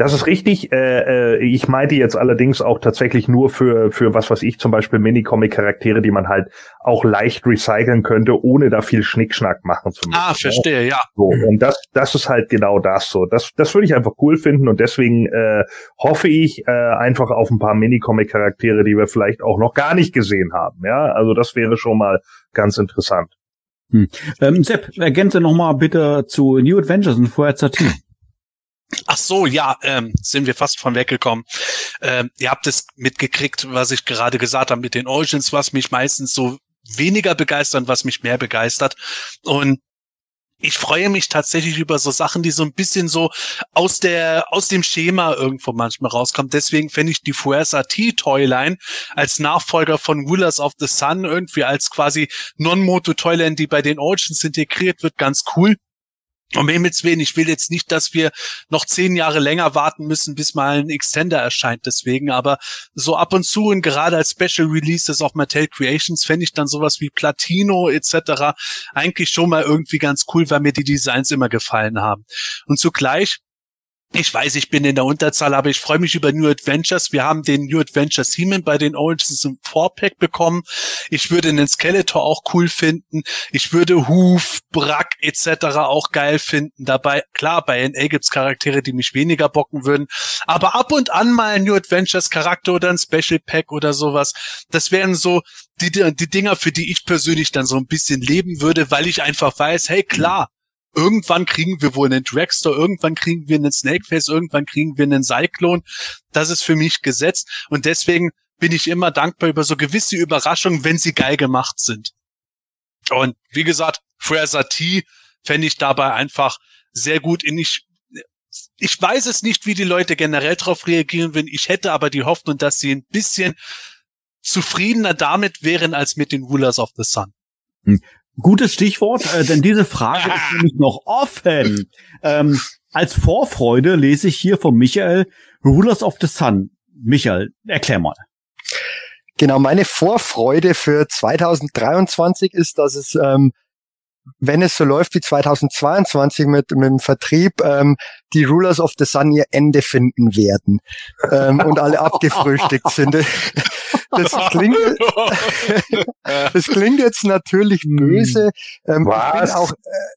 Das ist richtig. Äh, äh, ich meinte jetzt allerdings auch tatsächlich nur für, für was was ich zum Beispiel Minicomic-Charaktere, die man halt auch leicht recyceln könnte, ohne da viel Schnickschnack machen zu müssen. Ah, verstehe, ja. So, und das, das ist halt genau das so. Das, das würde ich einfach cool finden und deswegen äh, hoffe ich äh, einfach auf ein paar Minicomic-Charaktere, die wir vielleicht auch noch gar nicht gesehen haben. Ja, also das wäre schon mal ganz interessant. Hm. Ähm, Sepp, ergänze noch mal bitte zu New Adventures und vorher zur Team. Ach so, ja, ähm, sind wir fast von weggekommen. Ähm, ihr habt es mitgekriegt, was ich gerade gesagt habe mit den Origins, was mich meistens so weniger begeistert, was mich mehr begeistert. Und ich freue mich tatsächlich über so Sachen, die so ein bisschen so aus der, aus dem Schema irgendwo manchmal rauskommen. Deswegen fände ich die Fuerza T-Toyline als Nachfolger von Rulers of the Sun irgendwie als quasi Non-Moto-Toyline, die bei den Origins integriert wird, ganz cool. Um Himmels Willen, ich will jetzt nicht, dass wir noch zehn Jahre länger warten müssen, bis mal ein Extender erscheint deswegen, aber so ab und zu und gerade als Special Releases auf Mattel Creations fände ich dann sowas wie Platino etc. eigentlich schon mal irgendwie ganz cool, weil mir die Designs immer gefallen haben. Und zugleich ich weiß, ich bin in der Unterzahl, aber ich freue mich über New Adventures. Wir haben den New Adventures He-Man bei den Origins im Vorpack bekommen. Ich würde den Skeletor auch cool finden. Ich würde Hoof, Brack etc. auch geil finden. Dabei, klar, bei NA gibt's Charaktere, die mich weniger bocken würden. Aber ab und an mal ein New Adventures Charakter oder ein Special Pack oder sowas. Das wären so die, die Dinger, für die ich persönlich dann so ein bisschen leben würde, weil ich einfach weiß, hey, klar, irgendwann kriegen wir wohl einen Dragster, irgendwann kriegen wir einen Snakeface, irgendwann kriegen wir einen Cyclone. Das ist für mich gesetzt und deswegen bin ich immer dankbar über so gewisse Überraschungen, wenn sie geil gemacht sind. Und wie gesagt, Fraser T fände ich dabei einfach sehr gut in ich ich weiß es nicht, wie die Leute generell darauf reagieren würden. Ich hätte aber die Hoffnung, dass sie ein bisschen zufriedener damit wären als mit den Rulers of the Sun. Gutes Stichwort, äh, denn diese Frage ist nämlich noch offen. Ähm, als Vorfreude lese ich hier von Michael Rulers of the Sun. Michael, erklär mal. Genau, meine Vorfreude für 2023 ist, dass es, ähm, wenn es so läuft wie 2022 mit, mit dem Vertrieb, ähm, die Rulers of the Sun ihr Ende finden werden ähm, und alle abgefrühstückt sind. Das klingt, das klingt jetzt natürlich hm. böse. Ähm, ich, bin auch, äh,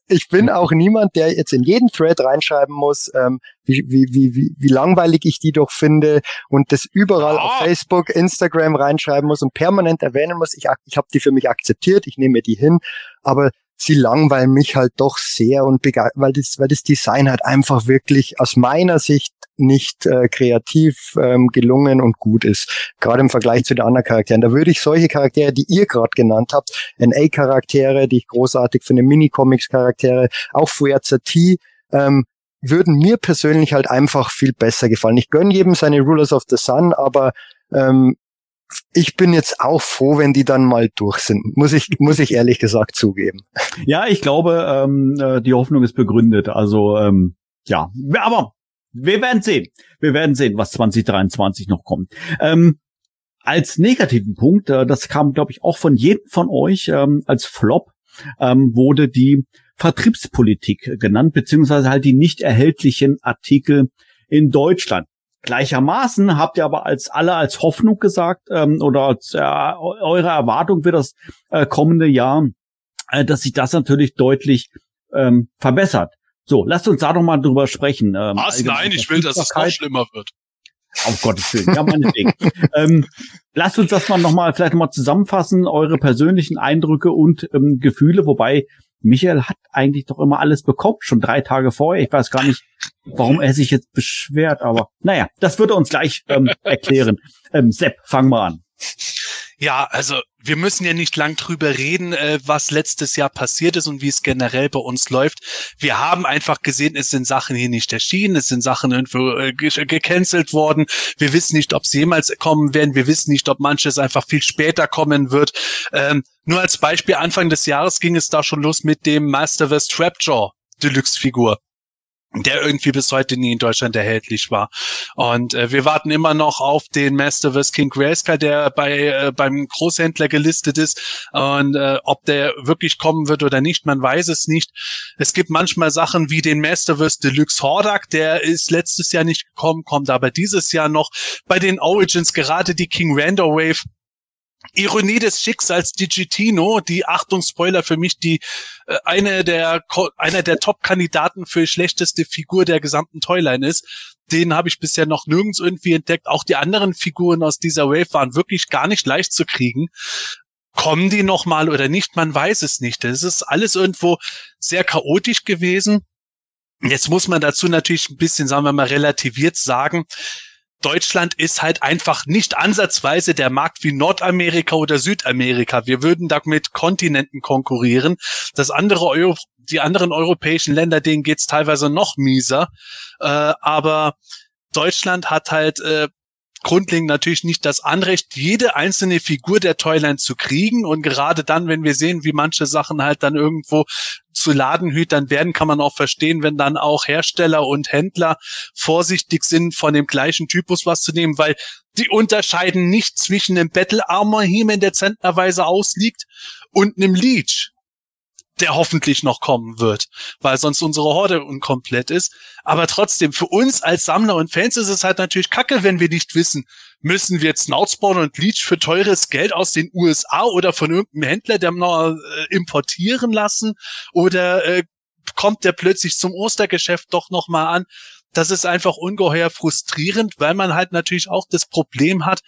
ich bin auch niemand, der jetzt in jeden Thread reinschreiben muss, ähm, wie, wie, wie, wie, langweilig ich die doch finde und das überall oh. auf Facebook, Instagram reinschreiben muss und permanent erwähnen muss. Ich, ich habe die für mich akzeptiert, ich nehme die hin, aber sie langweilen mich halt doch sehr und weil das, weil das Design halt einfach wirklich aus meiner Sicht nicht äh, kreativ ähm, gelungen und gut ist. Gerade im Vergleich zu den anderen Charakteren. Da würde ich solche Charaktere, die ihr gerade genannt habt, NA-Charaktere, die ich großartig finde, Mini-Comics-Charaktere, auch Fuerza T, ähm, würden mir persönlich halt einfach viel besser gefallen. Ich gönne jedem seine Rulers of the Sun, aber ähm, ich bin jetzt auch froh, wenn die dann mal durch sind, muss ich, muss ich ehrlich gesagt zugeben. Ja, ich glaube, ähm, äh, die Hoffnung ist begründet. Also ähm, ja, aber wir werden sehen. Wir werden sehen, was 2023 noch kommt. Ähm, als negativen Punkt, äh, das kam, glaube ich, auch von jedem von euch ähm, als Flop, ähm, wurde die Vertriebspolitik genannt, beziehungsweise halt die nicht erhältlichen Artikel in Deutschland. Gleichermaßen habt ihr aber als alle als Hoffnung gesagt ähm, oder als, äh, eure Erwartung für das äh, kommende Jahr, äh, dass sich das natürlich deutlich ähm, verbessert. So, lasst uns da doch mal drüber sprechen. Ähm, Was? Nein, ich will, dass es noch schlimmer wird. Auf Gottes Willen, ja, meinetwegen. ähm, lasst uns das mal nochmal, vielleicht nochmal zusammenfassen, eure persönlichen Eindrücke und ähm, Gefühle, wobei Michael hat eigentlich doch immer alles bekommen, schon drei Tage vorher. Ich weiß gar nicht, warum er sich jetzt beschwert, aber naja, das wird er uns gleich ähm, erklären. Ähm, Sepp, fang mal an. Ja, also wir müssen ja nicht lang drüber reden, äh, was letztes Jahr passiert ist und wie es generell bei uns läuft. Wir haben einfach gesehen, es sind Sachen hier nicht erschienen, es sind Sachen irgendwo äh, gecancelt worden. Wir wissen nicht, ob sie jemals kommen werden. Wir wissen nicht, ob manches einfach viel später kommen wird. Ähm, nur als Beispiel, Anfang des Jahres ging es da schon los mit dem Masterverse Trapjaw Deluxe-Figur. Der irgendwie bis heute nie in Deutschland erhältlich war. Und äh, wir warten immer noch auf den Masterverse King Grayskull, der bei äh, beim Großhändler gelistet ist. Und äh, ob der wirklich kommen wird oder nicht, man weiß es nicht. Es gibt manchmal Sachen wie den Masterverse Deluxe Hordak, der ist letztes Jahr nicht gekommen, kommt aber dieses Jahr noch. Bei den Origins gerade die King Randor Wave Ironie des Schicksals Digitino, die Achtung Spoiler für mich die äh, eine der einer der Top-Kandidaten für schlechteste Figur der gesamten Toyline ist. Den habe ich bisher noch nirgends irgendwie entdeckt. Auch die anderen Figuren aus dieser Wave waren wirklich gar nicht leicht zu kriegen. Kommen die noch mal oder nicht? Man weiß es nicht. Es ist alles irgendwo sehr chaotisch gewesen. Jetzt muss man dazu natürlich ein bisschen, sagen wir mal, relativiert sagen, Deutschland ist halt einfach nicht ansatzweise der Markt wie Nordamerika oder Südamerika. Wir würden da mit Kontinenten konkurrieren. Das andere Euro, die anderen europäischen Länder, denen geht's teilweise noch mieser. Äh, aber Deutschland hat halt äh, grundlegend natürlich nicht das Anrecht, jede einzelne Figur der Toyline zu kriegen. Und gerade dann, wenn wir sehen, wie manche Sachen halt dann irgendwo zu Ladenhütern werden, kann man auch verstehen, wenn dann auch Hersteller und Händler vorsichtig sind, von dem gleichen Typus was zu nehmen, weil die unterscheiden nicht zwischen einem Battle Armor He-Man, der zentnerweise ausliegt, und einem Leech der hoffentlich noch kommen wird, weil sonst unsere Horde unkomplett ist. Aber trotzdem, für uns als Sammler und Fans ist es halt natürlich kacke, wenn wir nicht wissen, müssen wir jetzt Snoutspawn und Leech für teures Geld aus den USA oder von irgendeinem Händler, der noch äh, importieren lassen oder äh, kommt der plötzlich zum Ostergeschäft doch noch mal an. Das ist einfach ungeheuer frustrierend, weil man halt natürlich auch das Problem hat,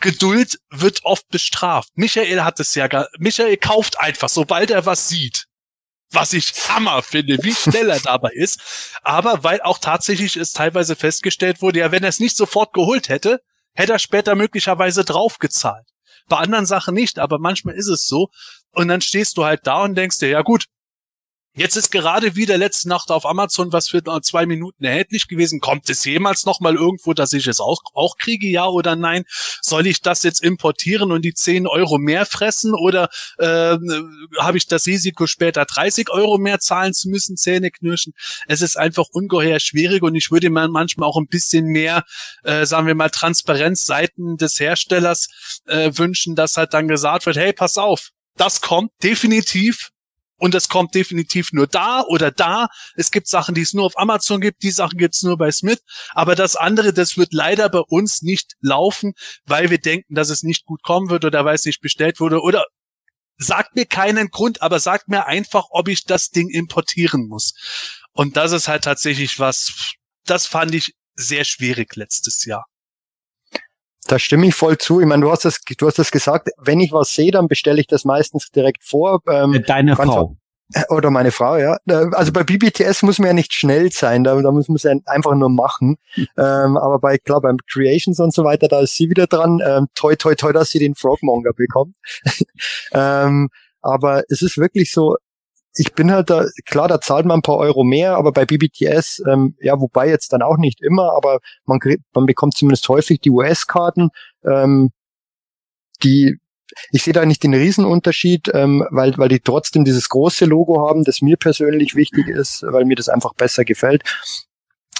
Geduld wird oft bestraft. Michael hat es ja, Michael kauft einfach, sobald er was sieht. Was ich Hammer finde, wie schnell er dabei ist. Aber weil auch tatsächlich es teilweise festgestellt wurde, ja, wenn er es nicht sofort geholt hätte, hätte er später möglicherweise draufgezahlt. Bei anderen Sachen nicht, aber manchmal ist es so. Und dann stehst du halt da und denkst dir, ja gut, Jetzt ist gerade wieder letzte Nacht auf Amazon was für zwei Minuten erhältlich gewesen. Kommt es jemals noch mal irgendwo, dass ich es auch, auch kriege, ja oder nein? Soll ich das jetzt importieren und die 10 Euro mehr fressen oder äh, habe ich das Risiko, später 30 Euro mehr zahlen zu müssen, Zähne knirschen? Es ist einfach ungeheuer schwierig und ich würde mir manchmal auch ein bisschen mehr, äh, sagen wir mal, Transparenz seiten des Herstellers äh, wünschen, dass halt dann gesagt wird, hey, pass auf, das kommt definitiv und es kommt definitiv nur da oder da. Es gibt Sachen, die es nur auf Amazon gibt, die Sachen gibt es nur bei Smith. Aber das andere, das wird leider bei uns nicht laufen, weil wir denken, dass es nicht gut kommen wird oder weil es nicht bestellt wurde. Oder sagt mir keinen Grund, aber sagt mir einfach, ob ich das Ding importieren muss. Und das ist halt tatsächlich was, das fand ich sehr schwierig letztes Jahr. Da stimme ich voll zu. Ich meine, du hast das, du hast das gesagt. Wenn ich was sehe, dann bestelle ich das meistens direkt vor. Ähm, Deine Frau. Oder meine Frau, ja. Äh, also bei BBTS muss man ja nicht schnell sein, da, da muss man es ja einfach nur machen. Hm. Ähm, aber bei, klar, beim Creations und so weiter, da ist sie wieder dran. Ähm, toi, toi, toi, dass sie den Frogmonger bekommt. ähm, aber es ist wirklich so, ich bin halt da, klar, da zahlt man ein paar Euro mehr, aber bei BBTS, ähm, ja, wobei jetzt dann auch nicht immer, aber man, man bekommt zumindest häufig die US-Karten, ähm, die ich sehe da nicht den Riesenunterschied, ähm, weil, weil die trotzdem dieses große Logo haben, das mir persönlich wichtig ist, weil mir das einfach besser gefällt.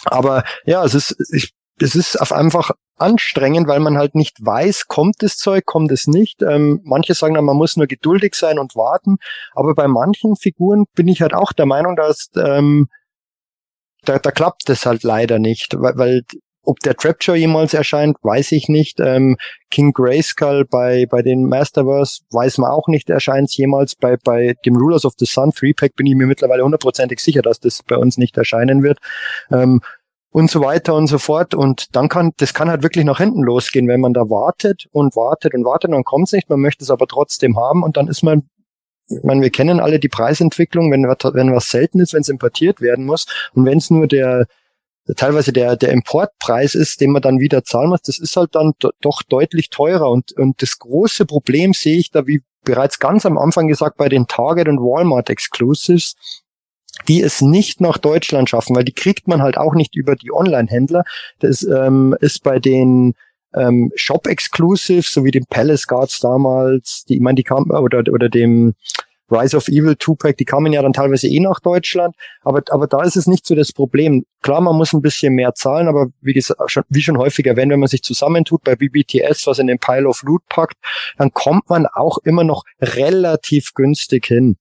Aber ja, es ist, ich, es ist auf einfach anstrengend, weil man halt nicht weiß, kommt das Zeug, kommt es nicht. Ähm, manche sagen dann, man muss nur geduldig sein und warten. Aber bei manchen Figuren bin ich halt auch der Meinung, dass ähm, da, da klappt es halt leider nicht, weil, weil ob der Trapture jemals erscheint, weiß ich nicht. Ähm, King Grayskull bei, bei den Masterverse weiß man auch nicht, erscheint es jemals. Bei, bei dem Rulers of the Sun 3-Pack bin ich mir mittlerweile hundertprozentig sicher, dass das bei uns nicht erscheinen wird. Ähm, und so weiter und so fort. Und dann kann, das kann halt wirklich nach hinten losgehen, wenn man da wartet und wartet und wartet, dann kommt es nicht, man möchte es aber trotzdem haben. Und dann ist man ich meine, wir kennen alle die Preisentwicklung, wenn, wenn was selten ist, wenn es importiert werden muss. Und wenn es nur der, teilweise der, der Importpreis ist, den man dann wieder zahlen muss, das ist halt dann doch deutlich teurer. Und, und das große Problem sehe ich da, wie bereits ganz am Anfang gesagt, bei den Target und Walmart Exclusives, die es nicht nach Deutschland schaffen, weil die kriegt man halt auch nicht über die Online-Händler. Das ähm, ist bei den ähm, Shop Exclusives, so wie dem Palace Guards damals, die, ich meine, die kam, oder, oder dem Rise of Evil Tupac, die kamen ja dann teilweise eh nach Deutschland, aber, aber da ist es nicht so das Problem. Klar, man muss ein bisschen mehr zahlen, aber wie gesagt, schon, wie schon häufig erwähnt, wenn man sich zusammentut bei BBTS, was in den Pile of Loot packt, dann kommt man auch immer noch relativ günstig hin.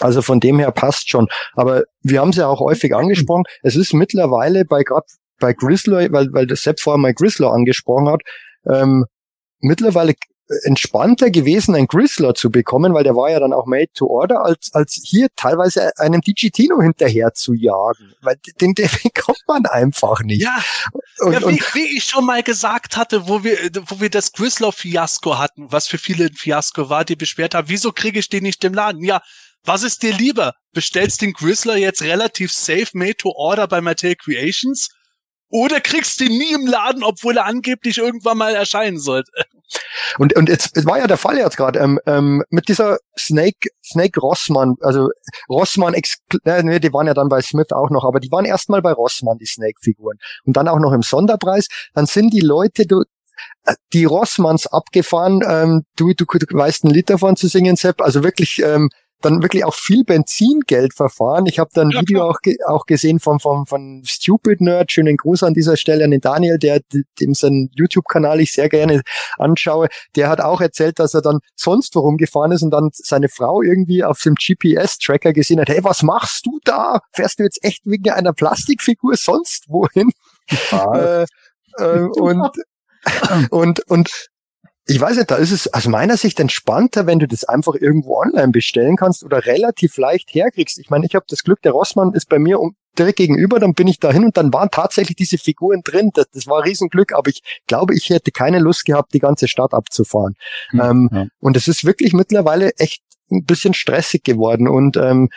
Also von dem her passt schon. Aber wir haben es ja auch häufig angesprochen. Es ist mittlerweile bei gerade bei Grizzly, weil, weil das Sepp vorher mal Grizzly angesprochen hat, ähm, mittlerweile entspannter gewesen, ein Grizzler zu bekommen, weil der war ja dann auch made to order, als, als hier teilweise einem Digitino hinterher zu jagen. Weil den, den bekommt man einfach nicht. Ja, und, ja wie, und, wie ich schon mal gesagt hatte, wo wir, wo wir das Grizzler-Fiasko hatten, was für viele ein Fiasko war, die beschwert haben, wieso kriege ich den nicht im Laden? Ja, was ist dir lieber? Bestellst den Grizzler jetzt relativ safe made to order bei Mattel Creations? Oder kriegst du ihn nie im Laden, obwohl er angeblich irgendwann mal erscheinen sollte. Und, und jetzt es war ja der Fall jetzt gerade ähm, ähm, mit dieser Snake Snake Rossmann, also Rossmann, äh, nee, die waren ja dann bei Smith auch noch, aber die waren erstmal bei Rossmann die Snake-Figuren und dann auch noch im Sonderpreis. Dann sind die Leute, du, äh, die Rossmanns abgefahren. Ähm, du, du, du weißt ein Lied davon zu singen, Sepp. Also wirklich ähm, dann wirklich auch viel Benzingeld verfahren. Ich habe dann ein ja, Video auch, ge auch gesehen vom, vom, von Stupid Nerd. Schönen Gruß an dieser Stelle an den Daniel, der dem sein YouTube-Kanal ich sehr gerne anschaue. Der hat auch erzählt, dass er dann sonst worum gefahren ist und dann seine Frau irgendwie auf dem GPS-Tracker gesehen hat, hey, was machst du da? Fährst du jetzt echt wegen einer Plastikfigur sonst wohin? äh, äh, und und, und ich weiß nicht, da ist es aus meiner Sicht entspannter, wenn du das einfach irgendwo online bestellen kannst oder relativ leicht herkriegst. Ich meine, ich habe das Glück, der Rossmann ist bei mir um, direkt gegenüber, dann bin ich da hin und dann waren tatsächlich diese Figuren drin. Das, das war Riesenglück, aber ich glaube, ich hätte keine Lust gehabt, die ganze Stadt abzufahren. Mhm, ähm, ja. Und es ist wirklich mittlerweile echt ein bisschen stressig geworden und ähm,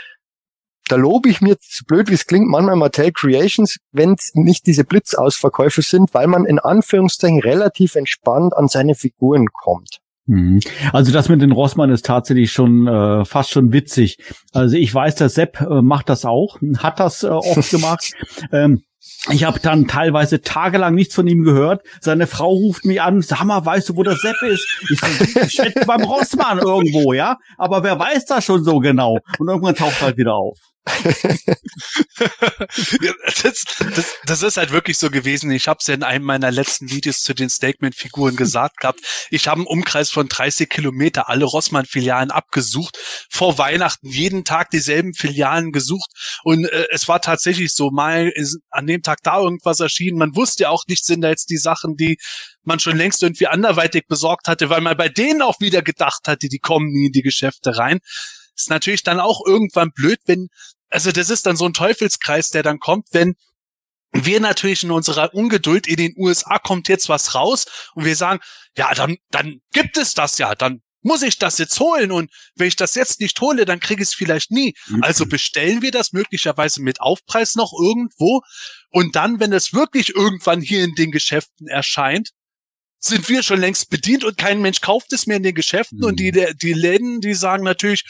da lobe ich mir, so blöd wie es klingt, manchmal Mattel Creations, wenn es nicht diese Blitzausverkäufe sind, weil man in Anführungszeichen relativ entspannt an seine Figuren kommt. Mhm. Also das mit den Rossmann ist tatsächlich schon äh, fast schon witzig. Also ich weiß, der Sepp äh, macht das auch, hat das äh, oft gemacht. Ähm, ich habe dann teilweise tagelang nichts von ihm gehört. Seine Frau ruft mich an, sag mal, weißt du, wo der Sepp ist? Ich, ich schätze beim Rossmann irgendwo, ja? Aber wer weiß das schon so genau? Und irgendwann taucht er halt wieder auf das, das, das, ist halt wirklich so gewesen. Ich habe es ja in einem meiner letzten Videos zu den Statement-Figuren gesagt gehabt. Ich habe einen Umkreis von 30 Kilometer alle Rossmann-Filialen abgesucht. Vor Weihnachten jeden Tag dieselben Filialen gesucht. Und äh, es war tatsächlich so, mal ist an dem Tag da irgendwas erschienen. Man wusste ja auch nicht, sind da jetzt die Sachen, die man schon längst irgendwie anderweitig besorgt hatte, weil man bei denen auch wieder gedacht hatte, die kommen nie in die Geschäfte rein ist natürlich dann auch irgendwann blöd, wenn also das ist dann so ein Teufelskreis, der dann kommt, wenn wir natürlich in unserer Ungeduld in den USA kommt jetzt was raus und wir sagen, ja, dann, dann gibt es das ja, dann muss ich das jetzt holen und wenn ich das jetzt nicht hole, dann kriege ich es vielleicht nie. Mhm. Also bestellen wir das möglicherweise mit Aufpreis noch irgendwo und dann, wenn es wirklich irgendwann hier in den Geschäften erscheint, sind wir schon längst bedient und kein Mensch kauft es mehr in den Geschäften mhm. und die, mhm. die Läden, die sagen natürlich,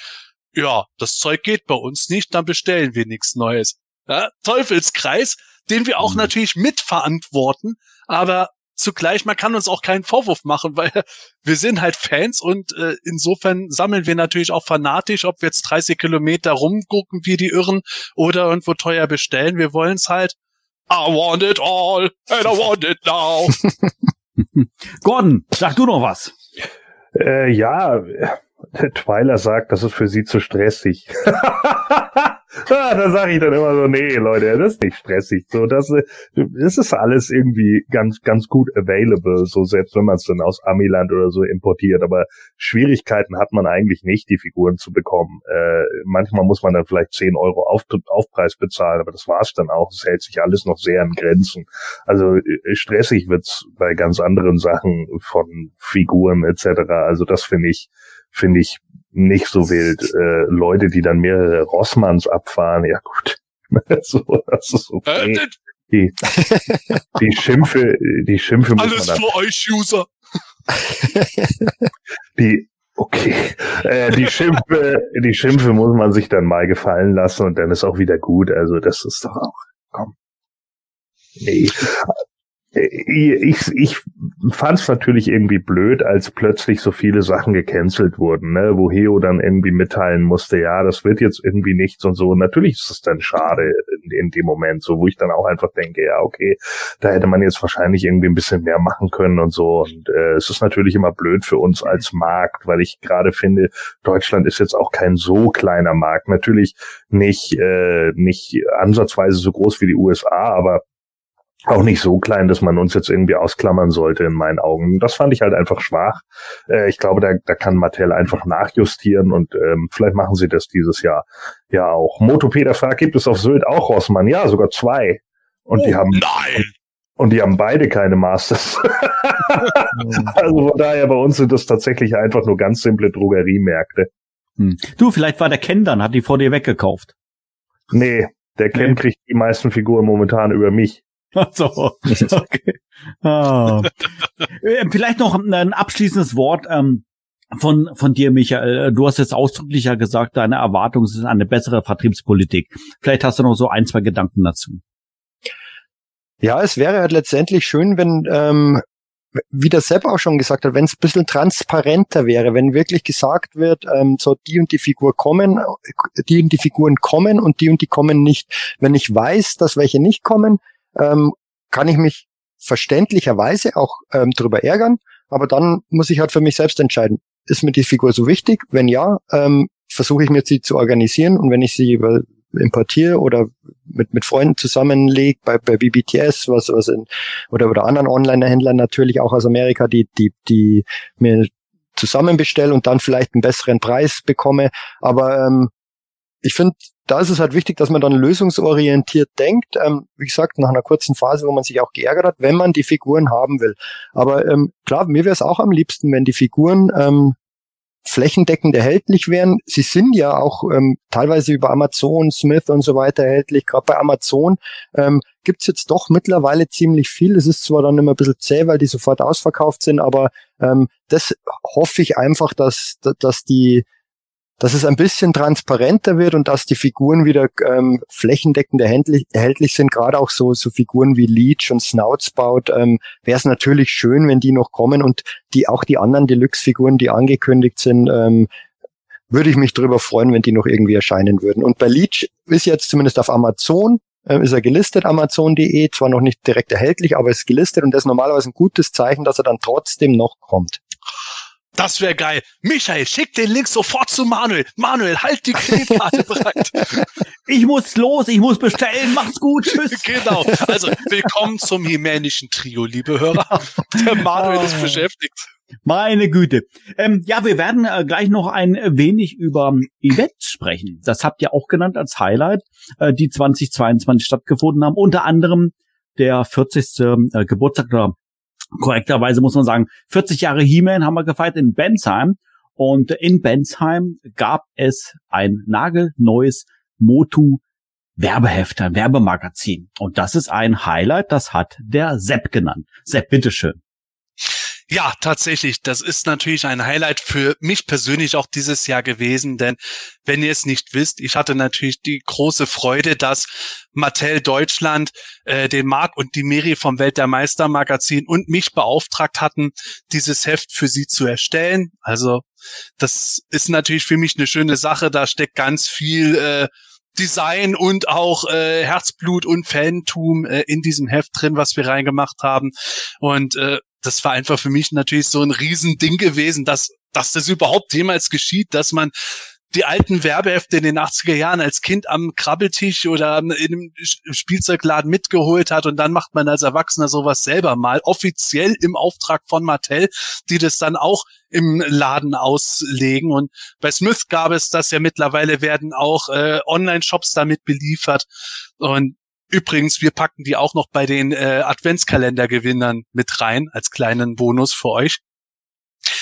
ja, das Zeug geht bei uns nicht, dann bestellen wir nichts Neues. Ja, Teufelskreis, den wir auch mhm. natürlich mitverantworten, aber zugleich, man kann uns auch keinen Vorwurf machen, weil wir sind halt Fans und äh, insofern sammeln wir natürlich auch fanatisch, ob wir jetzt 30 Kilometer rumgucken wie die Irren oder irgendwo teuer bestellen. Wir wollen es halt. I want it all and I want it now. Gordon, sag du noch was. Äh, ja, Twyler sagt, das ist für sie zu stressig. Da sage ich dann immer so, nee, Leute, das ist nicht stressig. So, das, das ist alles irgendwie ganz, ganz gut available, so selbst wenn man es dann aus Amiland oder so importiert. Aber Schwierigkeiten hat man eigentlich nicht, die Figuren zu bekommen. Äh, manchmal muss man dann vielleicht 10 Euro Auf, Aufpreis bezahlen, aber das war's dann auch. Es hält sich alles noch sehr in Grenzen. Also äh, stressig wird's bei ganz anderen Sachen von Figuren etc. Also das finde ich finde ich nicht so wild. Äh, Leute, die dann mehrere Rossmanns abfahren, ja gut. so, das ist okay. Die, die Schimpfe, die Schimpfe muss Alles man für euch, User. die, okay, äh, die Schimpfe, die Schimpfe muss man sich dann mal gefallen lassen und dann ist auch wieder gut. Also das ist doch auch, komm. Nee. Ich, ich fand es natürlich irgendwie blöd, als plötzlich so viele Sachen gecancelt wurden, ne? wo Heo dann irgendwie mitteilen musste, ja, das wird jetzt irgendwie nichts und so. natürlich ist es dann schade in, in, dem Moment, so wo ich dann auch einfach denke, ja, okay, da hätte man jetzt wahrscheinlich irgendwie ein bisschen mehr machen können und so. Und äh, es ist natürlich immer blöd für uns als Markt, weil ich gerade finde, Deutschland ist jetzt auch kein so kleiner Markt. Natürlich nicht, äh, nicht ansatzweise so groß wie die USA, aber auch nicht so klein, dass man uns jetzt irgendwie ausklammern sollte in meinen Augen. Das fand ich halt einfach schwach. Äh, ich glaube, da, da kann Mattel einfach nachjustieren und ähm, vielleicht machen sie das dieses Jahr ja auch. Motopeder fragt, gibt es auf Sylt auch Rossmann? Ja, sogar zwei. Und oh, die haben nein. Und die haben beide keine Masters. also von daher bei uns sind das tatsächlich einfach nur ganz simple Drogeriemärkte. Hm. Du, vielleicht war der Ken dann, hat die vor dir weggekauft. Nee, der Ken nee. kriegt die meisten Figuren momentan über mich. so, okay. Ah. Äh, vielleicht noch ein abschließendes Wort ähm, von, von dir, Michael. Du hast jetzt ausdrücklich ja gesagt, deine Erwartung ist eine bessere Vertriebspolitik. Vielleicht hast du noch so ein, zwei Gedanken dazu. Ja, es wäre halt letztendlich schön, wenn, ähm, wie der Sepp auch schon gesagt hat, wenn es ein bisschen transparenter wäre, wenn wirklich gesagt wird, ähm, so die und die Figur kommen, die und die Figuren kommen und die und die kommen nicht. Wenn ich weiß, dass welche nicht kommen, ähm, kann ich mich verständlicherweise auch ähm, darüber ärgern, aber dann muss ich halt für mich selbst entscheiden, ist mir die Figur so wichtig? Wenn ja, ähm, versuche ich mir sie zu organisieren und wenn ich sie über importiere oder mit, mit Freunden zusammenlege bei, bei BBTS, was, was in, oder, oder anderen Online-Händlern natürlich auch aus Amerika, die, die, die mir zusammen bestelle und dann vielleicht einen besseren Preis bekomme. Aber ähm, ich finde, da ist es halt wichtig, dass man dann lösungsorientiert denkt. Ähm, wie gesagt, nach einer kurzen Phase, wo man sich auch geärgert hat, wenn man die Figuren haben will. Aber ähm, klar, mir wäre es auch am liebsten, wenn die Figuren ähm, flächendeckend erhältlich wären. Sie sind ja auch ähm, teilweise über Amazon, Smith und so weiter erhältlich. Gerade bei Amazon ähm, gibt's jetzt doch mittlerweile ziemlich viel. Es ist zwar dann immer ein bisschen zäh, weil die sofort ausverkauft sind, aber ähm, das hoffe ich einfach, dass, dass die dass es ein bisschen transparenter wird und dass die Figuren wieder ähm, flächendeckend erhältlich, sind, gerade auch so, so Figuren wie Leech und Snoutspout, ähm, wäre es natürlich schön, wenn die noch kommen und die auch die anderen Deluxe-Figuren, die angekündigt sind, ähm, würde ich mich darüber freuen, wenn die noch irgendwie erscheinen würden. Und bei Leech ist jetzt zumindest auf Amazon, äh, ist er gelistet, amazon.de, zwar noch nicht direkt erhältlich, aber ist gelistet und das ist normalerweise ein gutes Zeichen, dass er dann trotzdem noch kommt. Das wäre geil. Michael, schick den Link sofort zu Manuel. Manuel, halt die Kreditkarte bereit. Ich muss los, ich muss bestellen. Macht's gut, tschüss. Genau. Also, willkommen zum himänischen Trio, liebe Hörer. Der Manuel ist ah. beschäftigt. Meine Güte. Ähm, ja, wir werden äh, gleich noch ein wenig über Events sprechen. Das habt ihr auch genannt als Highlight, äh, die 2022 stattgefunden haben. Unter anderem der 40. Äh, Geburtstag oder korrekterweise muss man sagen, 40 Jahre He-Man haben wir gefeiert in Bensheim. Und in Bensheim gab es ein nagelneues Motu Werbeheft, ein Werbemagazin. Und das ist ein Highlight, das hat der Sepp genannt. Sepp, bitteschön. Ja, tatsächlich. Das ist natürlich ein Highlight für mich persönlich auch dieses Jahr gewesen, denn wenn ihr es nicht wisst, ich hatte natürlich die große Freude, dass Mattel Deutschland äh, den Marc und die Miri vom Welt der Meister Magazin und mich beauftragt hatten, dieses Heft für sie zu erstellen. Also das ist natürlich für mich eine schöne Sache. Da steckt ganz viel äh, Design und auch äh, Herzblut und Fantum äh, in diesem Heft drin, was wir reingemacht haben. Und äh, das war einfach für mich natürlich so ein Riesending gewesen, dass, dass das überhaupt jemals geschieht, dass man die alten Werbehefte in den 80er Jahren als Kind am Krabbeltisch oder in einem Spielzeugladen mitgeholt hat und dann macht man als Erwachsener sowas selber mal offiziell im Auftrag von Mattel, die das dann auch im Laden auslegen. Und bei Smith gab es das ja mittlerweile werden auch äh, Online-Shops damit beliefert. Und Übrigens, wir packen die auch noch bei den äh, Adventskalendergewinnern mit rein als kleinen Bonus für euch.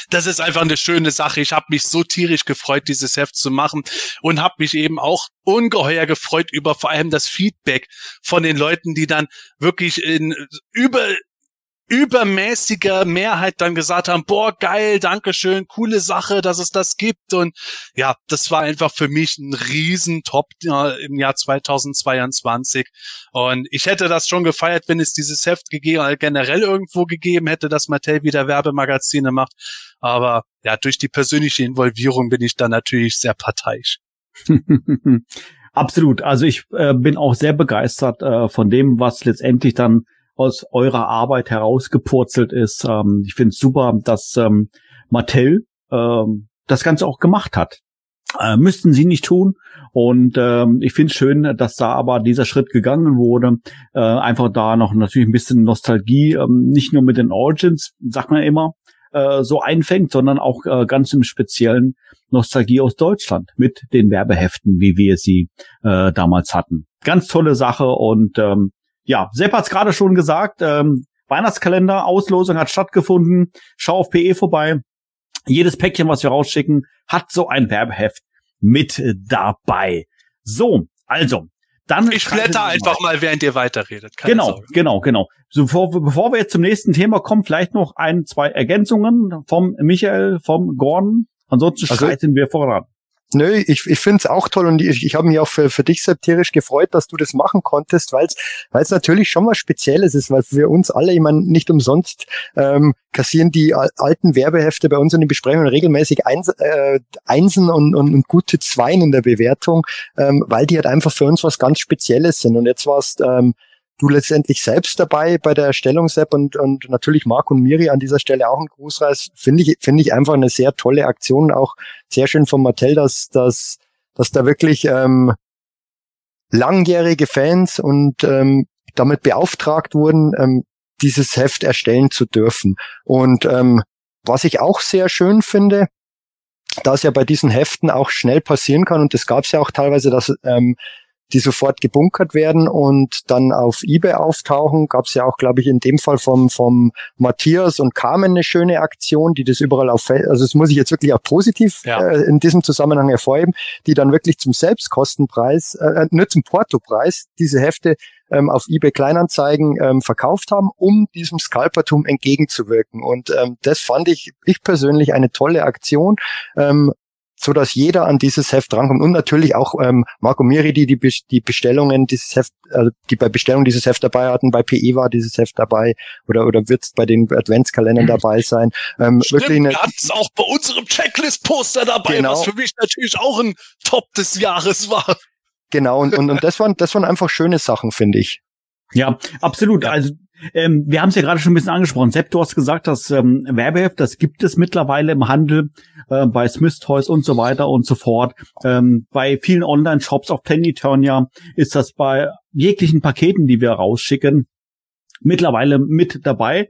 Das ist einfach eine schöne Sache. Ich habe mich so tierisch gefreut, dieses Heft zu machen und habe mich eben auch ungeheuer gefreut über vor allem das Feedback von den Leuten, die dann wirklich in über übermäßiger Mehrheit dann gesagt haben, boah, geil, Dankeschön, coole Sache, dass es das gibt. Und ja, das war einfach für mich ein Riesentop im Jahr 2022. Und ich hätte das schon gefeiert, wenn es dieses Heft gegeben, generell irgendwo gegeben hätte, dass Mattel wieder Werbemagazine macht. Aber ja, durch die persönliche Involvierung bin ich da natürlich sehr parteiisch. Absolut. Also ich äh, bin auch sehr begeistert äh, von dem, was letztendlich dann aus eurer Arbeit herausgepurzelt ist. Ähm, ich finde es super, dass ähm, Mattel ähm, das Ganze auch gemacht hat. Äh, müssten sie nicht tun. Und ähm, ich finde es schön, dass da aber dieser Schritt gegangen wurde. Äh, einfach da noch natürlich ein bisschen Nostalgie, ähm, nicht nur mit den Origins, sagt man immer, äh, so einfängt, sondern auch äh, ganz im Speziellen Nostalgie aus Deutschland mit den Werbeheften, wie wir sie äh, damals hatten. Ganz tolle Sache und ähm, ja, Sepp hat es gerade schon gesagt, ähm, Weihnachtskalender, Auslosung hat stattgefunden. Schau auf PE vorbei. Jedes Päckchen, was wir rausschicken, hat so ein Werbeheft mit dabei. So, also, dann. Ich blätter einfach mal. mal, während ihr weiterredet. Keine genau, Sorge. genau, genau. So, bevor, bevor wir jetzt zum nächsten Thema kommen, vielleicht noch ein, zwei Ergänzungen vom Michael, vom Gordon. Ansonsten also, schreiten wir voran. Nö, ich, ich finde es auch toll und ich, ich habe mich auch für, für dich satirisch gefreut, dass du das machen konntest, weil es natürlich schon was Spezielles ist, weil für uns alle, ich meine, nicht umsonst ähm, kassieren die alten Werbehefte bei uns in den Besprechungen regelmäßig Eins, äh, Einsen und, und, und gute Zweien in der Bewertung, ähm, weil die halt einfach für uns was ganz Spezielles sind. Und jetzt warst ähm, du letztendlich selbst dabei bei der Erstellungs-App und, und natürlich Marc und Miri an dieser Stelle auch ein Grußreis. Finde ich, finde ich einfach eine sehr tolle Aktion, auch sehr schön von Mattel, dass, dass, dass da wirklich ähm, langjährige Fans und ähm, damit beauftragt wurden, ähm, dieses Heft erstellen zu dürfen. Und ähm, was ich auch sehr schön finde, dass ja bei diesen Heften auch schnell passieren kann, und das gab es ja auch teilweise, dass ähm, die sofort gebunkert werden und dann auf eBay auftauchen. Gab es ja auch, glaube ich, in dem Fall vom, vom Matthias und Carmen eine schöne Aktion, die das überall auf, also das muss ich jetzt wirklich auch positiv ja. äh, in diesem Zusammenhang hervorheben, die dann wirklich zum Selbstkostenpreis, äh, nur zum Portopreis diese Hefte ähm, auf eBay Kleinanzeigen ähm, verkauft haben, um diesem Scalpertum entgegenzuwirken. Und ähm, das fand ich, ich persönlich eine tolle Aktion. Ähm, so dass jeder an dieses Heft rankommt und natürlich auch ähm, Marco Miri, die die, die Bestellungen dieses Heft, äh, die bei Bestellung dieses Heft dabei hatten, bei PE war dieses Heft dabei oder oder wird's bei den Adventskalendern mhm. dabei sein. Ähm, Stimmt, wirklich eine, wir auch bei unserem Checklist-Poster dabei, genau. was für mich natürlich auch ein Top des Jahres war. Genau und und, und das waren das waren einfach schöne Sachen, finde ich. Ja, absolut. Also ähm, wir haben es ja gerade schon ein bisschen angesprochen. Sepp, du hast gesagt, das ähm, Werbeheft, das gibt es mittlerweile im Handel äh, bei Smith Toys und so weiter und so fort. Ähm, bei vielen Online-Shops auf Planetonia ist das bei jeglichen Paketen, die wir rausschicken, mittlerweile mit dabei.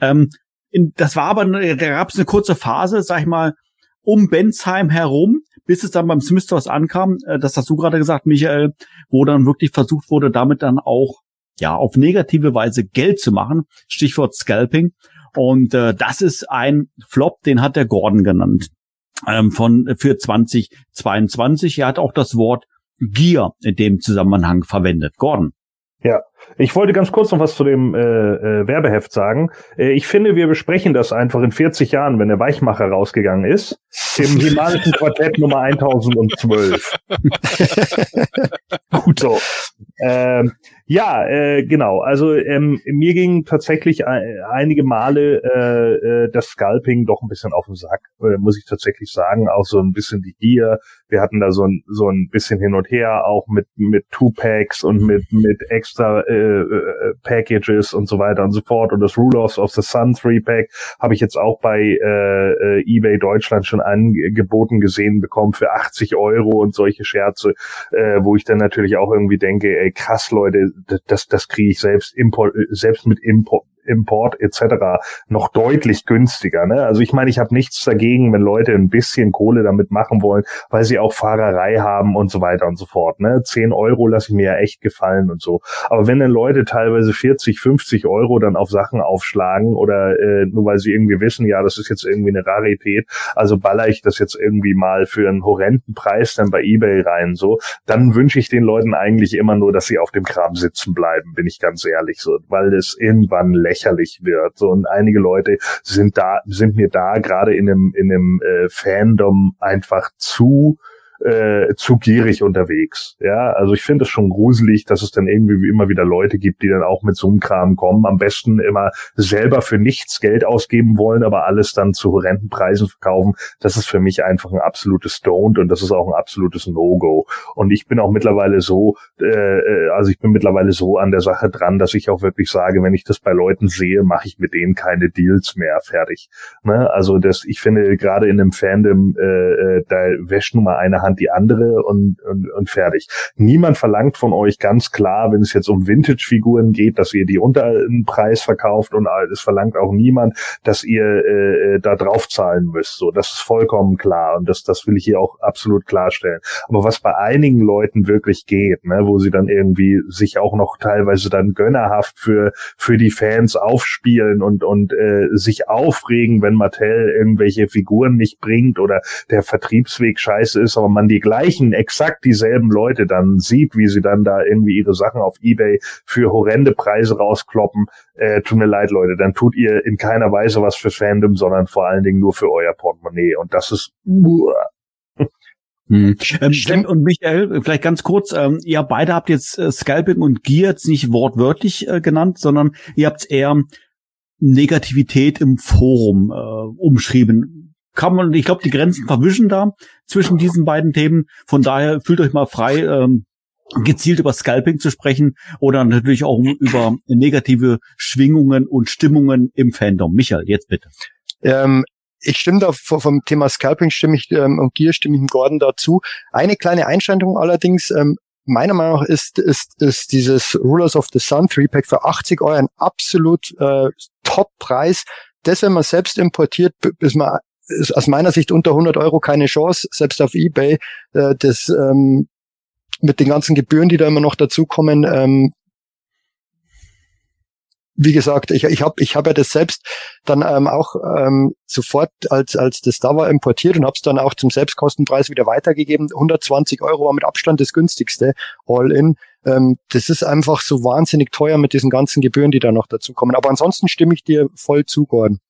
Ähm, in, das war aber, da gab es eine kurze Phase, sag ich mal, um Bensheim herum, bis es dann beim Smith Toys ankam, äh, das hast du gerade gesagt, Michael, wo dann wirklich versucht wurde, damit dann auch ja, auf negative Weise Geld zu machen. Stichwort Scalping. Und äh, das ist ein Flop, den hat der Gordon genannt. Ähm, von für 2022. Er hat auch das Wort Gier in dem Zusammenhang verwendet. Gordon. Ja, ich wollte ganz kurz noch was zu dem äh, äh, Werbeheft sagen. Äh, ich finde, wir besprechen das einfach in 40 Jahren, wenn der Weichmacher rausgegangen ist. Im Himalischen Quartett Nummer 1012. Gut so. Ähm, ja, äh, genau. Also ähm, mir ging tatsächlich äh, einige Male äh, äh, das Scalping doch ein bisschen auf den Sack, äh, muss ich tatsächlich sagen. Auch so ein bisschen die Gier. Wir hatten da so ein so ein bisschen hin und her, auch mit mit Two Packs und mit mit extra äh, äh, Packages und so weiter und so fort. Und das Rulers of the Sun Three Pack habe ich jetzt auch bei äh, äh, eBay Deutschland schon angeboten gesehen bekommen für 80 Euro und solche Scherze, äh, wo ich dann natürlich auch irgendwie denke, ey krass Leute das, das kriege ich selbst, Import, selbst mit Import, Import etc. noch deutlich günstiger. Ne? Also ich meine, ich habe nichts dagegen, wenn Leute ein bisschen Kohle damit machen wollen, weil sie auch Fahrerei haben und so weiter und so fort. Ne? 10 Euro lasse ich mir ja echt gefallen und so. Aber wenn dann Leute teilweise 40, 50 Euro dann auf Sachen aufschlagen oder äh, nur weil sie irgendwie wissen, ja, das ist jetzt irgendwie eine Rarität, also baller ich das jetzt irgendwie mal für einen horrenden Preis dann bei Ebay rein, so, dann wünsche ich den Leuten eigentlich immer nur, dass sie auf dem Kram sitzen bleiben, bin ich ganz ehrlich so, weil es irgendwann lächerlich wird. So, und einige Leute sind da, sind mir da gerade in einem, in einem äh, Fandom einfach zu äh, zu gierig unterwegs. Ja, also ich finde es schon gruselig, dass es dann irgendwie immer wieder Leute gibt, die dann auch mit so einem Kram kommen. Am besten immer selber für nichts Geld ausgeben wollen, aber alles dann zu horrenden Preisen verkaufen. Das ist für mich einfach ein absolutes Stoned und das ist auch ein absolutes No-Go. Und ich bin auch mittlerweile so, äh, äh, also ich bin mittlerweile so an der Sache dran, dass ich auch wirklich sage, wenn ich das bei Leuten sehe, mache ich mit denen keine Deals mehr fertig. Ne? Also das, ich finde gerade in einem Fandom, äh, äh da wäscht nun mal eine Hand Hand die andere und, und, und fertig. Niemand verlangt von euch ganz klar, wenn es jetzt um Vintage-Figuren geht, dass ihr die unter einen Preis verkauft und es verlangt auch niemand, dass ihr äh, da drauf zahlen müsst. So, das ist vollkommen klar und das, das will ich hier auch absolut klarstellen. Aber was bei einigen Leuten wirklich geht, ne, wo sie dann irgendwie sich auch noch teilweise dann gönnerhaft für für die Fans aufspielen und und äh, sich aufregen, wenn Mattel irgendwelche Figuren nicht bringt oder der Vertriebsweg scheiße ist, aber man die gleichen, exakt dieselben Leute dann sieht, wie sie dann da irgendwie ihre Sachen auf Ebay für horrende Preise rauskloppen, äh, tut mir leid, Leute, dann tut ihr in keiner Weise was für Fandom, sondern vor allen Dingen nur für euer Portemonnaie. Und das ist uh, hm. Ähm, und Michael, vielleicht ganz kurz, ähm, ihr beide habt jetzt äh, Scalping und Gear jetzt nicht wortwörtlich äh, genannt, sondern ihr habt eher Negativität im Forum äh, umschrieben kann man, ich glaube, die Grenzen verwischen da zwischen diesen beiden Themen. Von daher fühlt euch mal frei, ähm, gezielt über Scalping zu sprechen oder natürlich auch über negative Schwingungen und Stimmungen im Fandom. Michael, jetzt bitte. Ähm, ich stimme da vom Thema Scalping stimme ich ähm, und Gear stimme ich dem Gordon dazu. Eine kleine Einschränkung allerdings, ähm, meiner Meinung nach ist, ist, ist dieses Rulers of the Sun 3-Pack für 80 Euro ein absolut äh, Top-Preis. Das, wenn man selbst importiert, ist man ist aus meiner Sicht unter 100 Euro keine Chance, selbst auf eBay. Äh, das ähm, mit den ganzen Gebühren, die da immer noch dazukommen. Ähm, wie gesagt, ich, ich habe ich hab ja das selbst dann ähm, auch ähm, sofort, als, als das da war, importiert und habe es dann auch zum Selbstkostenpreis wieder weitergegeben. 120 Euro war mit Abstand das günstigste All-In. Ähm, das ist einfach so wahnsinnig teuer mit diesen ganzen Gebühren, die da noch dazukommen. Aber ansonsten stimme ich dir voll zu, Gordon.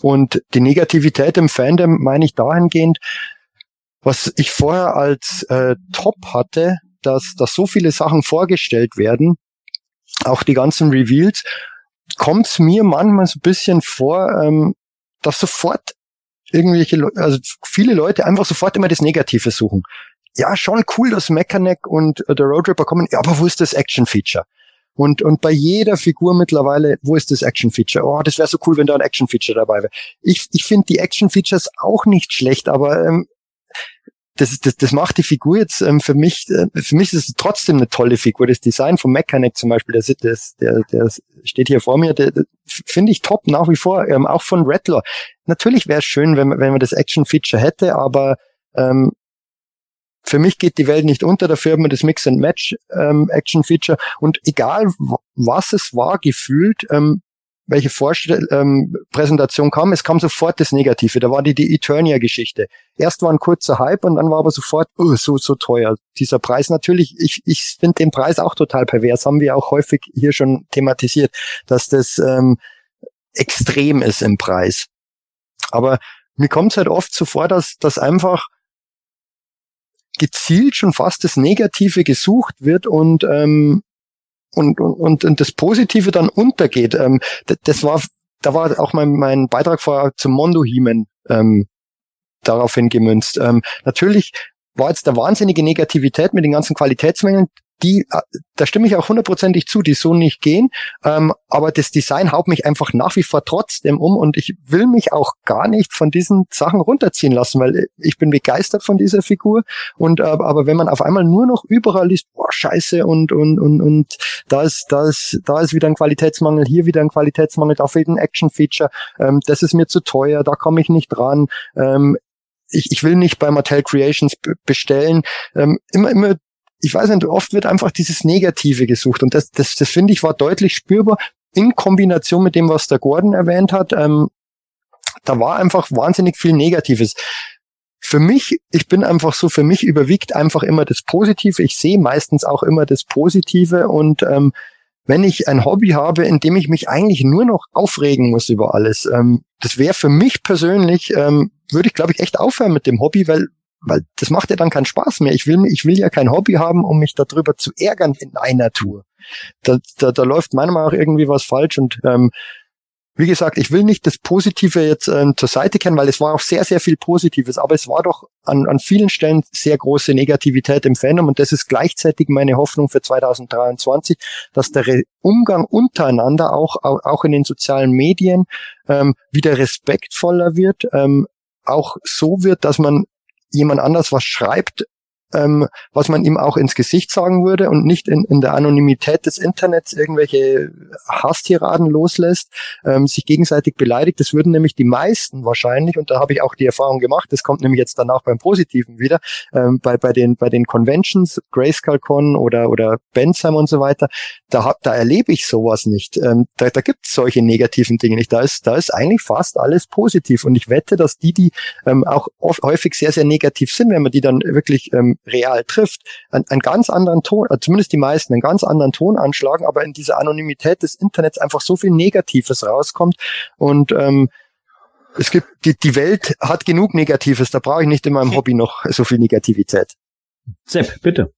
Und die Negativität im Fandom meine ich dahingehend, was ich vorher als äh, Top hatte, dass, dass so viele Sachen vorgestellt werden, auch die ganzen Reveals, kommt es mir manchmal so ein bisschen vor, ähm, dass sofort irgendwelche, Le also viele Leute einfach sofort immer das Negative suchen. Ja, schon cool, dass Mechanic und äh, der Road Ripper kommen, ja, aber wo ist das Action-Feature? Und, und bei jeder Figur mittlerweile, wo ist das Action-Feature? Oh, das wäre so cool, wenn da ein Action-Feature dabei wäre. Ich, ich finde die Action-Features auch nicht schlecht, aber ähm, das, das, das macht die Figur jetzt ähm, für mich, äh, für mich ist es trotzdem eine tolle Figur. Das Design von Mechanic zum Beispiel, der, der, der steht hier vor mir, der, der finde ich top nach wie vor, ähm, auch von Rattler. Natürlich wäre es schön, wenn, wenn man das Action-Feature hätte, aber ähm, für mich geht die Welt nicht unter, dafür haben wir das Mix and Match ähm, Action Feature und egal was es war, gefühlt, ähm, welche Vorstell ähm, Präsentation kam, es kam sofort das Negative. Da war die, die Eternia-Geschichte. Erst war ein kurzer Hype und dann war aber sofort, oh, so, so teuer. Dieser Preis natürlich, ich, ich finde den Preis auch total pervers, haben wir auch häufig hier schon thematisiert, dass das ähm, extrem ist im Preis. Aber mir kommt es halt oft so vor, dass, dass einfach gezielt schon fast das Negative gesucht wird und ähm, und, und, und das Positive dann untergeht. Ähm, das war, da war auch mein, mein Beitrag vor zum Mondo-Hemen ähm, daraufhin gemünzt. Ähm, natürlich war jetzt der wahnsinnige Negativität mit den ganzen Qualitätsmängeln, die, äh, da stimme ich auch hundertprozentig zu, die so nicht gehen. Ähm, aber das Design haut mich einfach nach wie vor trotzdem um und ich will mich auch gar nicht von diesen Sachen runterziehen lassen, weil ich bin begeistert von dieser Figur. Und äh, aber wenn man auf einmal nur noch überall liest, boah, scheiße, und und und und da ist, da ist, da ist wieder ein Qualitätsmangel, hier wieder ein Qualitätsmangel, da fehlt ein Action-Feature, ähm, das ist mir zu teuer, da komme ich nicht dran. Ähm, ich, ich will nicht bei Mattel Creations bestellen. Ähm, immer, immer ich weiß nicht, oft wird einfach dieses Negative gesucht und das, das, das finde ich war deutlich spürbar in Kombination mit dem, was der Gordon erwähnt hat. Ähm, da war einfach wahnsinnig viel Negatives. Für mich, ich bin einfach so, für mich überwiegt einfach immer das Positive. Ich sehe meistens auch immer das Positive und ähm, wenn ich ein Hobby habe, in dem ich mich eigentlich nur noch aufregen muss über alles. Ähm, das wäre für mich persönlich, ähm, würde ich glaube ich echt aufhören mit dem Hobby, weil weil das macht ja dann keinen Spaß mehr. Ich will, ich will ja kein Hobby haben, um mich darüber zu ärgern in einer Tour. Da, da, da läuft manchmal auch irgendwie was falsch und ähm, wie gesagt, ich will nicht das Positive jetzt ähm, zur Seite kennen, weil es war auch sehr, sehr viel Positives, aber es war doch an, an vielen Stellen sehr große Negativität im Fandom und das ist gleichzeitig meine Hoffnung für 2023, dass der Re Umgang untereinander auch, auch, auch in den sozialen Medien ähm, wieder respektvoller wird, ähm, auch so wird, dass man jemand anders was schreibt, ähm, was man ihm auch ins Gesicht sagen würde und nicht in, in der Anonymität des Internets irgendwelche Hasstiraden loslässt, ähm, sich gegenseitig beleidigt. Das würden nämlich die meisten wahrscheinlich, und da habe ich auch die Erfahrung gemacht, das kommt nämlich jetzt danach beim Positiven wieder, ähm, bei, bei, den, bei den Conventions, Grayscale-Con oder, oder Bensheim und so weiter, da, hab, da erlebe ich sowas nicht. Ähm, da da gibt es solche negativen Dinge nicht. Da ist, da ist eigentlich fast alles positiv. Und ich wette, dass die, die ähm, auch oft, häufig sehr, sehr negativ sind, wenn man die dann wirklich ähm, real trifft, einen, einen ganz anderen Ton, äh, zumindest die meisten, einen ganz anderen Ton anschlagen, aber in dieser Anonymität des Internets einfach so viel Negatives rauskommt und ähm, es gibt, die, die Welt hat genug Negatives, da brauche ich nicht in meinem Hobby noch so viel Negativität. Sepp, bitte.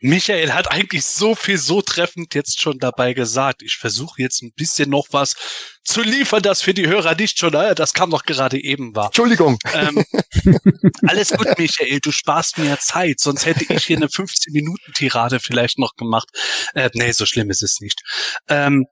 Michael hat eigentlich so viel so treffend jetzt schon dabei gesagt. Ich versuche jetzt ein bisschen noch was zu liefern, das für die Hörer nicht schon, äh, das kam doch gerade eben war. Entschuldigung. Ähm, alles gut, Michael, du sparst mir Zeit, sonst hätte ich hier eine 15-Minuten-Tirade vielleicht noch gemacht. Äh, nee, so schlimm ist es nicht. Ähm,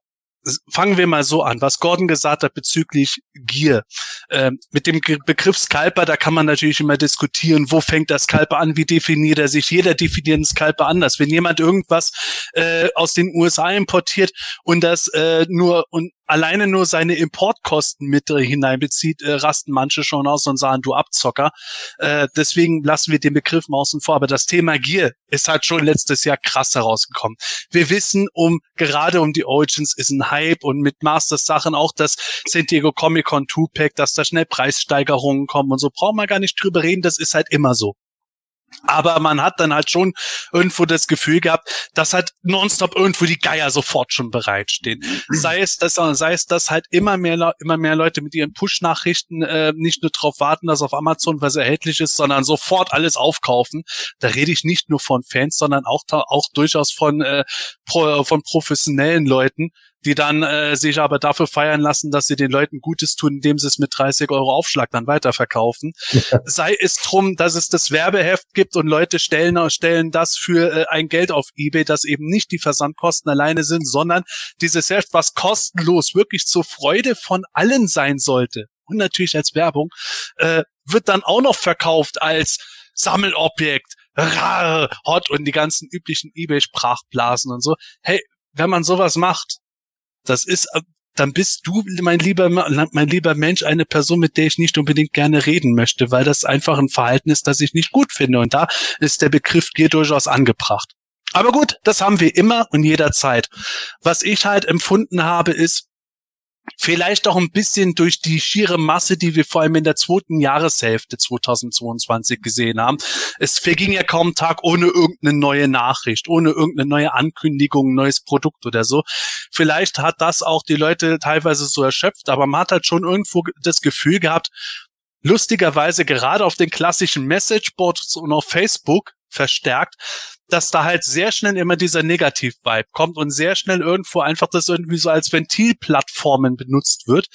fangen wir mal so an, was Gordon gesagt hat bezüglich Gier. Ähm, mit dem Begriff Scalper, da kann man natürlich immer diskutieren, wo fängt der Scalper an, wie definiert er sich. Jeder definiert einen Scalper anders. Wenn jemand irgendwas äh, aus den USA importiert und das äh, nur und alleine nur seine Importkosten mit äh, hineinbezieht, äh, rasten manche schon aus und sagen, du Abzocker. Äh, deswegen lassen wir den Begriff mal außen vor. Aber das Thema Gier ist halt schon letztes Jahr krass herausgekommen. Wir wissen um, gerade um die Origins ist ein Hype und mit Masters Sachen auch das San Diego Comic Con 2-Pack, dass da schnell Preissteigerungen kommen und so. Brauchen wir gar nicht drüber reden. Das ist halt immer so. Aber man hat dann halt schon irgendwo das Gefühl gehabt, dass halt nonstop irgendwo die Geier sofort schon bereitstehen. Sei es, dass, sei es, dass halt immer mehr, immer mehr Leute mit ihren Push-Nachrichten äh, nicht nur darauf warten, dass auf Amazon was erhältlich ist, sondern sofort alles aufkaufen. Da rede ich nicht nur von Fans, sondern auch, auch durchaus von, äh, pro, von professionellen Leuten, die dann äh, sich aber dafür feiern lassen, dass sie den Leuten Gutes tun, indem sie es mit 30 Euro Aufschlag dann weiterverkaufen. Ja. Sei es drum, dass es das Werbeheft gibt und Leute stellen, stellen das für äh, ein Geld auf Ebay, das eben nicht die Versandkosten alleine sind, sondern dieses Heft, was kostenlos wirklich zur Freude von allen sein sollte und natürlich als Werbung, äh, wird dann auch noch verkauft als Sammelobjekt, rar, hot und die ganzen üblichen Ebay-Sprachblasen und so. Hey, wenn man sowas macht, das ist, äh, dann bist du, mein lieber, mein lieber Mensch, eine Person, mit der ich nicht unbedingt gerne reden möchte, weil das einfach ein Verhalten ist, das ich nicht gut finde. Und da ist der Begriff Gier durchaus angebracht. Aber gut, das haben wir immer und jederzeit. Was ich halt empfunden habe, ist, Vielleicht auch ein bisschen durch die schiere Masse, die wir vor allem in der zweiten Jahreshälfte 2022 gesehen haben. Es verging ja kaum Tag ohne irgendeine neue Nachricht, ohne irgendeine neue Ankündigung, neues Produkt oder so. Vielleicht hat das auch die Leute teilweise so erschöpft, aber man hat halt schon irgendwo das Gefühl gehabt, lustigerweise gerade auf den klassischen Messageboards und auf Facebook verstärkt, dass da halt sehr schnell immer dieser Negativ-Vibe kommt und sehr schnell irgendwo einfach das irgendwie so als Ventilplattformen benutzt wird,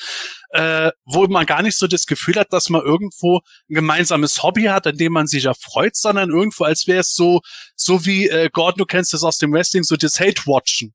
äh, wo man gar nicht so das Gefühl hat, dass man irgendwo ein gemeinsames Hobby hat, an dem man sich erfreut, sondern irgendwo als wäre es so, so wie äh, Gordon, du kennst das aus dem Wrestling, so das Hate-Watchen.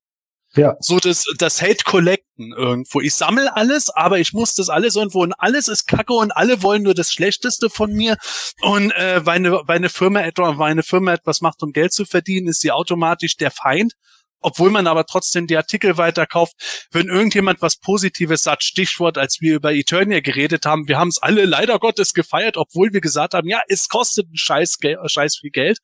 Ja. So das, das Hate Collecten irgendwo. Ich sammle alles, aber ich muss das alles irgendwo und alles ist Kacke und alle wollen nur das Schlechteste von mir. Und äh, weil, eine, weil eine Firma etwa, weil eine Firma etwas macht, um Geld zu verdienen, ist sie automatisch der Feind. Obwohl man aber trotzdem die Artikel weiterkauft, wenn irgendjemand was Positives sagt, Stichwort, als wir über Eternia geredet haben, wir haben es alle leider Gottes gefeiert, obwohl wir gesagt haben, ja, es kostet ein Scheiß, Scheiß viel Geld.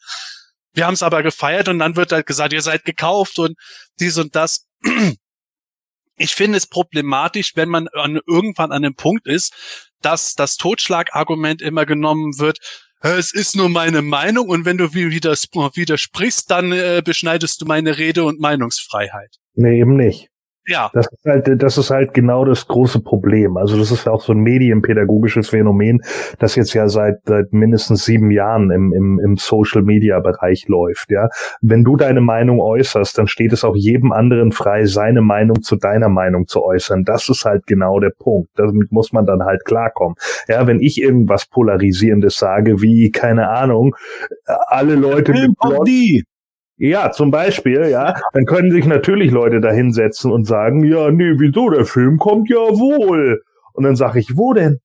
Wir haben es aber gefeiert und dann wird halt gesagt, ihr seid gekauft und dies und das. Ich finde es problematisch, wenn man an, irgendwann an einem Punkt ist, dass das Totschlagargument immer genommen wird, es ist nur meine Meinung und wenn du widersprichst, dann äh, beschneidest du meine Rede und Meinungsfreiheit. Nee, eben nicht. Ja. Das ist halt, das ist halt genau das große Problem. Also das ist ja auch so ein medienpädagogisches Phänomen, das jetzt ja seit, seit mindestens sieben Jahren im, im, im Social Media Bereich läuft, ja. Wenn du deine Meinung äußerst, dann steht es auch jedem anderen frei, seine Meinung zu deiner Meinung zu äußern. Das ist halt genau der Punkt. Damit muss man dann halt klarkommen. Ja, wenn ich irgendwas Polarisierendes sage, wie, keine Ahnung, alle Leute mit Blond, ja, zum Beispiel, ja, dann können sich natürlich Leute da hinsetzen und sagen, ja, nee, wieso, der Film kommt ja wohl. Und dann sage ich, wo denn?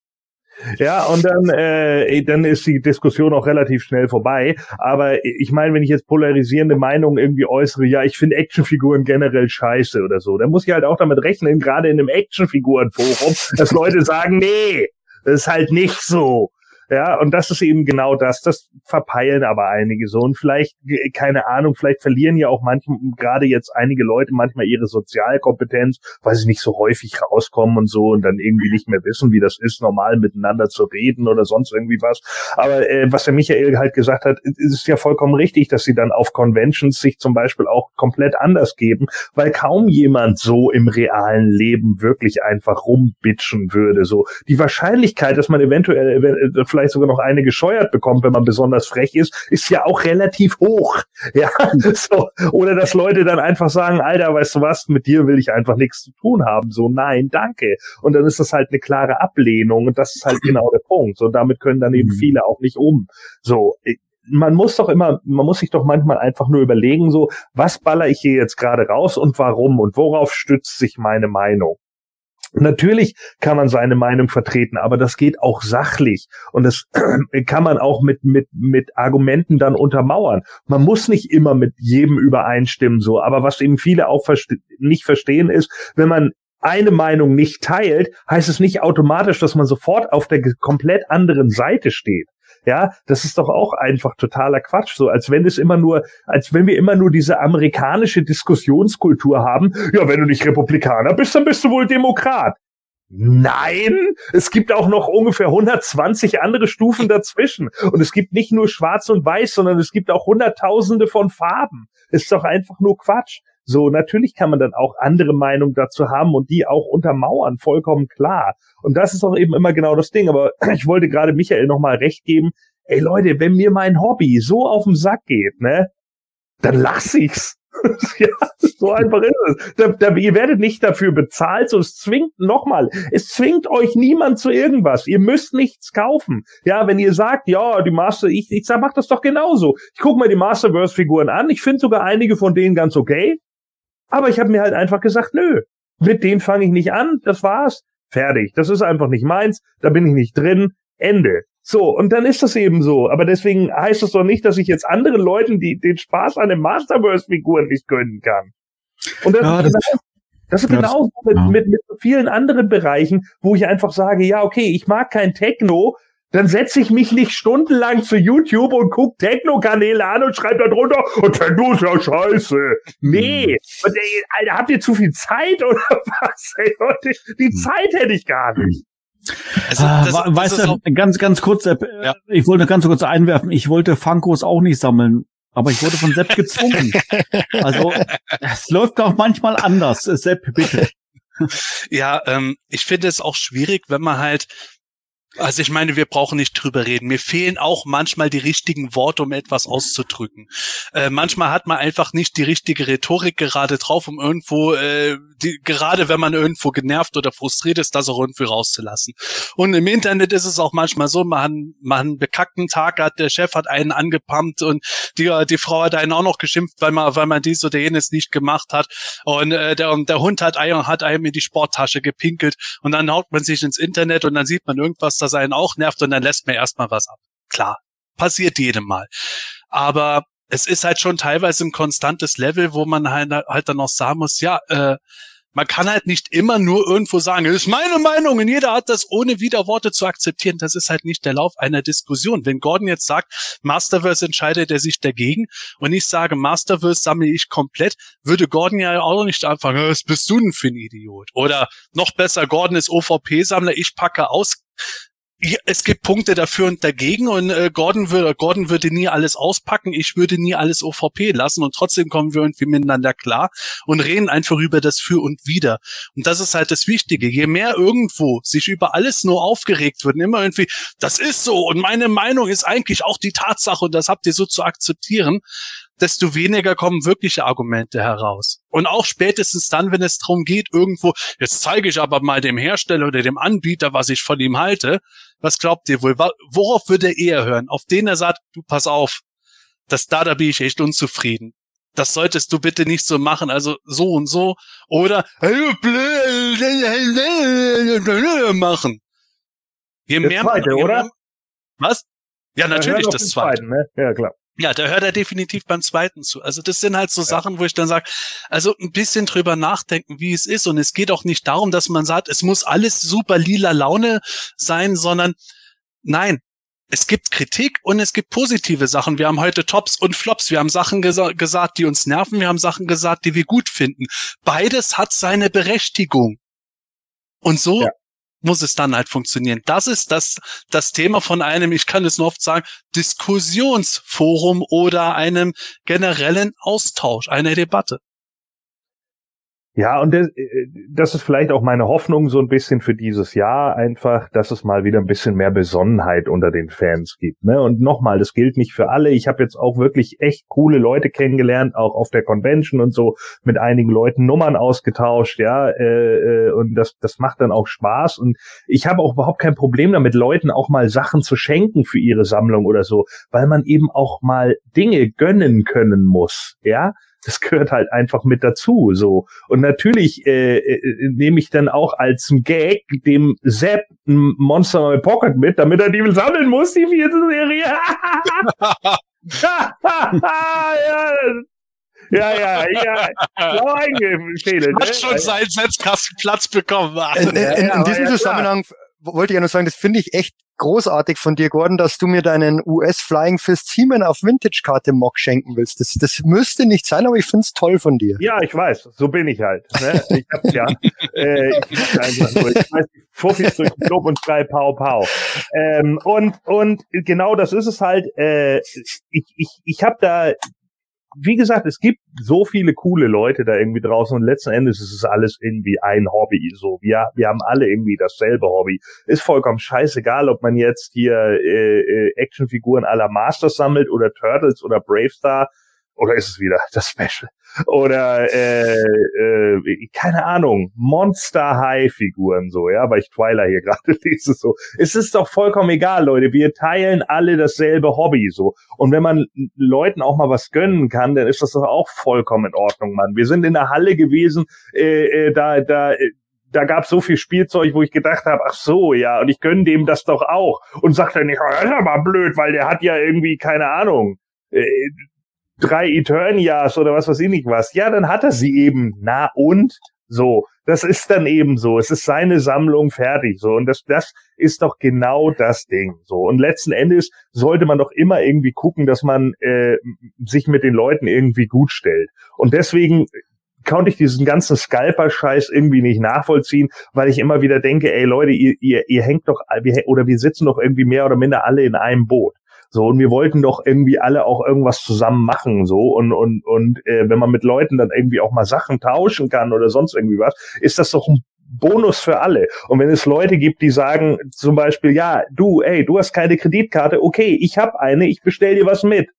Ja, und dann, äh, dann ist die Diskussion auch relativ schnell vorbei. Aber ich meine, wenn ich jetzt polarisierende Meinungen irgendwie äußere, ja, ich finde Actionfiguren generell scheiße oder so, dann muss ich halt auch damit rechnen, gerade in einem Actionfigurenforum, dass Leute sagen, nee, das ist halt nicht so. Ja, und das ist eben genau das. Das verpeilen aber einige so. Und vielleicht, keine Ahnung, vielleicht verlieren ja auch manchmal, gerade jetzt einige Leute manchmal ihre Sozialkompetenz, weil sie nicht so häufig rauskommen und so und dann irgendwie nicht mehr wissen, wie das ist, normal miteinander zu reden oder sonst irgendwie was. Aber äh, was der Michael halt gesagt hat, ist ja vollkommen richtig, dass sie dann auf Conventions sich zum Beispiel auch komplett anders geben, weil kaum jemand so im realen Leben wirklich einfach rumbitchen würde. So die Wahrscheinlichkeit, dass man eventuell, eventuell vielleicht sogar noch eine gescheuert bekommt, wenn man besonders frech ist, ist ja auch relativ hoch. Ja, so. Oder dass Leute dann einfach sagen, Alter, weißt du was, mit dir will ich einfach nichts zu tun haben. So, nein, danke. Und dann ist das halt eine klare Ablehnung und das ist halt genau der Punkt. So, damit können dann eben mhm. viele auch nicht um. So, man muss doch immer, man muss sich doch manchmal einfach nur überlegen, so, was baller ich hier jetzt gerade raus und warum und worauf stützt sich meine Meinung? Natürlich kann man seine Meinung vertreten, aber das geht auch sachlich und das kann man auch mit mit mit Argumenten dann untermauern. Man muss nicht immer mit jedem übereinstimmen so, aber was eben viele auch verste nicht verstehen ist, wenn man eine Meinung nicht teilt, heißt es nicht automatisch, dass man sofort auf der komplett anderen Seite steht. Ja, das ist doch auch einfach totaler Quatsch. So, als wenn es immer nur, als wenn wir immer nur diese amerikanische Diskussionskultur haben. Ja, wenn du nicht Republikaner bist, dann bist du wohl Demokrat. Nein, es gibt auch noch ungefähr 120 andere Stufen dazwischen. Und es gibt nicht nur schwarz und weiß, sondern es gibt auch hunderttausende von Farben. Ist doch einfach nur Quatsch. So, natürlich kann man dann auch andere Meinungen dazu haben und die auch untermauern, vollkommen klar. Und das ist auch eben immer genau das Ding. Aber ich wollte gerade Michael nochmal recht geben. Ey Leute, wenn mir mein Hobby so auf den Sack geht, ne, dann lass ich's. ja, so einfach ist es. Da, da, ihr werdet nicht dafür bezahlt, so es zwingt nochmal, es zwingt euch niemand zu irgendwas. Ihr müsst nichts kaufen. Ja, wenn ihr sagt, ja, die Master, ich, ich sag, mach das doch genauso. Ich guck mir die Masterverse-Figuren an. Ich finde sogar einige von denen ganz okay. Aber ich habe mir halt einfach gesagt, nö, mit denen fange ich nicht an, das war's, fertig. Das ist einfach nicht meins, da bin ich nicht drin, Ende. So, und dann ist das eben so. Aber deswegen heißt es doch nicht, dass ich jetzt anderen Leuten die, den Spaß an den Masterverse-Figuren nicht gönnen kann. Und das, ja, das, ist, genau, das ist genauso mit, ja. mit, mit vielen anderen Bereichen, wo ich einfach sage, ja, okay, ich mag kein Techno, dann setze ich mich nicht stundenlang zu YouTube und guck Techno-Kanäle an und schreibe da drunter, oh, Techno ist ja scheiße. Nee, hm. und, ey, Alter, habt ihr zu viel Zeit oder was? Ey, die hm. Zeit hätte ich gar nicht. Also, das, ah, weißt du, ganz, ganz kurz, äh, ja. ich wollte ganz kurz einwerfen, ich wollte Funkos auch nicht sammeln, aber ich wurde von Sepp gezwungen. also, es läuft auch manchmal anders. Sepp, bitte. Ja, ähm, ich finde es auch schwierig, wenn man halt also ich meine, wir brauchen nicht drüber reden. Mir fehlen auch manchmal die richtigen Worte, um etwas auszudrücken. Äh, manchmal hat man einfach nicht die richtige Rhetorik gerade drauf, um irgendwo, äh, die, gerade wenn man irgendwo genervt oder frustriert ist, das auch irgendwie rauszulassen. Und im Internet ist es auch manchmal so, man, man einen bekackten Tag hat, der Chef hat einen angepumpt und die, die Frau hat einen auch noch geschimpft, weil man, weil man dies oder jenes nicht gemacht hat. Und äh, der, der Hund hat, hat einem in die Sporttasche gepinkelt und dann haut man sich ins Internet und dann sieht man irgendwas, das einen auch nervt und dann lässt man erstmal was ab. Klar, passiert jedem Mal. Aber es ist halt schon teilweise ein konstantes Level, wo man halt, halt dann auch sagen muss, ja, äh, man kann halt nicht immer nur irgendwo sagen, das ist meine Meinung und jeder hat das ohne Widerworte zu akzeptieren. Das ist halt nicht der Lauf einer Diskussion. Wenn Gordon jetzt sagt, Masterverse entscheidet er sich dagegen und ich sage, Masterverse sammle ich komplett, würde Gordon ja auch nicht anfangen, was bist du denn für ein Idiot? Oder noch besser, Gordon ist OVP-Sammler, ich packe aus ja, es gibt Punkte dafür und dagegen und äh, Gordon würde Gordon würde nie alles auspacken, ich würde nie alles OVP lassen und trotzdem kommen wir irgendwie miteinander klar und reden einfach über das Für und Wider. Und das ist halt das Wichtige. Je mehr irgendwo sich über alles nur aufgeregt wird, immer irgendwie, das ist so und meine Meinung ist eigentlich auch die Tatsache und das habt ihr so zu akzeptieren, desto weniger kommen wirkliche Argumente heraus. Und auch spätestens dann, wenn es darum geht, irgendwo, jetzt zeige ich aber mal dem Hersteller oder dem Anbieter, was ich von ihm halte. Was glaubt ihr wohl? Worauf würde er eher hören? Auf den er sagt, du pass auf, das da, da bin ich echt unzufrieden. Das solltest du bitte nicht so machen, also so und so. Oder machen. Je mehr zweite, man, oder? Was? Ja, natürlich das zweite. Ne? Ja, klar. Ja, da hört er definitiv beim zweiten zu. Also das sind halt so ja. Sachen, wo ich dann sage, also ein bisschen drüber nachdenken, wie es ist. Und es geht auch nicht darum, dass man sagt, es muss alles super lila Laune sein, sondern nein, es gibt Kritik und es gibt positive Sachen. Wir haben heute Tops und Flops. Wir haben Sachen gesa gesagt, die uns nerven. Wir haben Sachen gesagt, die wir gut finden. Beides hat seine Berechtigung. Und so ja muss es dann halt funktionieren. Das ist das, das Thema von einem, ich kann es nur oft sagen, Diskussionsforum oder einem generellen Austausch, einer Debatte. Ja, und das, äh, das ist vielleicht auch meine Hoffnung so ein bisschen für dieses Jahr einfach, dass es mal wieder ein bisschen mehr Besonnenheit unter den Fans gibt. Ne? Und nochmal, das gilt nicht für alle. Ich habe jetzt auch wirklich echt coole Leute kennengelernt, auch auf der Convention und so, mit einigen Leuten Nummern ausgetauscht, ja, äh, äh und das, das macht dann auch Spaß. Und ich habe auch überhaupt kein Problem damit, Leuten auch mal Sachen zu schenken für ihre Sammlung oder so, weil man eben auch mal Dinge gönnen können muss, ja das gehört halt einfach mit dazu. So und natürlich äh, äh, nehme ich dann auch als Gag dem Sepp ein Monster in My Pocket mit, damit er die sammeln muss, die vierte Serie. ja, ja, ja, ja. Blau eingefädelt. Hat ne? schon seinen Setzkastenplatz bekommen. In, in, in, in diesem Zusammenhang wollte ich ja nur sagen, das finde ich echt großartig von dir, Gordon, dass du mir deinen US Flying Fist Seaman auf Vintage-Karte Mock schenken willst. Das, das müsste nicht sein, aber ich finde es toll von dir. Ja, ich weiß. So bin ich halt. Ne? Ich hab's ja. äh, ich einfach nur. Ich weiß, Fuffis durch den Club und schrei Pau Pau. Ähm, und, und genau das ist es halt. Äh, ich ich, ich habe da wie gesagt, es gibt so viele coole Leute da irgendwie draußen und letzten Endes ist es alles irgendwie ein Hobby. So, wir, wir haben alle irgendwie dasselbe Hobby. Ist vollkommen scheißegal, ob man jetzt hier äh, äh, Actionfiguren aller Masters sammelt oder Turtles oder Bravestar oder ist es wieder das Special? Oder äh, äh, keine Ahnung, Monster High Figuren so, ja, weil ich Twilight hier gerade lese so. Es ist doch vollkommen egal, Leute. Wir teilen alle dasselbe Hobby so. Und wenn man Leuten auch mal was gönnen kann, dann ist das doch auch vollkommen in Ordnung, Mann. Wir sind in der Halle gewesen, äh, äh, da da äh, da gab so viel Spielzeug, wo ich gedacht habe, ach so, ja, und ich gönne dem das doch auch. Und sagt dann nicht, oh, das ist aber blöd, weil der hat ja irgendwie, keine Ahnung, äh, drei Eternias oder was weiß ich nicht was. Ja, dann hat er sie eben. Na und? So, das ist dann eben so. Es ist seine Sammlung fertig. So, und das, das ist doch genau das Ding. So, und letzten Endes sollte man doch immer irgendwie gucken, dass man äh, sich mit den Leuten irgendwie gut stellt. Und deswegen konnte ich diesen ganzen Scalper-Scheiß irgendwie nicht nachvollziehen, weil ich immer wieder denke, ey Leute, ihr, ihr, ihr hängt doch, oder wir sitzen doch irgendwie mehr oder minder alle in einem Boot. So, und wir wollten doch irgendwie alle auch irgendwas zusammen machen, so. Und, und, und äh, wenn man mit Leuten dann irgendwie auch mal Sachen tauschen kann oder sonst irgendwie was, ist das doch ein Bonus für alle. Und wenn es Leute gibt, die sagen zum Beispiel, ja, du, ey, du hast keine Kreditkarte, okay, ich habe eine, ich bestell dir was mit.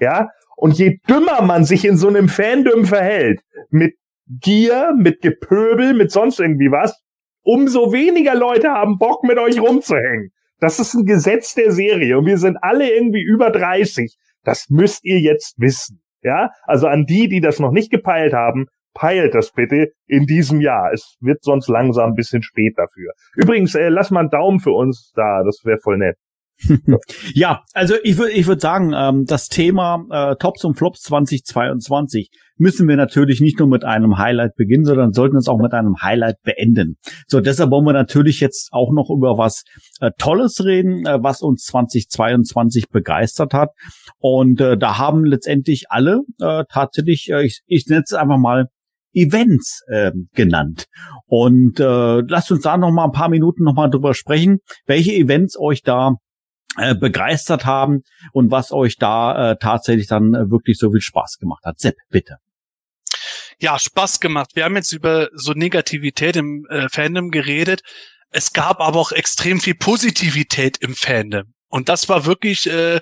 Ja, und je dümmer man sich in so einem Fandom verhält, mit Gier, mit Gepöbel, mit sonst irgendwie was, umso weniger Leute haben Bock, mit euch rumzuhängen. Das ist ein Gesetz der Serie und wir sind alle irgendwie über 30. Das müsst ihr jetzt wissen. Ja, also an die, die das noch nicht gepeilt haben, peilt das bitte in diesem Jahr. Es wird sonst langsam ein bisschen spät dafür. Übrigens, äh, lass mal einen Daumen für uns da, das wäre voll nett. ja, also ich würde ich würde sagen, ähm, das Thema äh, Tops und Flops 2022 müssen wir natürlich nicht nur mit einem Highlight beginnen, sondern sollten es auch mit einem Highlight beenden. So, deshalb wollen wir natürlich jetzt auch noch über was äh, Tolles reden, äh, was uns 2022 begeistert hat. Und äh, da haben letztendlich alle äh, tatsächlich, äh, ich, ich nenne es einfach mal Events äh, genannt. Und äh, lasst uns da noch mal ein paar Minuten noch mal drüber sprechen, welche Events euch da äh, begeistert haben und was euch da äh, tatsächlich dann äh, wirklich so viel Spaß gemacht hat. Sepp, bitte. Ja, Spaß gemacht. Wir haben jetzt über so Negativität im äh, Fandom geredet. Es gab aber auch extrem viel Positivität im Fandom. Und das war wirklich äh,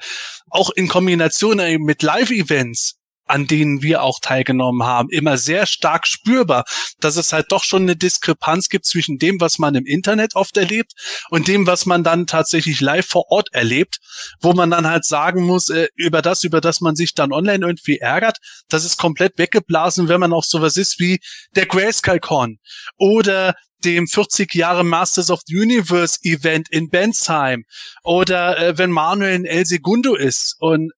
auch in Kombination äh, mit Live-Events an denen wir auch teilgenommen haben, immer sehr stark spürbar, dass es halt doch schon eine Diskrepanz gibt zwischen dem, was man im Internet oft erlebt und dem, was man dann tatsächlich live vor Ort erlebt, wo man dann halt sagen muss, äh, über das, über das man sich dann online irgendwie ärgert, das ist komplett weggeblasen, wenn man auch sowas ist wie der Grayscale Con oder dem 40 Jahre Masters of the Universe Event in Bensheim oder äh, wenn Manuel in El Segundo ist und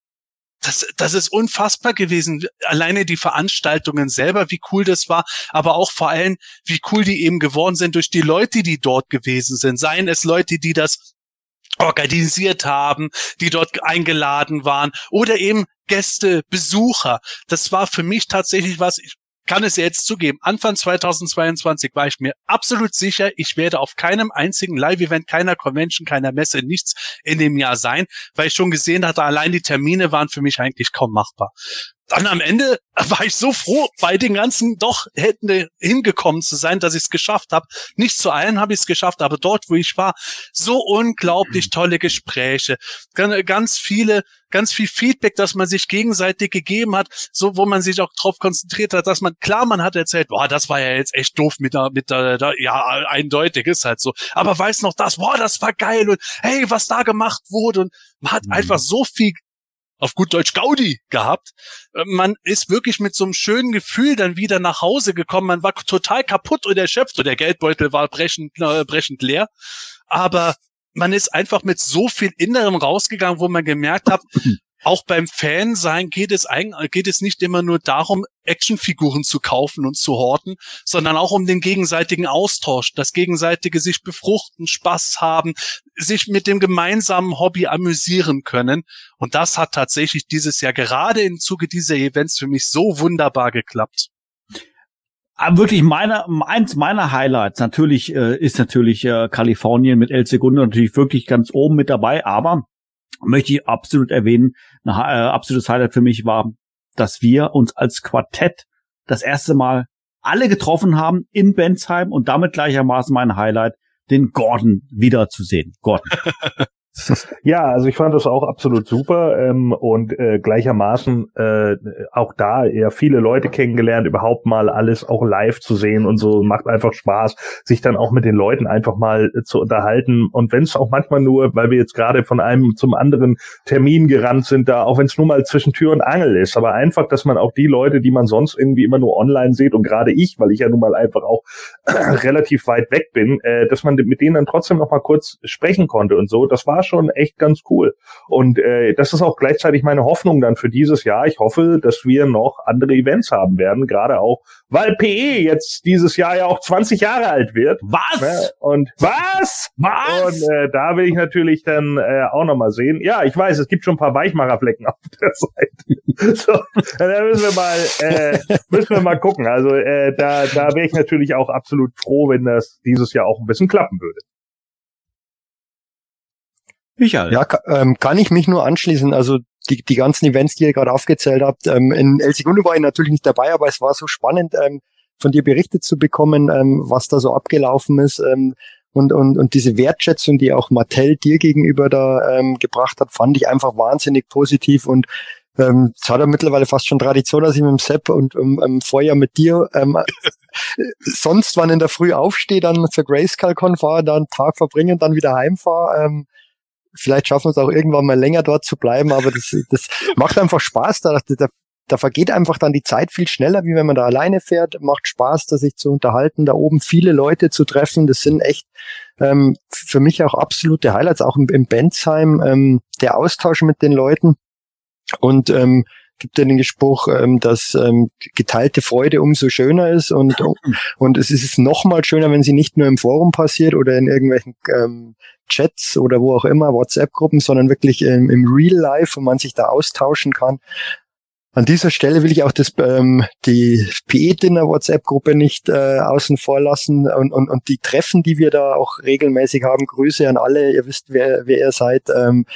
das, das ist unfassbar gewesen. Alleine die Veranstaltungen selber, wie cool das war, aber auch vor allem, wie cool die eben geworden sind durch die Leute, die dort gewesen sind. Seien es Leute, die das organisiert haben, die dort eingeladen waren oder eben Gäste, Besucher. Das war für mich tatsächlich was, ich kann es jetzt zugeben, Anfang 2022 war ich mir absolut sicher, ich werde auf keinem einzigen Live-Event, keiner Convention, keiner Messe, nichts in dem Jahr sein, weil ich schon gesehen hatte, allein die Termine waren für mich eigentlich kaum machbar dann am Ende war ich so froh, bei den ganzen doch hätten hingekommen zu sein, dass ich es geschafft habe. Nicht zu allen habe ich es geschafft, aber dort, wo ich war, so unglaublich mhm. tolle Gespräche, ganz viele, ganz viel Feedback, dass man sich gegenseitig gegeben hat, so wo man sich auch drauf konzentriert hat, dass man klar, man hat erzählt, boah, das war ja jetzt echt doof mit der, mit der, der ja eindeutig ist halt so, aber weiß noch das, boah, das war geil und hey, was da gemacht wurde und man hat mhm. einfach so viel auf gut Deutsch Gaudi gehabt. Äh, man ist wirklich mit so einem schönen Gefühl dann wieder nach Hause gekommen. Man war total kaputt und erschöpft und der Geldbeutel war brechend, äh, brechend leer. Aber man ist einfach mit so viel Innerem rausgegangen, wo man gemerkt hat, auch beim Fansein geht es eigentlich, geht es nicht immer nur darum, Actionfiguren zu kaufen und zu horten, sondern auch um den gegenseitigen Austausch, das gegenseitige sich befruchten, Spaß haben, sich mit dem gemeinsamen Hobby amüsieren können. Und das hat tatsächlich dieses Jahr gerade im Zuge dieser Events für mich so wunderbar geklappt. Aber wirklich meine, eins meiner Highlights natürlich äh, ist natürlich äh, Kalifornien mit El Segundo natürlich wirklich ganz oben mit dabei, aber möchte ich absolut erwähnen, ein äh, absolutes Highlight für mich war, dass wir uns als Quartett das erste Mal alle getroffen haben in Bensheim und damit gleichermaßen mein Highlight, den Gordon wiederzusehen. Gordon. Ja, also ich fand das auch absolut super ähm, und äh, gleichermaßen äh, auch da eher viele Leute kennengelernt, überhaupt mal alles auch live zu sehen und so macht einfach Spaß, sich dann auch mit den Leuten einfach mal äh, zu unterhalten. Und wenn es auch manchmal nur, weil wir jetzt gerade von einem zum anderen Termin gerannt sind, da auch wenn es nur mal zwischen Tür und Angel ist, aber einfach, dass man auch die Leute, die man sonst irgendwie immer nur online sieht und gerade ich, weil ich ja nun mal einfach auch relativ weit weg bin, äh, dass man mit denen dann trotzdem noch mal kurz sprechen konnte und so, das war schon echt ganz cool. Und äh, das ist auch gleichzeitig meine Hoffnung dann für dieses Jahr. Ich hoffe, dass wir noch andere Events haben werden, gerade auch, weil PE jetzt dieses Jahr ja auch 20 Jahre alt wird. Was? Ne? Und was? Was? Und äh, da will ich natürlich dann äh, auch nochmal sehen. Ja, ich weiß, es gibt schon ein paar Weichmacherflecken auf der Seite. so, da müssen wir mal, äh, müssen wir mal gucken. Also äh, da, da wäre ich natürlich auch absolut froh, wenn das dieses Jahr auch ein bisschen klappen würde. Michael. Ja, ähm, kann ich mich nur anschließen. Also die, die ganzen Events, die ihr gerade aufgezählt habt. Ähm, in El Segundo war ich natürlich nicht dabei, aber es war so spannend, ähm, von dir berichtet zu bekommen, ähm, was da so abgelaufen ist. Ähm, und, und, und diese Wertschätzung, die auch Mattel dir gegenüber da ähm, gebracht hat, fand ich einfach wahnsinnig positiv und ähm, es hat ja mittlerweile fast schon Tradition, dass ich mit dem Sepp und um, um, vorher mit dir ähm, sonst wann in der Früh aufstehe, dann zur Grayscale-Con fahre, dann Tag verbringen, dann wieder heimfahre. Ähm, vielleicht schaffen wir es auch irgendwann mal länger dort zu bleiben, aber das, das macht einfach Spaß. Da, da, da vergeht einfach dann die Zeit viel schneller, wie wenn man da alleine fährt. Macht Spaß, da sich zu unterhalten, da oben viele Leute zu treffen. Das sind echt ähm, für mich auch absolute Highlights, auch im, im Bensheim, ähm, der Austausch mit den Leuten. Und ähm, gibt ja den Gespruch, ähm, dass ähm, geteilte Freude umso schöner ist und, und es ist noch mal schöner, wenn sie nicht nur im Forum passiert oder in irgendwelchen ähm, Chats oder wo auch immer, WhatsApp-Gruppen, sondern wirklich ähm, im Real Life, wo man sich da austauschen kann. an dieser Stelle will ich auch das, ähm, die PE-Dinner-WhatsApp-Gruppe nicht äh, außen vor lassen und, und, und die Treffen, die wir da auch regelmäßig haben. Grüße an alle, ihr wisst, wer, wer ihr seid. Ähm,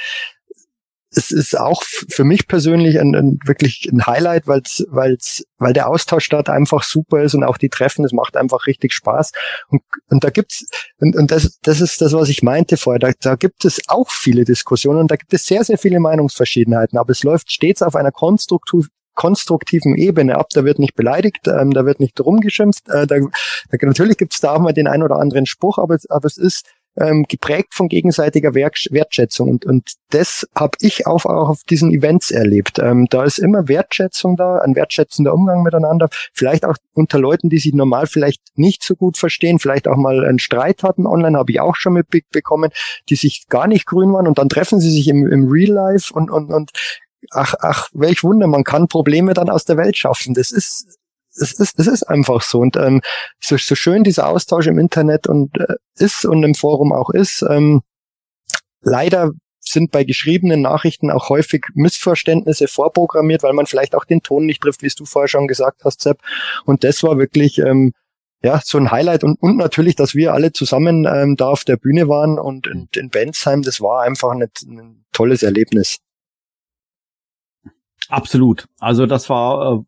es ist auch für mich persönlich ein, ein wirklich ein Highlight, weil's, weil's, weil der Austausch dort einfach super ist und auch die Treffen, es macht einfach richtig Spaß. Und, und da gibt's und, und das, das ist das, was ich meinte vorher. Da, da gibt es auch viele Diskussionen und da gibt es sehr, sehr viele Meinungsverschiedenheiten, aber es läuft stets auf einer konstruktiv, konstruktiven Ebene ab. Da wird nicht beleidigt, ähm, da wird nicht rumgeschimpft. Äh, da, da, natürlich gibt es da auch mal den ein oder anderen Spruch, aber, aber es ist ähm, geprägt von gegenseitiger Wertschätzung. Und, und das habe ich auch, auch auf diesen Events erlebt. Ähm, da ist immer Wertschätzung da, ein wertschätzender Umgang miteinander. Vielleicht auch unter Leuten, die sich normal vielleicht nicht so gut verstehen, vielleicht auch mal einen Streit hatten online, habe ich auch schon mitbekommen, die sich gar nicht grün waren und dann treffen sie sich im, im Real Life und, und, und ach, ach, welch Wunder, man kann Probleme dann aus der Welt schaffen. Das ist es ist, es ist einfach so. Und ähm, so, so schön dieser Austausch im Internet und äh, ist und im Forum auch ist, ähm, leider sind bei geschriebenen Nachrichten auch häufig Missverständnisse vorprogrammiert, weil man vielleicht auch den Ton nicht trifft, wie es du vorher schon gesagt hast, Sepp. Und das war wirklich ähm, ja so ein Highlight und, und natürlich, dass wir alle zusammen ähm, da auf der Bühne waren und in, in Bensheim, das war einfach ein, ein tolles Erlebnis. Absolut. Also das war äh,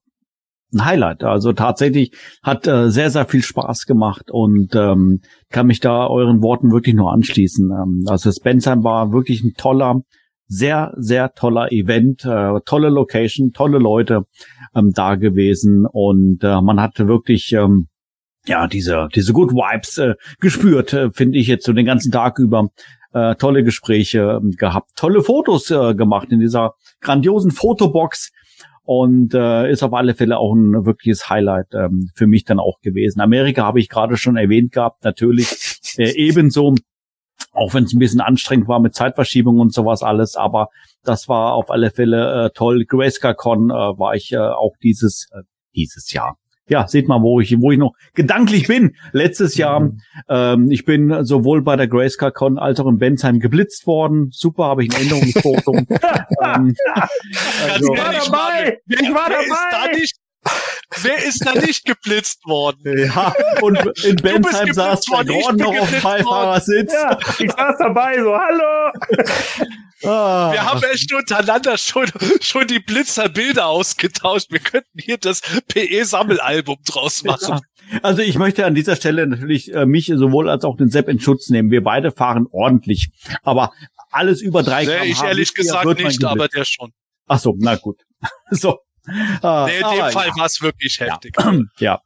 ein Highlight. Also tatsächlich hat äh, sehr, sehr viel Spaß gemacht und ähm, kann mich da euren Worten wirklich nur anschließen. Ähm, also Spenzheim war wirklich ein toller, sehr, sehr toller Event, äh, tolle Location, tolle Leute ähm, da gewesen und äh, man hatte wirklich ähm, ja diese diese Good Vibes äh, gespürt, äh, finde ich jetzt so den ganzen Tag über. Äh, tolle Gespräche äh, gehabt, tolle Fotos äh, gemacht in dieser grandiosen Fotobox und äh, ist auf alle Fälle auch ein wirkliches Highlight ähm, für mich dann auch gewesen. Amerika habe ich gerade schon erwähnt gehabt, natürlich äh, ebenso, auch wenn es ein bisschen anstrengend war mit Zeitverschiebung und sowas alles, aber das war auf alle Fälle äh, toll. GrayscaleCon äh, war ich äh, auch dieses äh, dieses Jahr ja, seht mal, wo ich, wo ich noch gedanklich bin. Letztes Jahr, mhm. ähm, ich bin sowohl bei der GraceCon als auch in Bensheim geblitzt worden. Super, habe ich ein Änderungsfoto. ähm, also, ich war dabei! Ich war dabei! Wer ist da nicht geblitzt worden? Ja, und in Bensheim saß der Gordon noch auf dem Beifahrersitz. Ja, ich saß dabei, so, hallo! Ah. Wir haben echt untereinander schon, schon die Blitzerbilder ausgetauscht. Wir könnten hier das PE-Sammelalbum draus machen. Ja. Also ich möchte an dieser Stelle natürlich äh, mich sowohl als auch den Sepp in Schutz nehmen. Wir beide fahren ordentlich. Aber alles über drei nee, ich ehrlich gesagt nicht, aber der schon. Ach so, na gut. so. Ah, nee, in dem Fall ja. war es wirklich heftig. Ja. ja.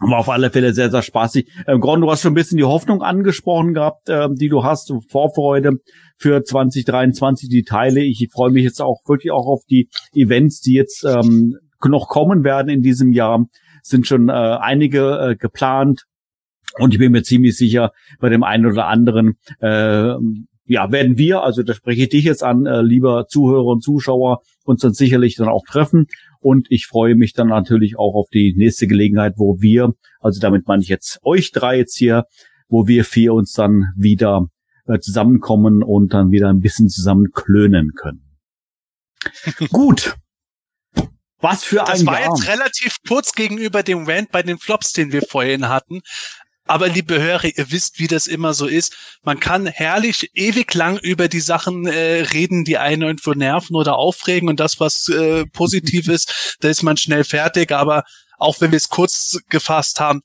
War auf alle Fälle sehr, sehr spaßig. Ähm, Gron, du hast schon ein bisschen die Hoffnung angesprochen gehabt, äh, die du hast, Vorfreude für 2023, die Teile. Ich freue mich jetzt auch wirklich auch auf die Events, die jetzt ähm, noch kommen werden in diesem Jahr. Sind schon äh, einige äh, geplant. Und ich bin mir ziemlich sicher, bei dem einen oder anderen äh, ja, werden wir, also da spreche ich dich jetzt an, äh, lieber Zuhörer und Zuschauer, uns dann sicherlich dann auch treffen. Und ich freue mich dann natürlich auch auf die nächste Gelegenheit, wo wir, also damit meine ich jetzt euch drei jetzt hier, wo wir vier uns dann wieder äh, zusammenkommen und dann wieder ein bisschen zusammen klönen können. Gut. Was für ein Das war Jahr. jetzt relativ kurz gegenüber dem Rant bei den Flops, den wir vorhin hatten. Aber liebe Hörer, ihr wisst, wie das immer so ist. Man kann herrlich ewig lang über die Sachen äh, reden, die einen irgendwo nerven oder aufregen und das, was äh, positiv ist, da ist man schnell fertig. Aber auch wenn wir es kurz gefasst haben,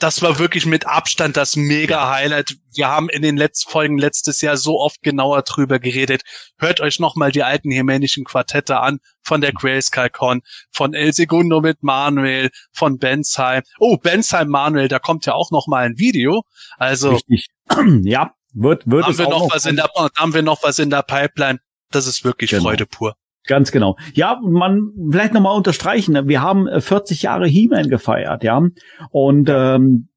das war wirklich mit Abstand das mega Highlight. Wir haben in den letzten Folgen letztes Jahr so oft genauer drüber geredet. Hört euch nochmal die alten hemänischen Quartette an von der Grayskull Con, von El Segundo mit Manuel, von Bensheim. Oh, Bensheim Manuel, da kommt ja auch nochmal ein Video. Also Richtig. ja, wird, wird haben es wir noch was in der, haben wir noch was in der Pipeline. Das ist wirklich Genau. Freude pur. Ganz genau. Ja, man vielleicht nochmal unterstreichen. ne, Wir haben äh, 40 Jahre He-Man gefeiert, ja. Und ähm,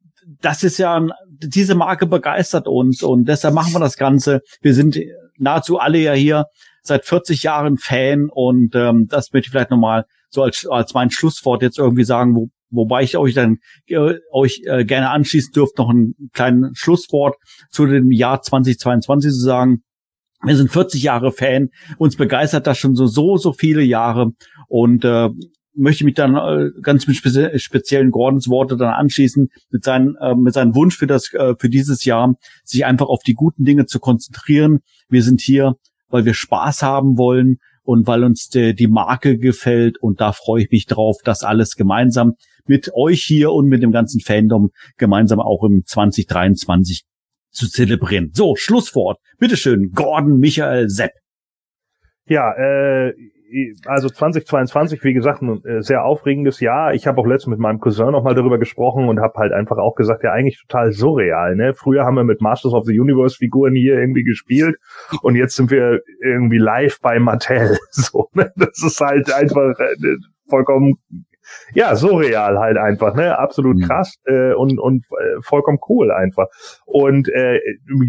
das ist ja, diese Marke begeistert uns und deshalb machen wir das Ganze. Wir sind nahezu alle ja hier seit 40 Jahren Fan und ähm, das möchte ich vielleicht nochmal so als, als mein Schlusswort jetzt irgendwie sagen, wo, wobei ich euch dann äh, euch äh, gerne anschließen dürft, noch ein kleines Schlusswort zu dem Jahr 2022 zu sagen. Wir sind 40 Jahre Fan, uns begeistert das schon so, so, so viele Jahre. Und äh, möchte mich dann äh, ganz mit spezi speziellen Gordons Worte dann anschließen mit seinem äh, mit seinem Wunsch für das äh, für dieses Jahr sich einfach auf die guten Dinge zu konzentrieren. Wir sind hier, weil wir Spaß haben wollen und weil uns de, die Marke gefällt. Und da freue ich mich drauf, das alles gemeinsam mit euch hier und mit dem ganzen Fandom gemeinsam auch im 2023 zu zelebrieren. So, Schlusswort. Bitteschön, Gordon Michael Sepp. Ja, äh, also 2022, wie gesagt, ein äh, sehr aufregendes Jahr. Ich habe auch letztens mit meinem Cousin nochmal darüber gesprochen und habe halt einfach auch gesagt, ja eigentlich total surreal. Ne? Früher haben wir mit Masters of the Universe Figuren hier irgendwie gespielt und jetzt sind wir irgendwie live bei Mattel. So, ne? Das ist halt einfach äh, vollkommen ja, surreal halt einfach, ne? Absolut mhm. krass äh, und, und äh, vollkommen cool einfach. Und äh,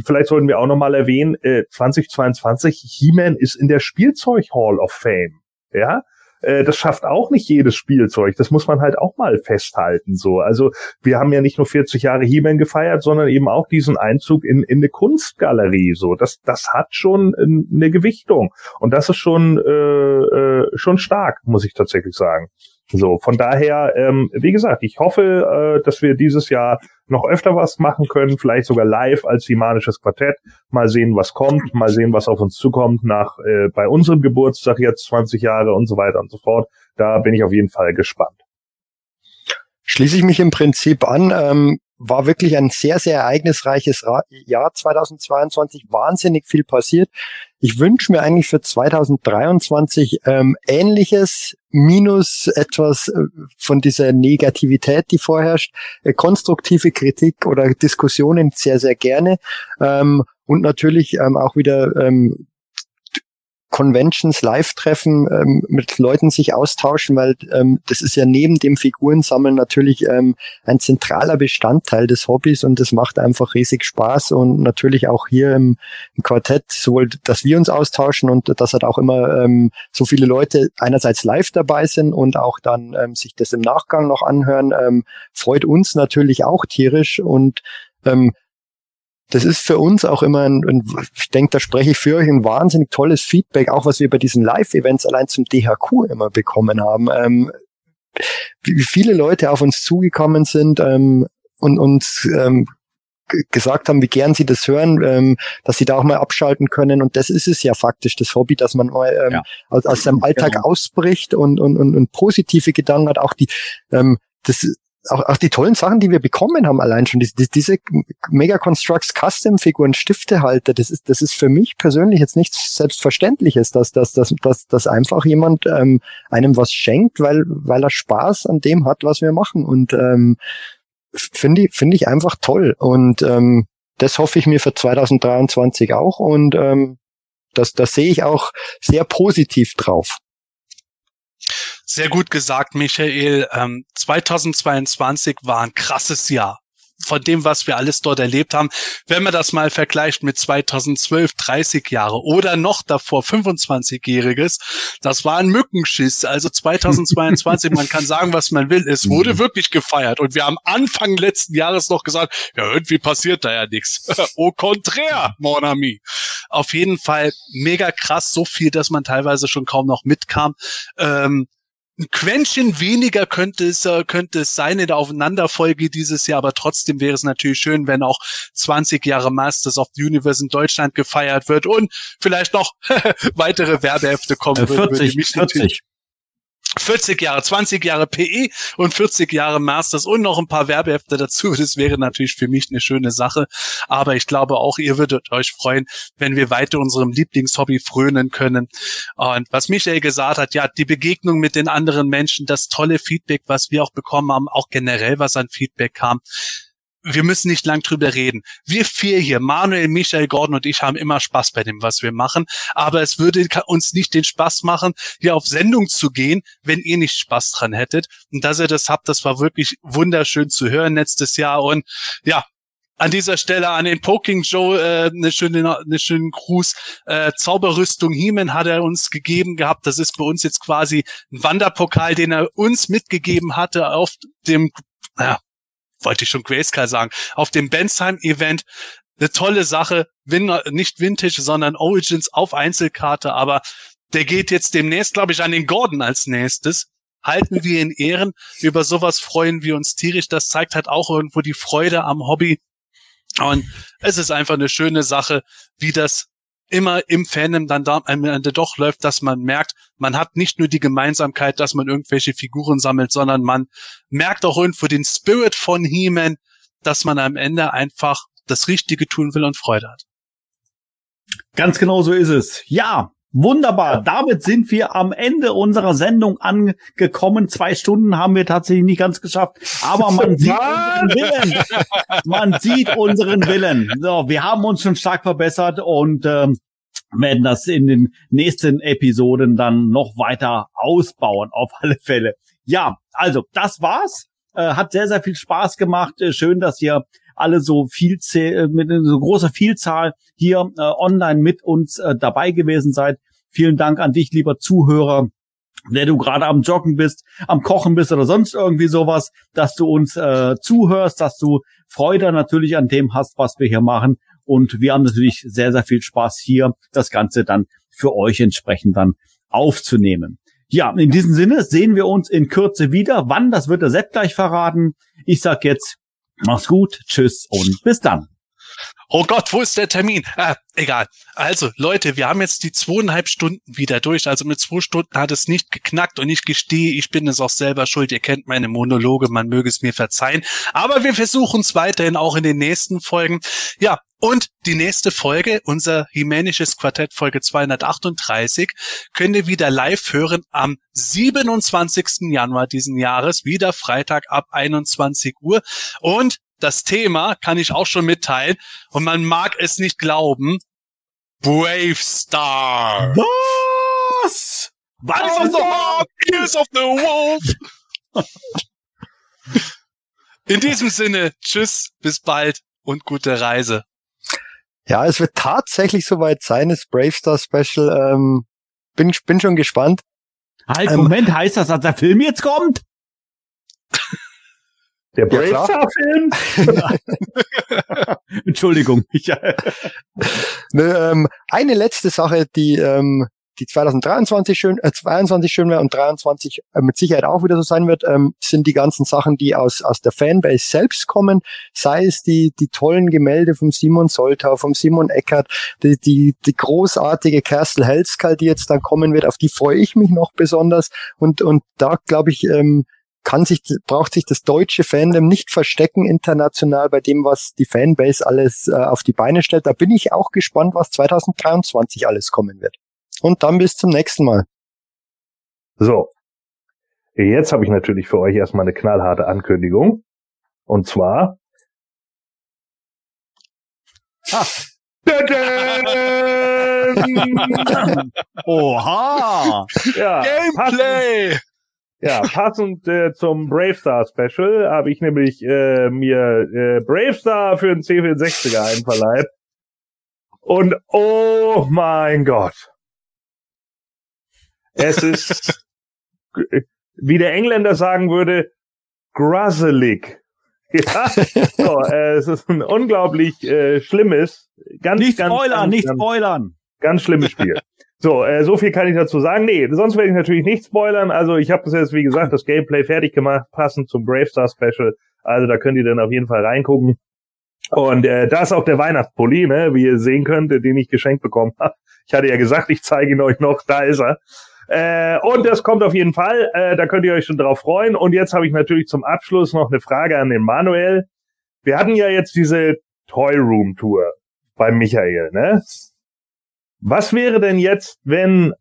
vielleicht sollten wir auch nochmal erwähnen, äh, 2022, He-Man ist in der Spielzeug Hall of Fame. Ja, äh, das schafft auch nicht jedes Spielzeug. Das muss man halt auch mal festhalten. So, also wir haben ja nicht nur 40 Jahre He-Man gefeiert, sondern eben auch diesen Einzug in, in eine Kunstgalerie. So, das das hat schon eine Gewichtung und das ist schon äh, äh, schon stark, muss ich tatsächlich sagen. So, von daher, ähm, wie gesagt, ich hoffe, äh, dass wir dieses Jahr noch öfter was machen können, vielleicht sogar live als Himanisches Quartett. Mal sehen, was kommt, mal sehen, was auf uns zukommt nach äh, bei unserem Geburtstag jetzt 20 Jahre und so weiter und so fort. Da bin ich auf jeden Fall gespannt. Schließe ich mich im Prinzip an. Ähm, war wirklich ein sehr, sehr ereignisreiches Jahr 2022. Wahnsinnig viel passiert. Ich wünsche mir eigentlich für 2023 ähm, Ähnliches, minus etwas äh, von dieser Negativität, die vorherrscht. Äh, konstruktive Kritik oder Diskussionen sehr, sehr gerne. Ähm, und natürlich ähm, auch wieder ähm, Conventions, Live-Treffen ähm, mit Leuten sich austauschen, weil ähm, das ist ja neben dem Figurensammeln natürlich ähm, ein zentraler Bestandteil des Hobbys und das macht einfach riesig Spaß und natürlich auch hier im, im Quartett, sowohl, dass wir uns austauschen und dass halt auch immer ähm, so viele Leute einerseits live dabei sind und auch dann ähm, sich das im Nachgang noch anhören, ähm, freut uns natürlich auch tierisch und ähm, das ist für uns auch immer ein, ein ich denke, da spreche ich für euch, ein wahnsinnig tolles Feedback, auch was wir bei diesen Live-Events allein zum DHQ immer bekommen haben. Ähm, wie viele Leute auf uns zugekommen sind ähm, und uns ähm, gesagt haben, wie gern sie das hören, ähm, dass sie da auch mal abschalten können. Und das ist es ja faktisch, das Hobby, dass man mal ähm, ja. aus, aus seinem Alltag genau. ausbricht und, und, und, und positive Gedanken hat. Auch die, ähm, das auch, auch die tollen Sachen, die wir bekommen haben, allein schon diese, diese Mega Constructs Custom Figuren, Stiftehalter, das ist, das ist für mich persönlich jetzt nichts Selbstverständliches, dass, dass, dass, dass, dass einfach jemand ähm, einem was schenkt, weil, weil er Spaß an dem hat, was wir machen. Und ähm, finde ich, finde ich einfach toll. Und ähm, das hoffe ich mir für 2023 auch. Und ähm, das, das sehe ich auch sehr positiv drauf. Sehr gut gesagt, Michael. Ähm, 2022 war ein krasses Jahr von dem, was wir alles dort erlebt haben. Wenn man das mal vergleicht mit 2012, 30 Jahre oder noch davor 25-Jähriges, das war ein Mückenschiss. Also 2022, man kann sagen, was man will. Es wurde mhm. wirklich gefeiert. Und wir haben Anfang letzten Jahres noch gesagt, ja, irgendwie passiert da ja nichts. Au contraire, mon ami. Auf jeden Fall mega krass, so viel, dass man teilweise schon kaum noch mitkam. Ähm, ein Quäntchen weniger könnte es, äh, könnte es sein in der Aufeinanderfolge dieses Jahr, aber trotzdem wäre es natürlich schön, wenn auch 20 Jahre Masters of the Universe in Deutschland gefeiert wird und vielleicht noch weitere Werbehefte kommen. Äh, 40, 40. 40 Jahre, 20 Jahre PE und 40 Jahre Masters und noch ein paar Werbehefte dazu. Das wäre natürlich für mich eine schöne Sache. Aber ich glaube auch, ihr würdet euch freuen, wenn wir weiter unserem Lieblingshobby frönen können. Und was Michael gesagt hat, ja, die Begegnung mit den anderen Menschen, das tolle Feedback, was wir auch bekommen haben, auch generell, was an Feedback kam, wir müssen nicht lang drüber reden. Wir vier hier, Manuel, Michael, Gordon und ich haben immer Spaß bei dem, was wir machen. Aber es würde uns nicht den Spaß machen, hier auf Sendung zu gehen, wenn ihr nicht Spaß dran hättet. Und dass ihr das habt, das war wirklich wunderschön zu hören letztes Jahr. Und ja, an dieser Stelle an den Poking Joe äh, eine schöne, eine schönen Gruß. Äh, Zauberrüstung Heeman hat er uns gegeben gehabt. Das ist bei uns jetzt quasi ein Wanderpokal, den er uns mitgegeben hatte auf dem, ja, wollte ich schon Grayscale sagen, auf dem Bensheim-Event eine tolle Sache. Win nicht Vintage, sondern Origins auf Einzelkarte, aber der geht jetzt demnächst, glaube ich, an den Gordon als nächstes. Halten wir in Ehren. Über sowas freuen wir uns tierisch. Das zeigt halt auch irgendwo die Freude am Hobby. Und es ist einfach eine schöne Sache, wie das immer im Fandom dann da am Ende doch läuft, dass man merkt, man hat nicht nur die Gemeinsamkeit, dass man irgendwelche Figuren sammelt, sondern man merkt auch irgendwo den Spirit von He-Man, dass man am Ende einfach das Richtige tun will und Freude hat. Ganz genau so ist es. Ja, Wunderbar. Damit sind wir am Ende unserer Sendung angekommen. Zwei Stunden haben wir tatsächlich nicht ganz geschafft. Aber man sieht unseren Willen. Man sieht unseren Willen. So, wir haben uns schon stark verbessert und ähm, werden das in den nächsten Episoden dann noch weiter ausbauen, auf alle Fälle. Ja, also das war's. Äh, hat sehr, sehr viel Spaß gemacht. Äh, schön, dass ihr alle so viel äh, mit so großer Vielzahl hier äh, online mit uns äh, dabei gewesen seid. Vielen Dank an dich, lieber Zuhörer, der du gerade am Joggen bist, am Kochen bist oder sonst irgendwie sowas, dass du uns äh, zuhörst, dass du Freude natürlich an dem hast, was wir hier machen. Und wir haben natürlich sehr, sehr viel Spaß hier, das Ganze dann für euch entsprechend dann aufzunehmen. Ja, in diesem Sinne sehen wir uns in Kürze wieder. Wann, das wird der Sepp gleich verraten. Ich sag jetzt Mach's gut, tschüss und bis dann. Oh Gott, wo ist der Termin? Ah, egal. Also, Leute, wir haben jetzt die zweieinhalb Stunden wieder durch. Also mit zwei Stunden hat es nicht geknackt und ich gestehe, ich bin es auch selber schuld. Ihr kennt meine Monologe, man möge es mir verzeihen. Aber wir versuchen es weiterhin auch in den nächsten Folgen. Ja, und die nächste Folge, unser Himänisches Quartett Folge 238, könnt ihr wieder live hören am 27. Januar diesen Jahres, wieder Freitag ab 21 Uhr. Und das Thema kann ich auch schon mitteilen und man mag es nicht glauben. Brave Star. Was? Was of the Hawk, Ears of the Wolf. In diesem Sinne, tschüss, bis bald und gute Reise. Ja, es wird tatsächlich soweit sein, das Brave Star Special. Ähm, bin, bin schon gespannt. Halt, ähm, Moment, heißt das, dass der Film jetzt kommt? Der Brave ja, Star Film? Entschuldigung. ne, ähm, eine letzte Sache, die ähm, die 2023 schön, äh, 22 schön wäre und 23 äh, mit Sicherheit auch wieder so sein wird, ähm, sind die ganzen Sachen, die aus aus der Fanbase selbst kommen, sei es die die tollen Gemälde vom Simon Soltau, vom Simon Eckert, die die, die großartige Kerstel Helskal, die jetzt dann kommen wird, auf die freue ich mich noch besonders und und da glaube ich ähm, kann sich, braucht sich das deutsche Fandom nicht verstecken international bei dem, was die Fanbase alles äh, auf die Beine stellt. Da bin ich auch gespannt, was 2023 alles kommen wird. Und dann bis zum nächsten Mal. So. Jetzt habe ich natürlich für euch erstmal eine knallharte Ankündigung. Und zwar. Ah. Oha! Ja, Gameplay! Ja, passend äh, zum Bravestar Special habe ich nämlich äh, mir äh, Bravestar für den C64er einverleibt. Und oh mein Gott. Es ist, wie der Engländer sagen würde, gruselig. Ja, so, äh, es ist ein unglaublich äh, schlimmes, ganz, nicht ganz, spoilern, ganz, nicht spoilern. Ganz schlimmes Spiel. So, äh, so viel kann ich dazu sagen. Nee, sonst werde ich natürlich nicht spoilern. Also ich habe das jetzt, wie gesagt, das Gameplay fertig gemacht, passend zum Bravestar Special. Also da könnt ihr dann auf jeden Fall reingucken. Und äh, da ist auch der Weihnachtspulli, ne, wie ihr sehen könnt, den ich geschenkt bekommen habe. Ich hatte ja gesagt, ich zeige ihn euch noch, da ist er. Äh, und das kommt auf jeden Fall, äh, da könnt ihr euch schon drauf freuen. Und jetzt habe ich natürlich zum Abschluss noch eine Frage an den Manuel. Wir hatten ja jetzt diese Toy Room Tour bei Michael, ne? Was wäre denn jetzt, wenn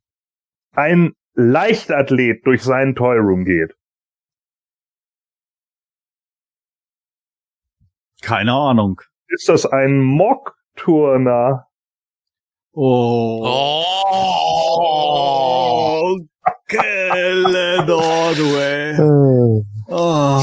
ein Leichtathlet durch seinen Toyroom geht? Keine Ahnung. Ist das ein Mock-Turner? Oh. Oh. Kelle Nordway. Oh.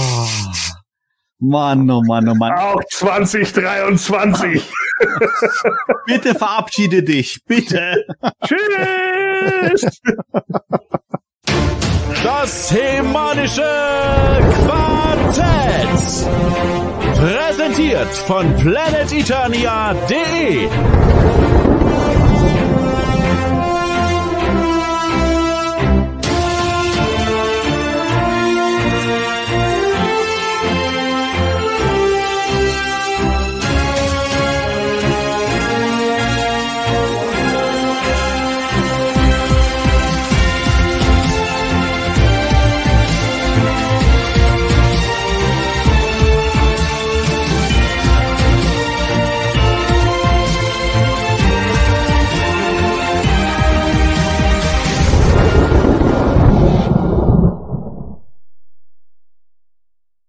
Mann, oh Mann, oh Mann. Auch 2023. bitte verabschiede dich, bitte. Tschüss. Das hemanische Quartett. Präsentiert von planeteternia.de